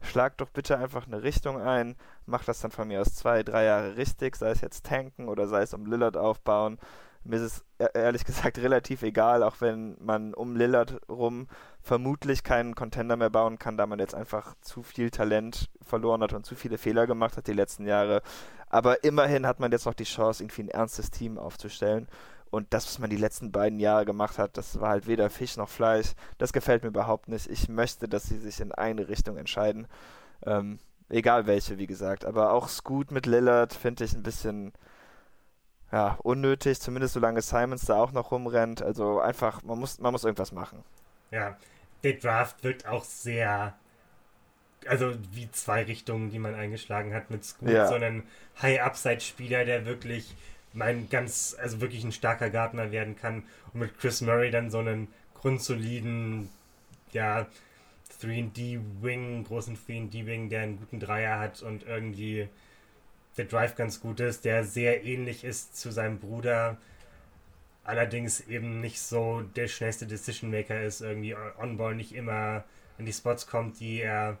Schlag doch bitte einfach eine Richtung ein, mach das dann von mir aus zwei, drei Jahre richtig, sei es jetzt tanken oder sei es um Lillard aufbauen. Mir ist es e-, ehrlich gesagt relativ egal, auch wenn man um Lillard rum vermutlich keinen Contender mehr bauen kann, da man jetzt einfach zu viel Talent verloren hat und zu viele Fehler gemacht hat die letzten Jahre. Aber immerhin hat man jetzt noch die Chance, irgendwie ein ernstes Team aufzustellen. Und das, was man die letzten beiden Jahre gemacht hat, das war halt weder Fisch noch Fleisch. Das gefällt mir überhaupt nicht. Ich möchte, dass sie sich in eine Richtung entscheiden. Ähm, egal welche, wie gesagt. Aber auch Scoot mit Lillard finde ich ein bisschen ja, unnötig, zumindest solange Simons da auch noch rumrennt. Also einfach, man muss, man muss irgendwas machen. Ja, der Draft wirkt auch sehr, also wie zwei Richtungen, die man eingeschlagen hat mit Scoot, ja. sondern High-Upside-Spieler, der wirklich mein ganz, also wirklich ein starker Gartner werden kann und mit Chris Murray dann so einen grundsoliden, ja, 3D-Wing, großen 3D-Wing, der einen guten Dreier hat und irgendwie der Drive ganz gut ist, der sehr ähnlich ist zu seinem Bruder, allerdings eben nicht so der schnellste Decision Maker ist, irgendwie on-ball nicht immer in die Spots kommt, die er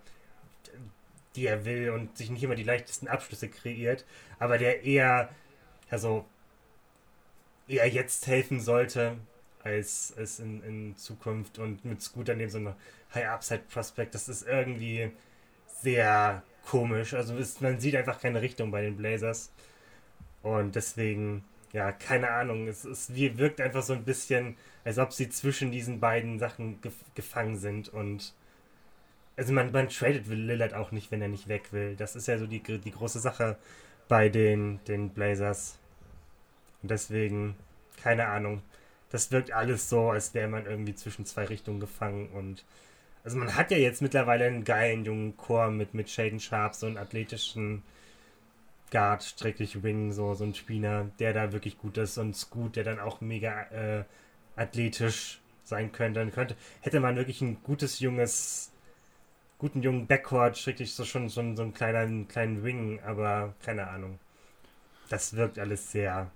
die er will und sich nicht immer die leichtesten Abschlüsse kreiert, aber der eher also eher jetzt helfen sollte, als, als in, in Zukunft und mit Scooter neben so einer High-Upside-Prospect, das ist irgendwie sehr komisch. Also ist, man sieht einfach keine Richtung bei den Blazers. Und deswegen, ja, keine Ahnung. Es, es wirkt einfach so ein bisschen, als ob sie zwischen diesen beiden Sachen gef gefangen sind. Und also man, man tradet Lillard auch nicht, wenn er nicht weg will. Das ist ja so die, die große Sache bei den, den Blazers. Und deswegen, keine Ahnung. Das wirkt alles so, als wäre man irgendwie zwischen zwei Richtungen gefangen. Und also man hat ja jetzt mittlerweile einen geilen jungen Chor mit, mit Shaden Sharp, so einen athletischen Guard, sträglich Wing, so, so ein Spieler, der da wirklich gut ist und Scoot, der dann auch mega äh, athletisch sein könnte. Dann könnte, hätte man wirklich ein gutes junges, guten jungen Backcourt, schrecklich so schon, schon so einen kleinen, kleinen Wing, aber keine Ahnung. Das wirkt alles sehr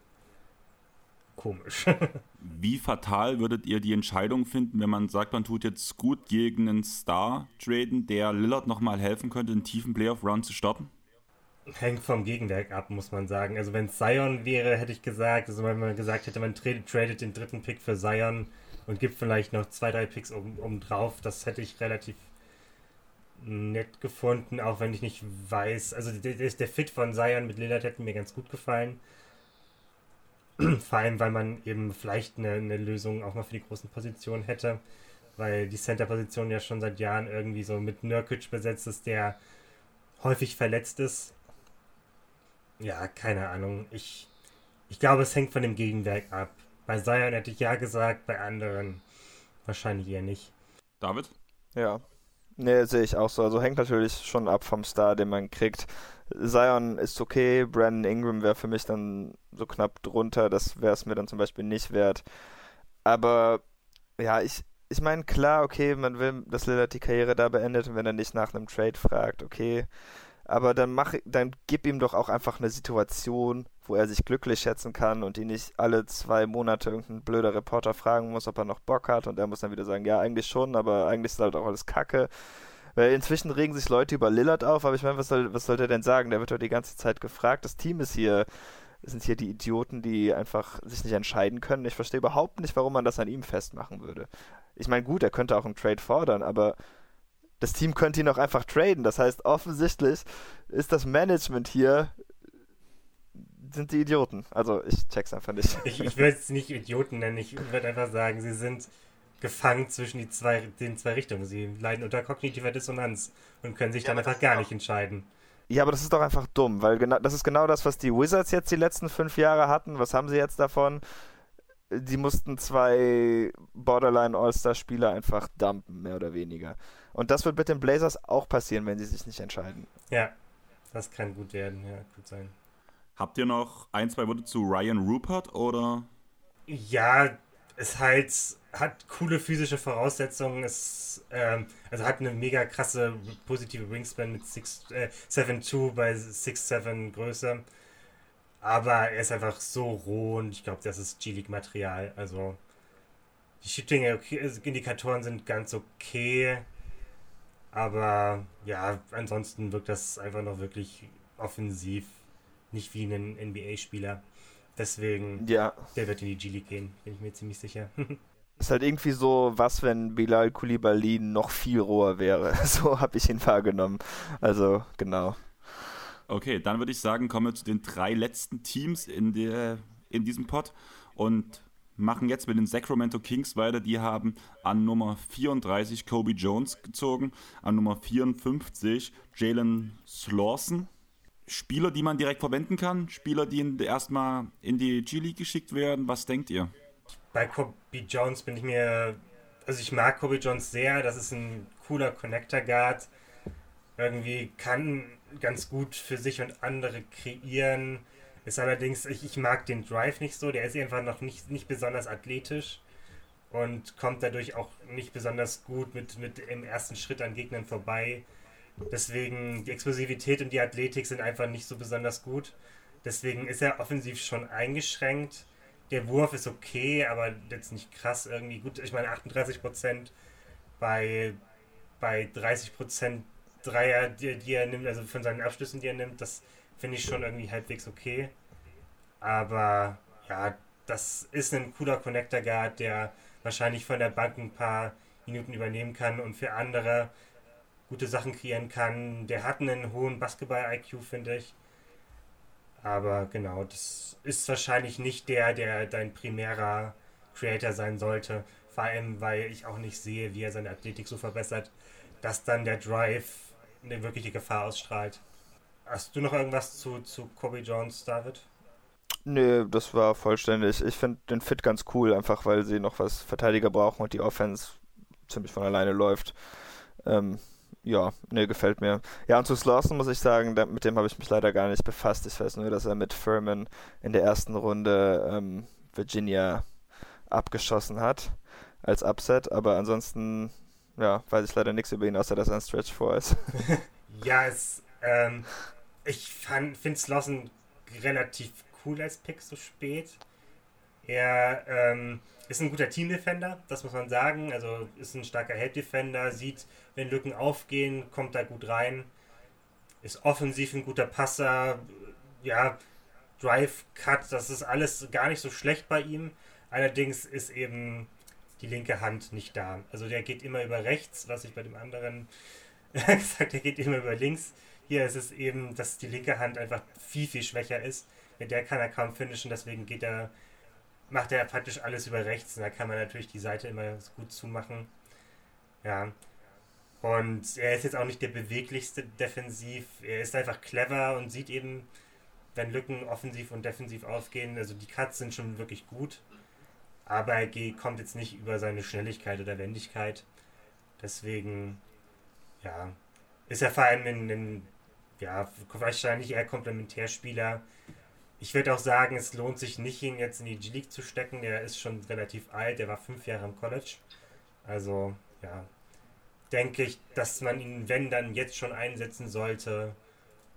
komisch. Wie fatal würdet ihr die Entscheidung finden, wenn man sagt, man tut jetzt gut gegen einen Star traden, der Lillard nochmal helfen könnte, einen tiefen Playoff-Run zu starten? Hängt vom Gegenwerk ab, muss man sagen. Also wenn es Zion wäre, hätte ich gesagt, also wenn man gesagt hätte, man tradet, den dritten Pick für Zion und gibt vielleicht noch zwei, drei Picks oben, oben drauf, das hätte ich relativ nett gefunden, auch wenn ich nicht weiß, also der, der Fit von Zion mit Lillard hätte mir ganz gut gefallen. Vor allem, weil man eben vielleicht eine, eine Lösung auch mal für die großen Positionen hätte, weil die Center-Position ja schon seit Jahren irgendwie so mit Nurkic besetzt ist, der häufig verletzt ist. Ja, keine Ahnung. Ich, ich glaube, es hängt von dem Gegenwerk ab. Bei Zion hätte ich ja gesagt, bei anderen wahrscheinlich eher nicht. David? Ja. Nee, sehe ich auch so. Also hängt natürlich schon ab vom Star, den man kriegt. Zion ist okay, Brandon Ingram wäre für mich dann so knapp drunter, das wäre es mir dann zum Beispiel nicht wert. Aber ja, ich, ich meine, klar, okay, man will, dass Lillard die Karriere da beendet und wenn er nicht nach einem Trade fragt, okay. Aber dann mach, dann gib ihm doch auch einfach eine Situation, wo er sich glücklich schätzen kann und ihn nicht alle zwei Monate irgendein blöder Reporter fragen muss, ob er noch Bock hat und er muss dann wieder sagen, ja, eigentlich schon, aber eigentlich ist halt auch alles Kacke. Weil inzwischen regen sich Leute über Lillard auf, aber ich meine, was soll, was soll der denn sagen? Der wird doch die ganze Zeit gefragt. Das Team ist hier, sind hier die Idioten, die einfach sich nicht entscheiden können. Ich verstehe überhaupt nicht, warum man das an ihm festmachen würde. Ich meine, gut, er könnte auch einen Trade fordern, aber das Team könnte ihn auch einfach traden. Das heißt, offensichtlich ist das Management hier sind die Idioten. Also ich check's einfach nicht. Ich, ich würde es nicht Idioten nennen, ich würde einfach sagen, sie sind gefangen zwischen die zwei, den zwei Richtungen. Sie leiden unter kognitiver Dissonanz und können sich ja, dann einfach gar nicht entscheiden. Ja, aber das ist doch einfach dumm, weil genau, das ist genau das, was die Wizards jetzt die letzten fünf Jahre hatten. Was haben sie jetzt davon? Die mussten zwei Borderline All-Star-Spieler einfach dumpen, mehr oder weniger. Und das wird mit den Blazers auch passieren, wenn sie sich nicht entscheiden. Ja, das kann gut werden, ja, gut sein. Habt ihr noch ein, zwei Worte zu Ryan Rupert oder? Ja, es halt hat coole physische Voraussetzungen, es ähm, also hat eine mega krasse positive Wingspan mit 7'2 äh, bei 6'7 Größe. Aber er ist einfach so roh und ich glaube, das ist G-League-Material. Also die Shooting-Indikatoren sind ganz okay. Aber ja, ansonsten wirkt das einfach noch wirklich offensiv. Nicht wie ein NBA-Spieler. Deswegen, ja. der wird in die G-League gehen, bin ich mir ziemlich sicher. Ist halt irgendwie so, was, wenn Bilal Koulibaly noch viel roher wäre. So habe ich ihn wahrgenommen. Also, genau. Okay, dann würde ich sagen, kommen wir zu den drei letzten Teams in, der, in diesem Pod und machen jetzt mit den Sacramento Kings weiter. Die haben an Nummer 34 Kobe Jones gezogen, an Nummer 54 Jalen Slawson. Spieler, die man direkt verwenden kann, Spieler, die erstmal in die G-League geschickt werden. Was denkt ihr? Bei Kobe Jones bin ich mir, also ich mag Kobe Jones sehr, das ist ein cooler Connector Guard. Irgendwie kann ganz gut für sich und andere kreieren. Ist allerdings, ich, ich mag den Drive nicht so, der ist einfach noch nicht, nicht besonders athletisch und kommt dadurch auch nicht besonders gut mit, mit im ersten Schritt an Gegnern vorbei. Deswegen die Explosivität und die Athletik sind einfach nicht so besonders gut. Deswegen ist er offensiv schon eingeschränkt. Der Wurf ist okay, aber jetzt nicht krass irgendwie gut. Ich meine 38 bei, bei 30% Dreier, die, die er nimmt, also von seinen Abschlüssen, die er nimmt, das finde ich schon irgendwie halbwegs okay. Aber ja, das ist ein cooler Connector Guard, der wahrscheinlich von der Bank ein paar Minuten übernehmen kann und für andere gute Sachen kreieren kann. Der hat einen hohen Basketball-IQ, finde ich. Aber genau, das ist wahrscheinlich nicht der, der dein primärer Creator sein sollte. Vor allem, weil ich auch nicht sehe, wie er seine Athletik so verbessert, dass dann der Drive eine wirkliche Gefahr ausstrahlt. Hast du noch irgendwas zu, zu Kobe Jones, David? Nö, das war vollständig. Ich finde den Fit ganz cool, einfach weil sie noch was Verteidiger brauchen und die Offense ziemlich von alleine läuft. Ähm, ja, ne, gefällt mir. Ja, und zu Slawson muss ich sagen, mit dem habe ich mich leider gar nicht befasst. Ich weiß nur, dass er mit Furman in der ersten Runde ähm, Virginia abgeschossen hat als Upset, aber ansonsten, ja, weiß ich leider nichts über ihn, außer dass er ein Stretch 4 ist. ja, es, ähm, ich finde Slawson relativ cool als Pick so spät. Er, ähm, ist ein guter Team-Defender, das muss man sagen. Also ist ein starker Help-Defender, sieht, wenn Lücken aufgehen, kommt da gut rein. Ist offensiv ein guter Passer. Ja, Drive-Cut, das ist alles gar nicht so schlecht bei ihm. Allerdings ist eben die linke Hand nicht da. Also der geht immer über rechts, was ich bei dem anderen gesagt der geht immer über links. Hier ist es eben, dass die linke Hand einfach viel, viel schwächer ist. Mit der kann er kaum finishen, deswegen geht er macht er praktisch alles über rechts und da kann man natürlich die Seite immer gut zumachen. Ja. Und er ist jetzt auch nicht der beweglichste defensiv. Er ist einfach clever und sieht eben wenn Lücken offensiv und defensiv aufgehen. Also die Cuts sind schon wirklich gut, aber er kommt jetzt nicht über seine Schnelligkeit oder Wendigkeit. Deswegen, ja, ist er vor allem in, in ja, wahrscheinlich eher Komplementärspieler. Ich würde auch sagen, es lohnt sich nicht, ihn jetzt in die G-League zu stecken. Der ist schon relativ alt, der war fünf Jahre im College. Also, ja, denke ich, dass man ihn, wenn dann jetzt schon einsetzen sollte,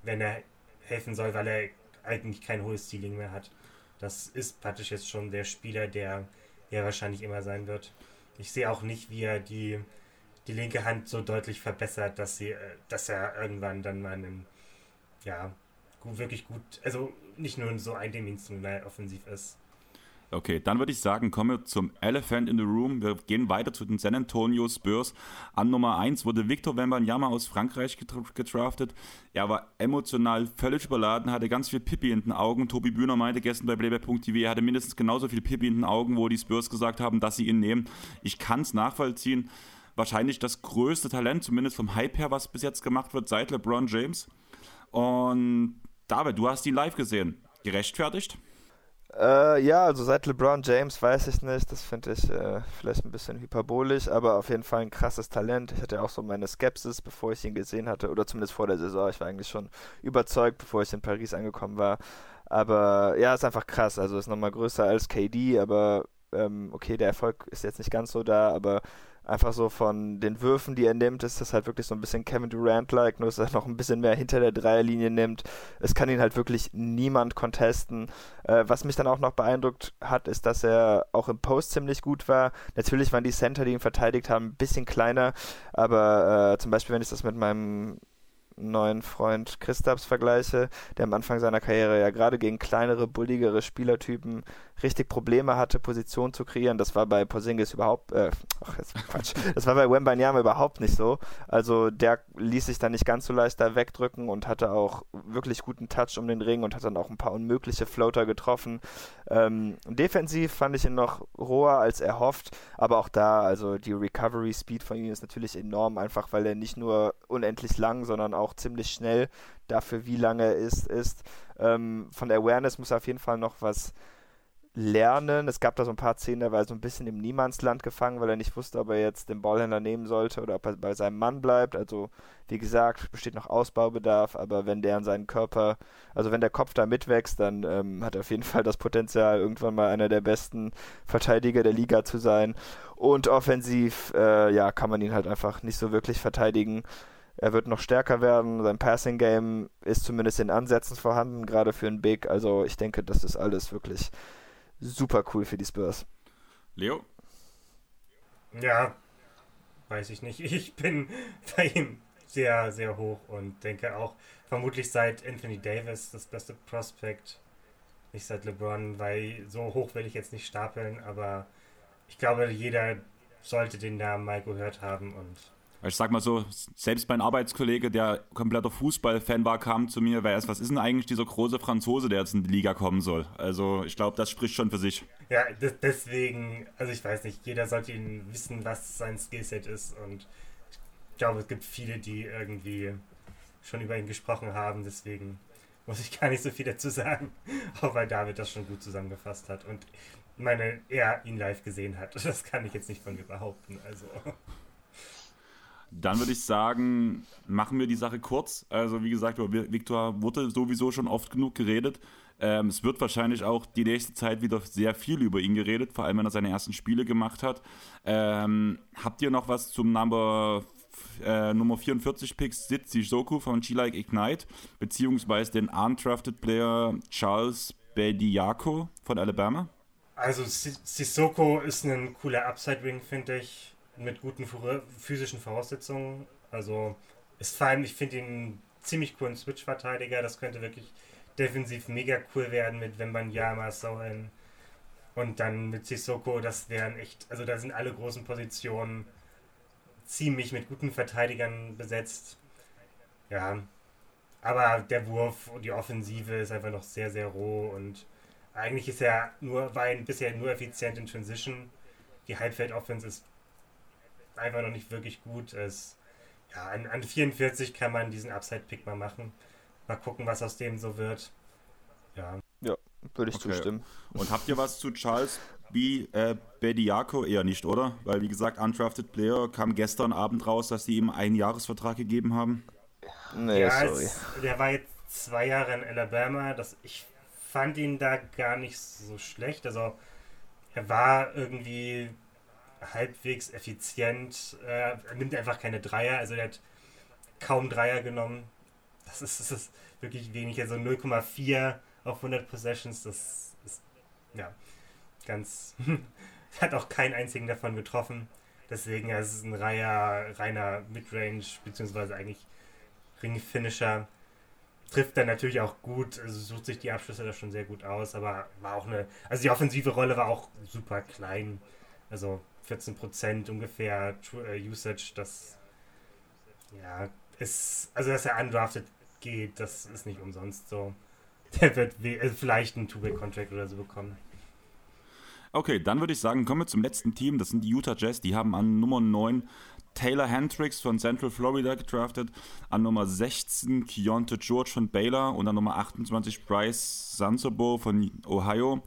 wenn er helfen soll, weil er eigentlich kein hohes Ceiling mehr hat. Das ist praktisch jetzt schon der Spieler, der ja wahrscheinlich immer sein wird. Ich sehe auch nicht, wie er die, die linke Hand so deutlich verbessert, dass sie, äh, dass er irgendwann dann mal einen, ja, wirklich gut, also nicht nur so eindimensional offensiv ist. Okay, dann würde ich sagen, kommen wir zum Elephant in the Room. Wir gehen weiter zu den San Antonio Spurs. An Nummer 1 wurde Victor Wembanyama aus Frankreich gedraftet. Er war emotional völlig überladen, hatte ganz viel Pippi in den Augen. Tobi Bühner meinte gestern bei Playback.tv, er hatte mindestens genauso viel Pippi in den Augen, wo die Spurs gesagt haben, dass sie ihn nehmen. Ich kann es nachvollziehen. Wahrscheinlich das größte Talent, zumindest vom Hype her, was bis jetzt gemacht wird, seit LeBron James. Und David, du hast ihn live gesehen. Gerechtfertigt? Äh, ja, also seit LeBron James weiß ich nicht. Das finde ich äh, vielleicht ein bisschen hyperbolisch, aber auf jeden Fall ein krasses Talent. Ich hatte auch so meine Skepsis, bevor ich ihn gesehen hatte, oder zumindest vor der Saison. Ich war eigentlich schon überzeugt, bevor ich in Paris angekommen war. Aber ja, ist einfach krass. Also ist nochmal größer als KD, aber ähm, okay, der Erfolg ist jetzt nicht ganz so da, aber einfach so von den Würfen, die er nimmt, ist das halt wirklich so ein bisschen Kevin Durant-like, nur dass er noch ein bisschen mehr hinter der Dreierlinie nimmt. Es kann ihn halt wirklich niemand contesten. Äh, was mich dann auch noch beeindruckt hat, ist, dass er auch im Post ziemlich gut war. Natürlich waren die Center, die ihn verteidigt haben, ein bisschen kleiner, aber äh, zum Beispiel, wenn ich das mit meinem neuen Freund Christaps vergleiche, der am Anfang seiner Karriere ja gerade gegen kleinere, bulligere Spielertypen richtig Probleme hatte, Position zu kreieren. Das war bei Porzingis überhaupt, äh, ach jetzt Quatsch, das war bei Wembanyama überhaupt nicht so. Also der ließ sich dann nicht ganz so leicht da wegdrücken und hatte auch wirklich guten Touch um den Ring und hat dann auch ein paar unmögliche Floater getroffen. Ähm, defensiv fand ich ihn noch roher als erhofft, aber auch da, also die Recovery Speed von ihm ist natürlich enorm, einfach weil er nicht nur unendlich lang, sondern auch ziemlich schnell dafür, wie lange er ist, ist. Ähm, von der Awareness muss er auf jeden Fall noch was lernen. Es gab da so ein paar Szenen, da war er so ein bisschen im Niemandsland gefangen, weil er nicht wusste, ob er jetzt den Ballhändler nehmen sollte oder ob er bei seinem Mann bleibt. Also, wie gesagt, besteht noch Ausbaubedarf, aber wenn der an seinen Körper, also wenn der Kopf da mitwächst, dann ähm, hat er auf jeden Fall das Potenzial, irgendwann mal einer der besten Verteidiger der Liga zu sein. Und offensiv, äh, ja, kann man ihn halt einfach nicht so wirklich verteidigen. Er wird noch stärker werden. Sein Passing Game ist zumindest in Ansätzen vorhanden, gerade für einen Big. Also ich denke, das ist alles wirklich super cool für die Spurs. Leo? Ja, weiß ich nicht. Ich bin bei ihm sehr, sehr hoch und denke auch vermutlich seit Anthony Davis das beste Prospect. Nicht seit LeBron, weil so hoch will ich jetzt nicht stapeln, aber ich glaube, jeder sollte den Namen mal gehört haben und ich sag mal so, selbst mein Arbeitskollege, der kompletter Fußballfan war, kam zu mir, weil er was ist denn eigentlich dieser große Franzose, der jetzt in die Liga kommen soll? Also ich glaube, das spricht schon für sich. Ja, deswegen, also ich weiß nicht, jeder sollte ihn wissen, was sein Skillset ist und ich glaube, es gibt viele, die irgendwie schon über ihn gesprochen haben, deswegen muss ich gar nicht so viel dazu sagen, auch weil David das schon gut zusammengefasst hat und meine, er ihn live gesehen hat. Das kann ich jetzt nicht von mir behaupten, also... Dann würde ich sagen, machen wir die Sache kurz. Also wie gesagt, über Viktor wurde sowieso schon oft genug geredet. Ähm, es wird wahrscheinlich auch die nächste Zeit wieder sehr viel über ihn geredet, vor allem wenn er seine ersten Spiele gemacht hat. Ähm, habt ihr noch was zum Number, äh, Nummer 44 Picks Sitzi Soku von G-Like Ignite, beziehungsweise den undrafted Player Charles Bediako von Alabama? Also Sissoko ist ein cooler Upside-Wing, finde ich mit guten physischen Voraussetzungen. Also ist vor allem, ich finde ihn einen ziemlich coolen Switch-Verteidiger. Das könnte wirklich defensiv mega cool werden mit Wembanyama, Sohen und dann mit Sissoko. Das wären echt, also da sind alle großen Positionen ziemlich mit guten Verteidigern besetzt. Ja, aber der Wurf und die Offensive ist einfach noch sehr, sehr roh und eigentlich ist er nur, war er bisher nur effizient in Transition. Die Halbfeld-Offense ist einfach noch nicht wirklich gut. Es, ja, an, an 44 kann man diesen Upside-Pick mal machen. Mal gucken, was aus dem so wird. ja. Ja, würde ich Okay. zustimmen. Und habt ihr was zu Charles B. Äh, Bediako? Eher nicht, oder? Weil, wie gesagt, Undrafted Player kam gestern Abend raus, dass die ihm einen Jahresvertrag gegeben haben. Nee, ja, sorry. es, der war jetzt zwei Jahre in Alabama. Das, ich fand ihn da gar nicht so schlecht. Also er war irgendwie halbwegs effizient. Äh, er nimmt einfach keine Dreier. Also er hat kaum Dreier genommen. Das ist, das ist wirklich wenig. Also 0,4 auf 100 Possessions. Das ist ja ganz. hat auch keinen einzigen davon getroffen. Deswegen ja, es ist ein reiner, reiner Midrange, beziehungsweise eigentlich Ringfinisher. Trifft dann natürlich auch gut, also sucht sich die Abschlüsse da schon sehr gut aus, aber war auch eine. Also die offensive Rolle war auch super klein. Also 14% ungefähr äh, Usage, das ja ist. Also dass er undrafted geht, das ist nicht umsonst so. Der wird äh, vielleicht einen Two-Way-Contract oder so bekommen. Okay, dann würde ich sagen, kommen wir zum letzten Team. Das sind die Utah Jazz. Die haben an Nummer 9 Taylor Hendricks von Central Florida gedraftet, an Nummer 16 Keontae George von Baylor und an Nummer 28 Bryce Sansobo von Ohio.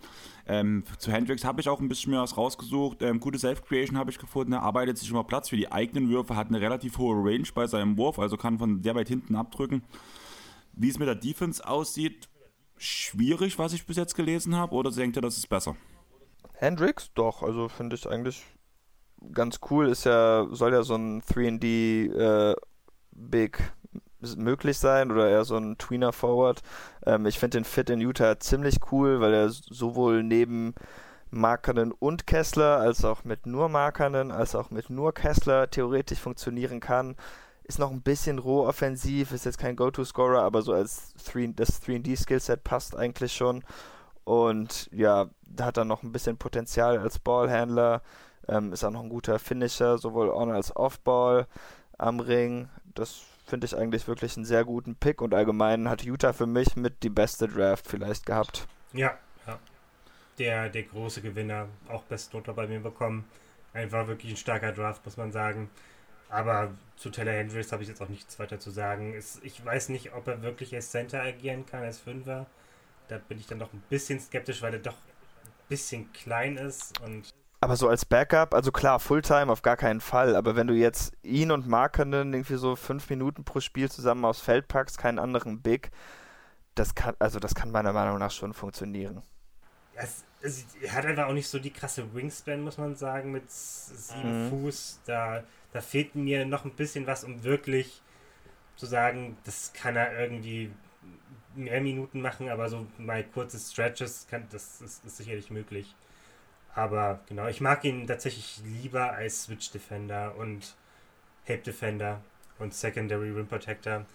Ähm, zu Hendricks habe ich auch ein bisschen mehr was rausgesucht. Ähm, gute Self-Creation habe ich gefunden. Er arbeitet sich immer Platz für die eigenen Würfe, hat eine relativ hohe Range bei seinem Wurf, also kann von sehr weit hinten abdrücken. Wie es mit der Defense aussieht, schwierig, was ich bis jetzt gelesen habe, oder denkt ihr, das ist besser? Hendrix, doch, also finde ich eigentlich ganz cool. Ist ja, soll ja so ein 3D äh, Big möglich sein oder eher so ein Tweener Forward. Ähm, ich finde den Fit in Utah ziemlich cool, weil er sowohl neben Markanen und Kessler als auch mit nur Markanen als auch mit nur Kessler theoretisch funktionieren kann. Ist noch ein bisschen roh offensiv, ist jetzt kein Go-To-Scorer, aber so als 3, das 3D-Skillset passt eigentlich schon. Und ja, hat er noch ein bisschen Potenzial als Ballhandler. Ähm, ist auch noch ein guter Finisher, sowohl on als off-Ball am Ring. Das finde ich eigentlich wirklich einen sehr guten Pick und allgemein hat Utah für mich mit die beste Draft vielleicht gehabt. Ja, ja. Der, der große Gewinner, auch Bestnoter bei mir bekommen. Einfach wirklich ein starker Draft, muss man sagen. Aber zu Taylor Hendricks habe ich jetzt auch nichts weiter zu sagen. Es, ich weiß nicht, ob er wirklich als Center agieren kann, als Fünfer. Da bin ich dann doch ein bisschen skeptisch, weil er doch ein bisschen klein ist und Aber so als Backup, also klar, Fulltime auf gar keinen Fall, aber wenn du jetzt ihn und Markenen irgendwie so fünf Minuten pro Spiel zusammen aufs Feld packst, keinen anderen Big, das kann, also das kann meiner Meinung nach schon funktionieren. Es, es, er hat einfach auch nicht so die krasse Wingspan, muss man sagen, mit sieben Mhm. Fuß. Da, da fehlt mir noch ein bisschen was, um wirklich zu sagen, das kann er irgendwie mehr Minuten machen, aber so mal kurze Stretches, kann, das ist, ist sicherlich möglich. Aber genau, ich mag ihn tatsächlich lieber als Switch Defender und Help Defender und Secondary Rim Protector.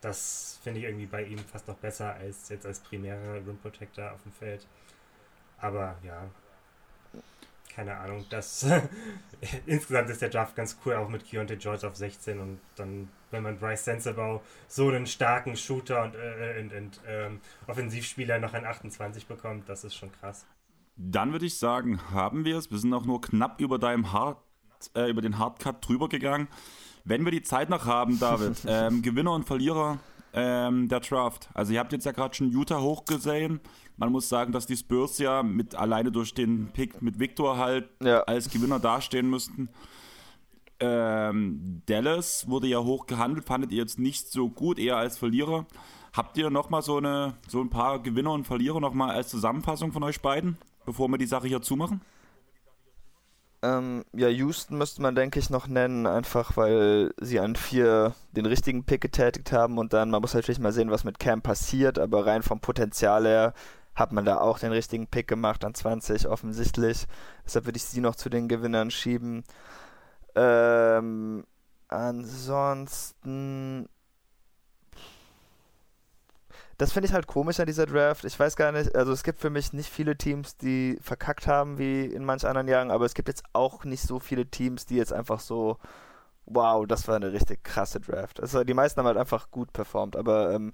Das finde ich irgendwie bei ihm fast noch besser als jetzt als primärer Rim Protector auf dem Feld. Aber ja, keine Ahnung. Das insgesamt ist der Draft ganz cool, auch mit Keontae George auf 16 und dann, wenn man Bryce Sensabaugh so einen starken Shooter und, äh, und, und ähm, Offensivspieler noch an 28 bekommt, das ist schon krass. Dann würde ich sagen, haben wir es. Wir sind auch nur knapp über deinem Hard, äh, über den Hardcut drüber gegangen. Wenn wir die Zeit noch haben, David, ähm, Gewinner und Verlierer ähm, der Draft. Also ihr habt jetzt ja gerade schon Utah hochgesehen. Man muss sagen, dass die Spurs ja mit alleine durch den Pick mit Victor halt Ja. als Gewinner dastehen müssten. Ähm, Dallas wurde ja hoch gehandelt, fandet ihr jetzt nicht so gut, eher als Verlierer. Habt ihr nochmal so, eine, so ein paar Gewinner und Verlierer nochmal als Zusammenfassung von euch beiden, bevor wir die Sache hier zumachen? Ähm, ja, Houston müsste man, denke ich, noch nennen, einfach weil sie an vier den richtigen Pick getätigt haben und dann, man muss natürlich mal sehen, was mit Cam passiert, aber rein vom Potenzial her hat man da auch den richtigen Pick gemacht an 20, offensichtlich. Deshalb würde ich sie noch zu den Gewinnern schieben. Ähm, ansonsten. Das finde ich halt komisch an dieser Draft. Ich weiß gar nicht, also es gibt für mich nicht viele Teams, die verkackt haben wie in manch anderen Jahren, aber es gibt jetzt auch nicht so viele Teams, die jetzt einfach so, wow, das war eine richtig krasse Draft. Also die meisten haben halt einfach gut performt, aber ähm,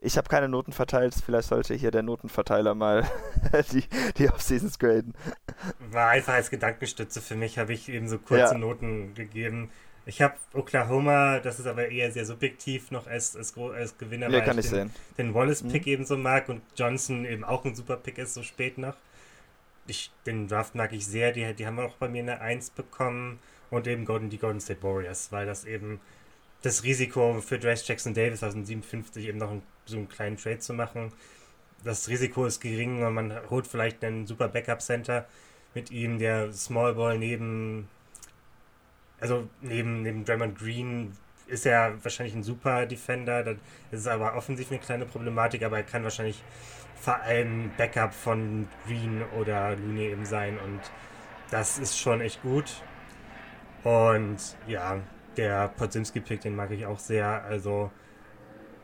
ich habe keine Noten verteilt. Vielleicht sollte hier der Notenverteiler mal die, die Off-Seasons graden. War einfach als Gedankenstütze für mich, habe ich eben so kurze Ja. Noten gegeben. Ich habe Oklahoma, das ist aber eher sehr subjektiv noch als, als, als Gewinner, ja, weil kann ich ich den, sehen. den Wallace-Pick mhm. eben so mag und Johnson eben auch ein super Pick ist, so spät noch. Ich, den Draft mag ich sehr, die, die haben auch bei mir eine 1 bekommen und eben Golden, die Golden State Warriors, weil das eben das Risiko für Drace Jackson Davis aus dem 57 eben noch einen, so einen kleinen Trade zu machen. Das Risiko ist gering und man holt vielleicht einen super Backup-Center mit ihm, der Small Ball neben, also neben, neben Draymond Green ist er wahrscheinlich ein super Defender. Das ist aber offensiv eine kleine Problematik, aber er kann wahrscheinlich vor allem Backup von Green oder Looney eben sein und das ist schon echt gut. Und ja, der Podzinski-Pick, den mag ich auch sehr. Also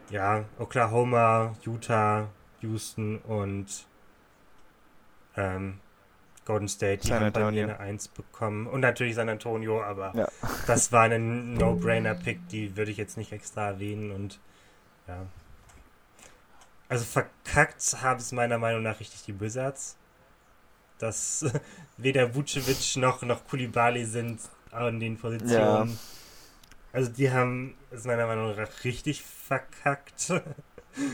ja, Oklahoma, Utah, Houston und ähm, Golden State, die San haben bei mir eine 1 bekommen. Und natürlich San Antonio, aber ja. das war ein No-Brainer-Pick, die würde ich jetzt nicht extra erwähnen und ja. Also verkackt haben es meiner Meinung nach richtig die Wizards. Dass weder Vucevic noch, noch Kulibali sind an den Positionen. Ja. Also die haben es meiner Meinung nach richtig verkackt.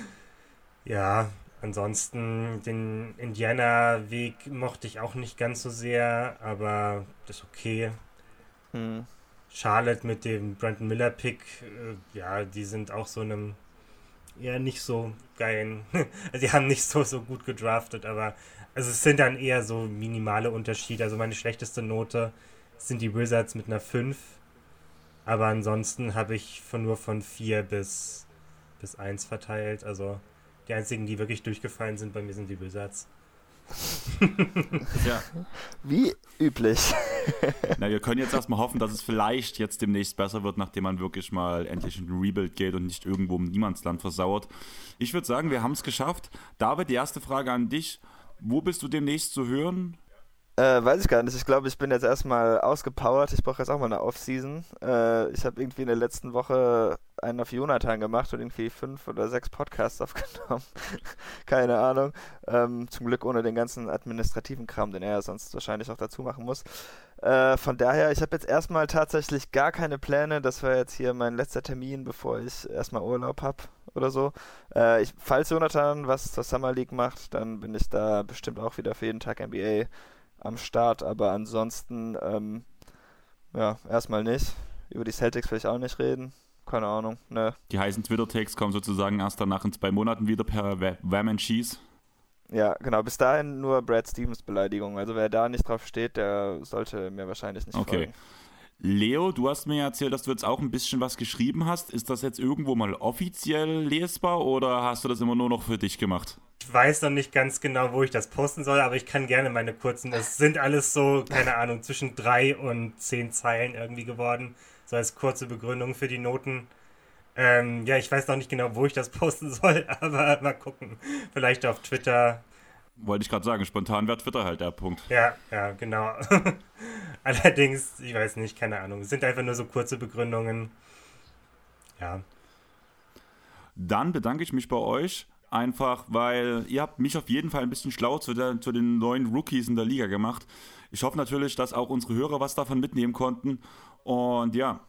ja, ansonsten den Indiana-Weg mochte ich auch nicht ganz so sehr, aber das ist okay. Hm. Charlotte mit dem Brandon Miller-Pick, äh, ja, die sind auch so einem eher nicht so geilen. also die haben nicht so, so gut gedraftet, aber also es sind dann eher so minimale Unterschiede. Also meine schlechteste Note sind die Wizards mit einer 5. Aber ansonsten habe ich von nur von 4 bis, bis 1 verteilt. Also die einzigen, die wirklich durchgefallen sind bei mir, sind die Wizards. ja. Wie üblich. Na, wir können jetzt erstmal hoffen, dass es vielleicht jetzt demnächst besser wird, nachdem man wirklich mal endlich in ein Rebuild geht und nicht irgendwo im Niemandsland versauert. Ich würde sagen, wir haben es geschafft. David, die erste Frage an dich. Wo bist du demnächst zu hören? Äh, weiß ich gar nicht. Ich glaube, ich bin jetzt erstmal ausgepowert. Ich brauche jetzt auch mal eine Off-Season. Äh, ich habe irgendwie in der letzten Woche einen auf Jonathan gemacht und irgendwie fünf oder sechs Podcasts aufgenommen. Keine Ahnung. Ähm, zum Glück ohne den ganzen administrativen Kram, den er sonst wahrscheinlich auch dazu machen muss. Äh, von daher, ich habe jetzt erstmal tatsächlich gar keine Pläne. Das war jetzt hier mein letzter Termin, bevor ich erstmal Urlaub habe oder so. Äh, ich, falls Jonathan was zur Summer League macht, dann bin ich da bestimmt auch wieder für jeden Tag NBA am Start, aber ansonsten, ähm, ja, erstmal nicht. Über die Celtics will ich auch nicht reden. Keine Ahnung, ne. Die heißen Twitter-Takes kommen sozusagen erst danach in zwei Monaten wieder per Wham and Cheese. Ja, genau. Bis dahin nur Brad Stevens Beleidigung. Also wer da nicht drauf steht, der sollte mir wahrscheinlich nicht okay. folgen. Leo, du hast mir erzählt, dass du jetzt auch ein bisschen was geschrieben hast. Ist das jetzt irgendwo mal offiziell lesbar oder hast du das immer nur noch für dich gemacht? Ich weiß noch nicht ganz genau, wo ich das posten soll, aber ich kann gerne meine kurzen. Das sind alles so, keine Ahnung, zwischen drei und zehn Zeilen irgendwie geworden. So als kurze Begründung für die Noten. Ähm, ja, ich weiß noch nicht genau, wo ich das posten soll, aber mal gucken. Vielleicht auf Twitter wollte ich gerade sagen, spontan wäre Twitter halt der Punkt. Ja, ja, genau. Allerdings, ich weiß nicht, keine Ahnung. Es sind einfach nur so kurze Begründungen. Ja. Dann bedanke ich mich bei euch. Einfach, weil ihr habt mich auf jeden Fall ein bisschen schlau zu, der, zu den neuen Rookies in der Liga gemacht. Ich hoffe natürlich, dass auch unsere Hörer was davon mitnehmen konnten. Und ja,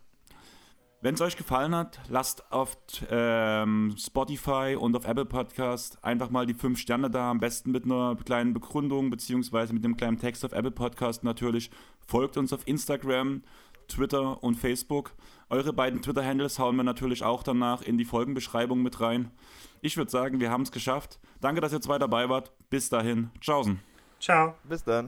wenn es euch gefallen hat, lasst auf ähm, Spotify und auf Apple Podcast einfach mal die 5 Sterne da, am besten mit einer kleinen Begründung beziehungsweise mit einem kleinen Text auf Apple Podcast natürlich. Folgt uns auf Instagram, Twitter und Facebook. Eure beiden Twitter-Handles hauen wir natürlich auch danach in die Folgenbeschreibung mit rein. Ich würde sagen, wir haben es geschafft. Danke, dass ihr zwei dabei wart. Bis dahin. Tschaußen. Ciao. Bis dann.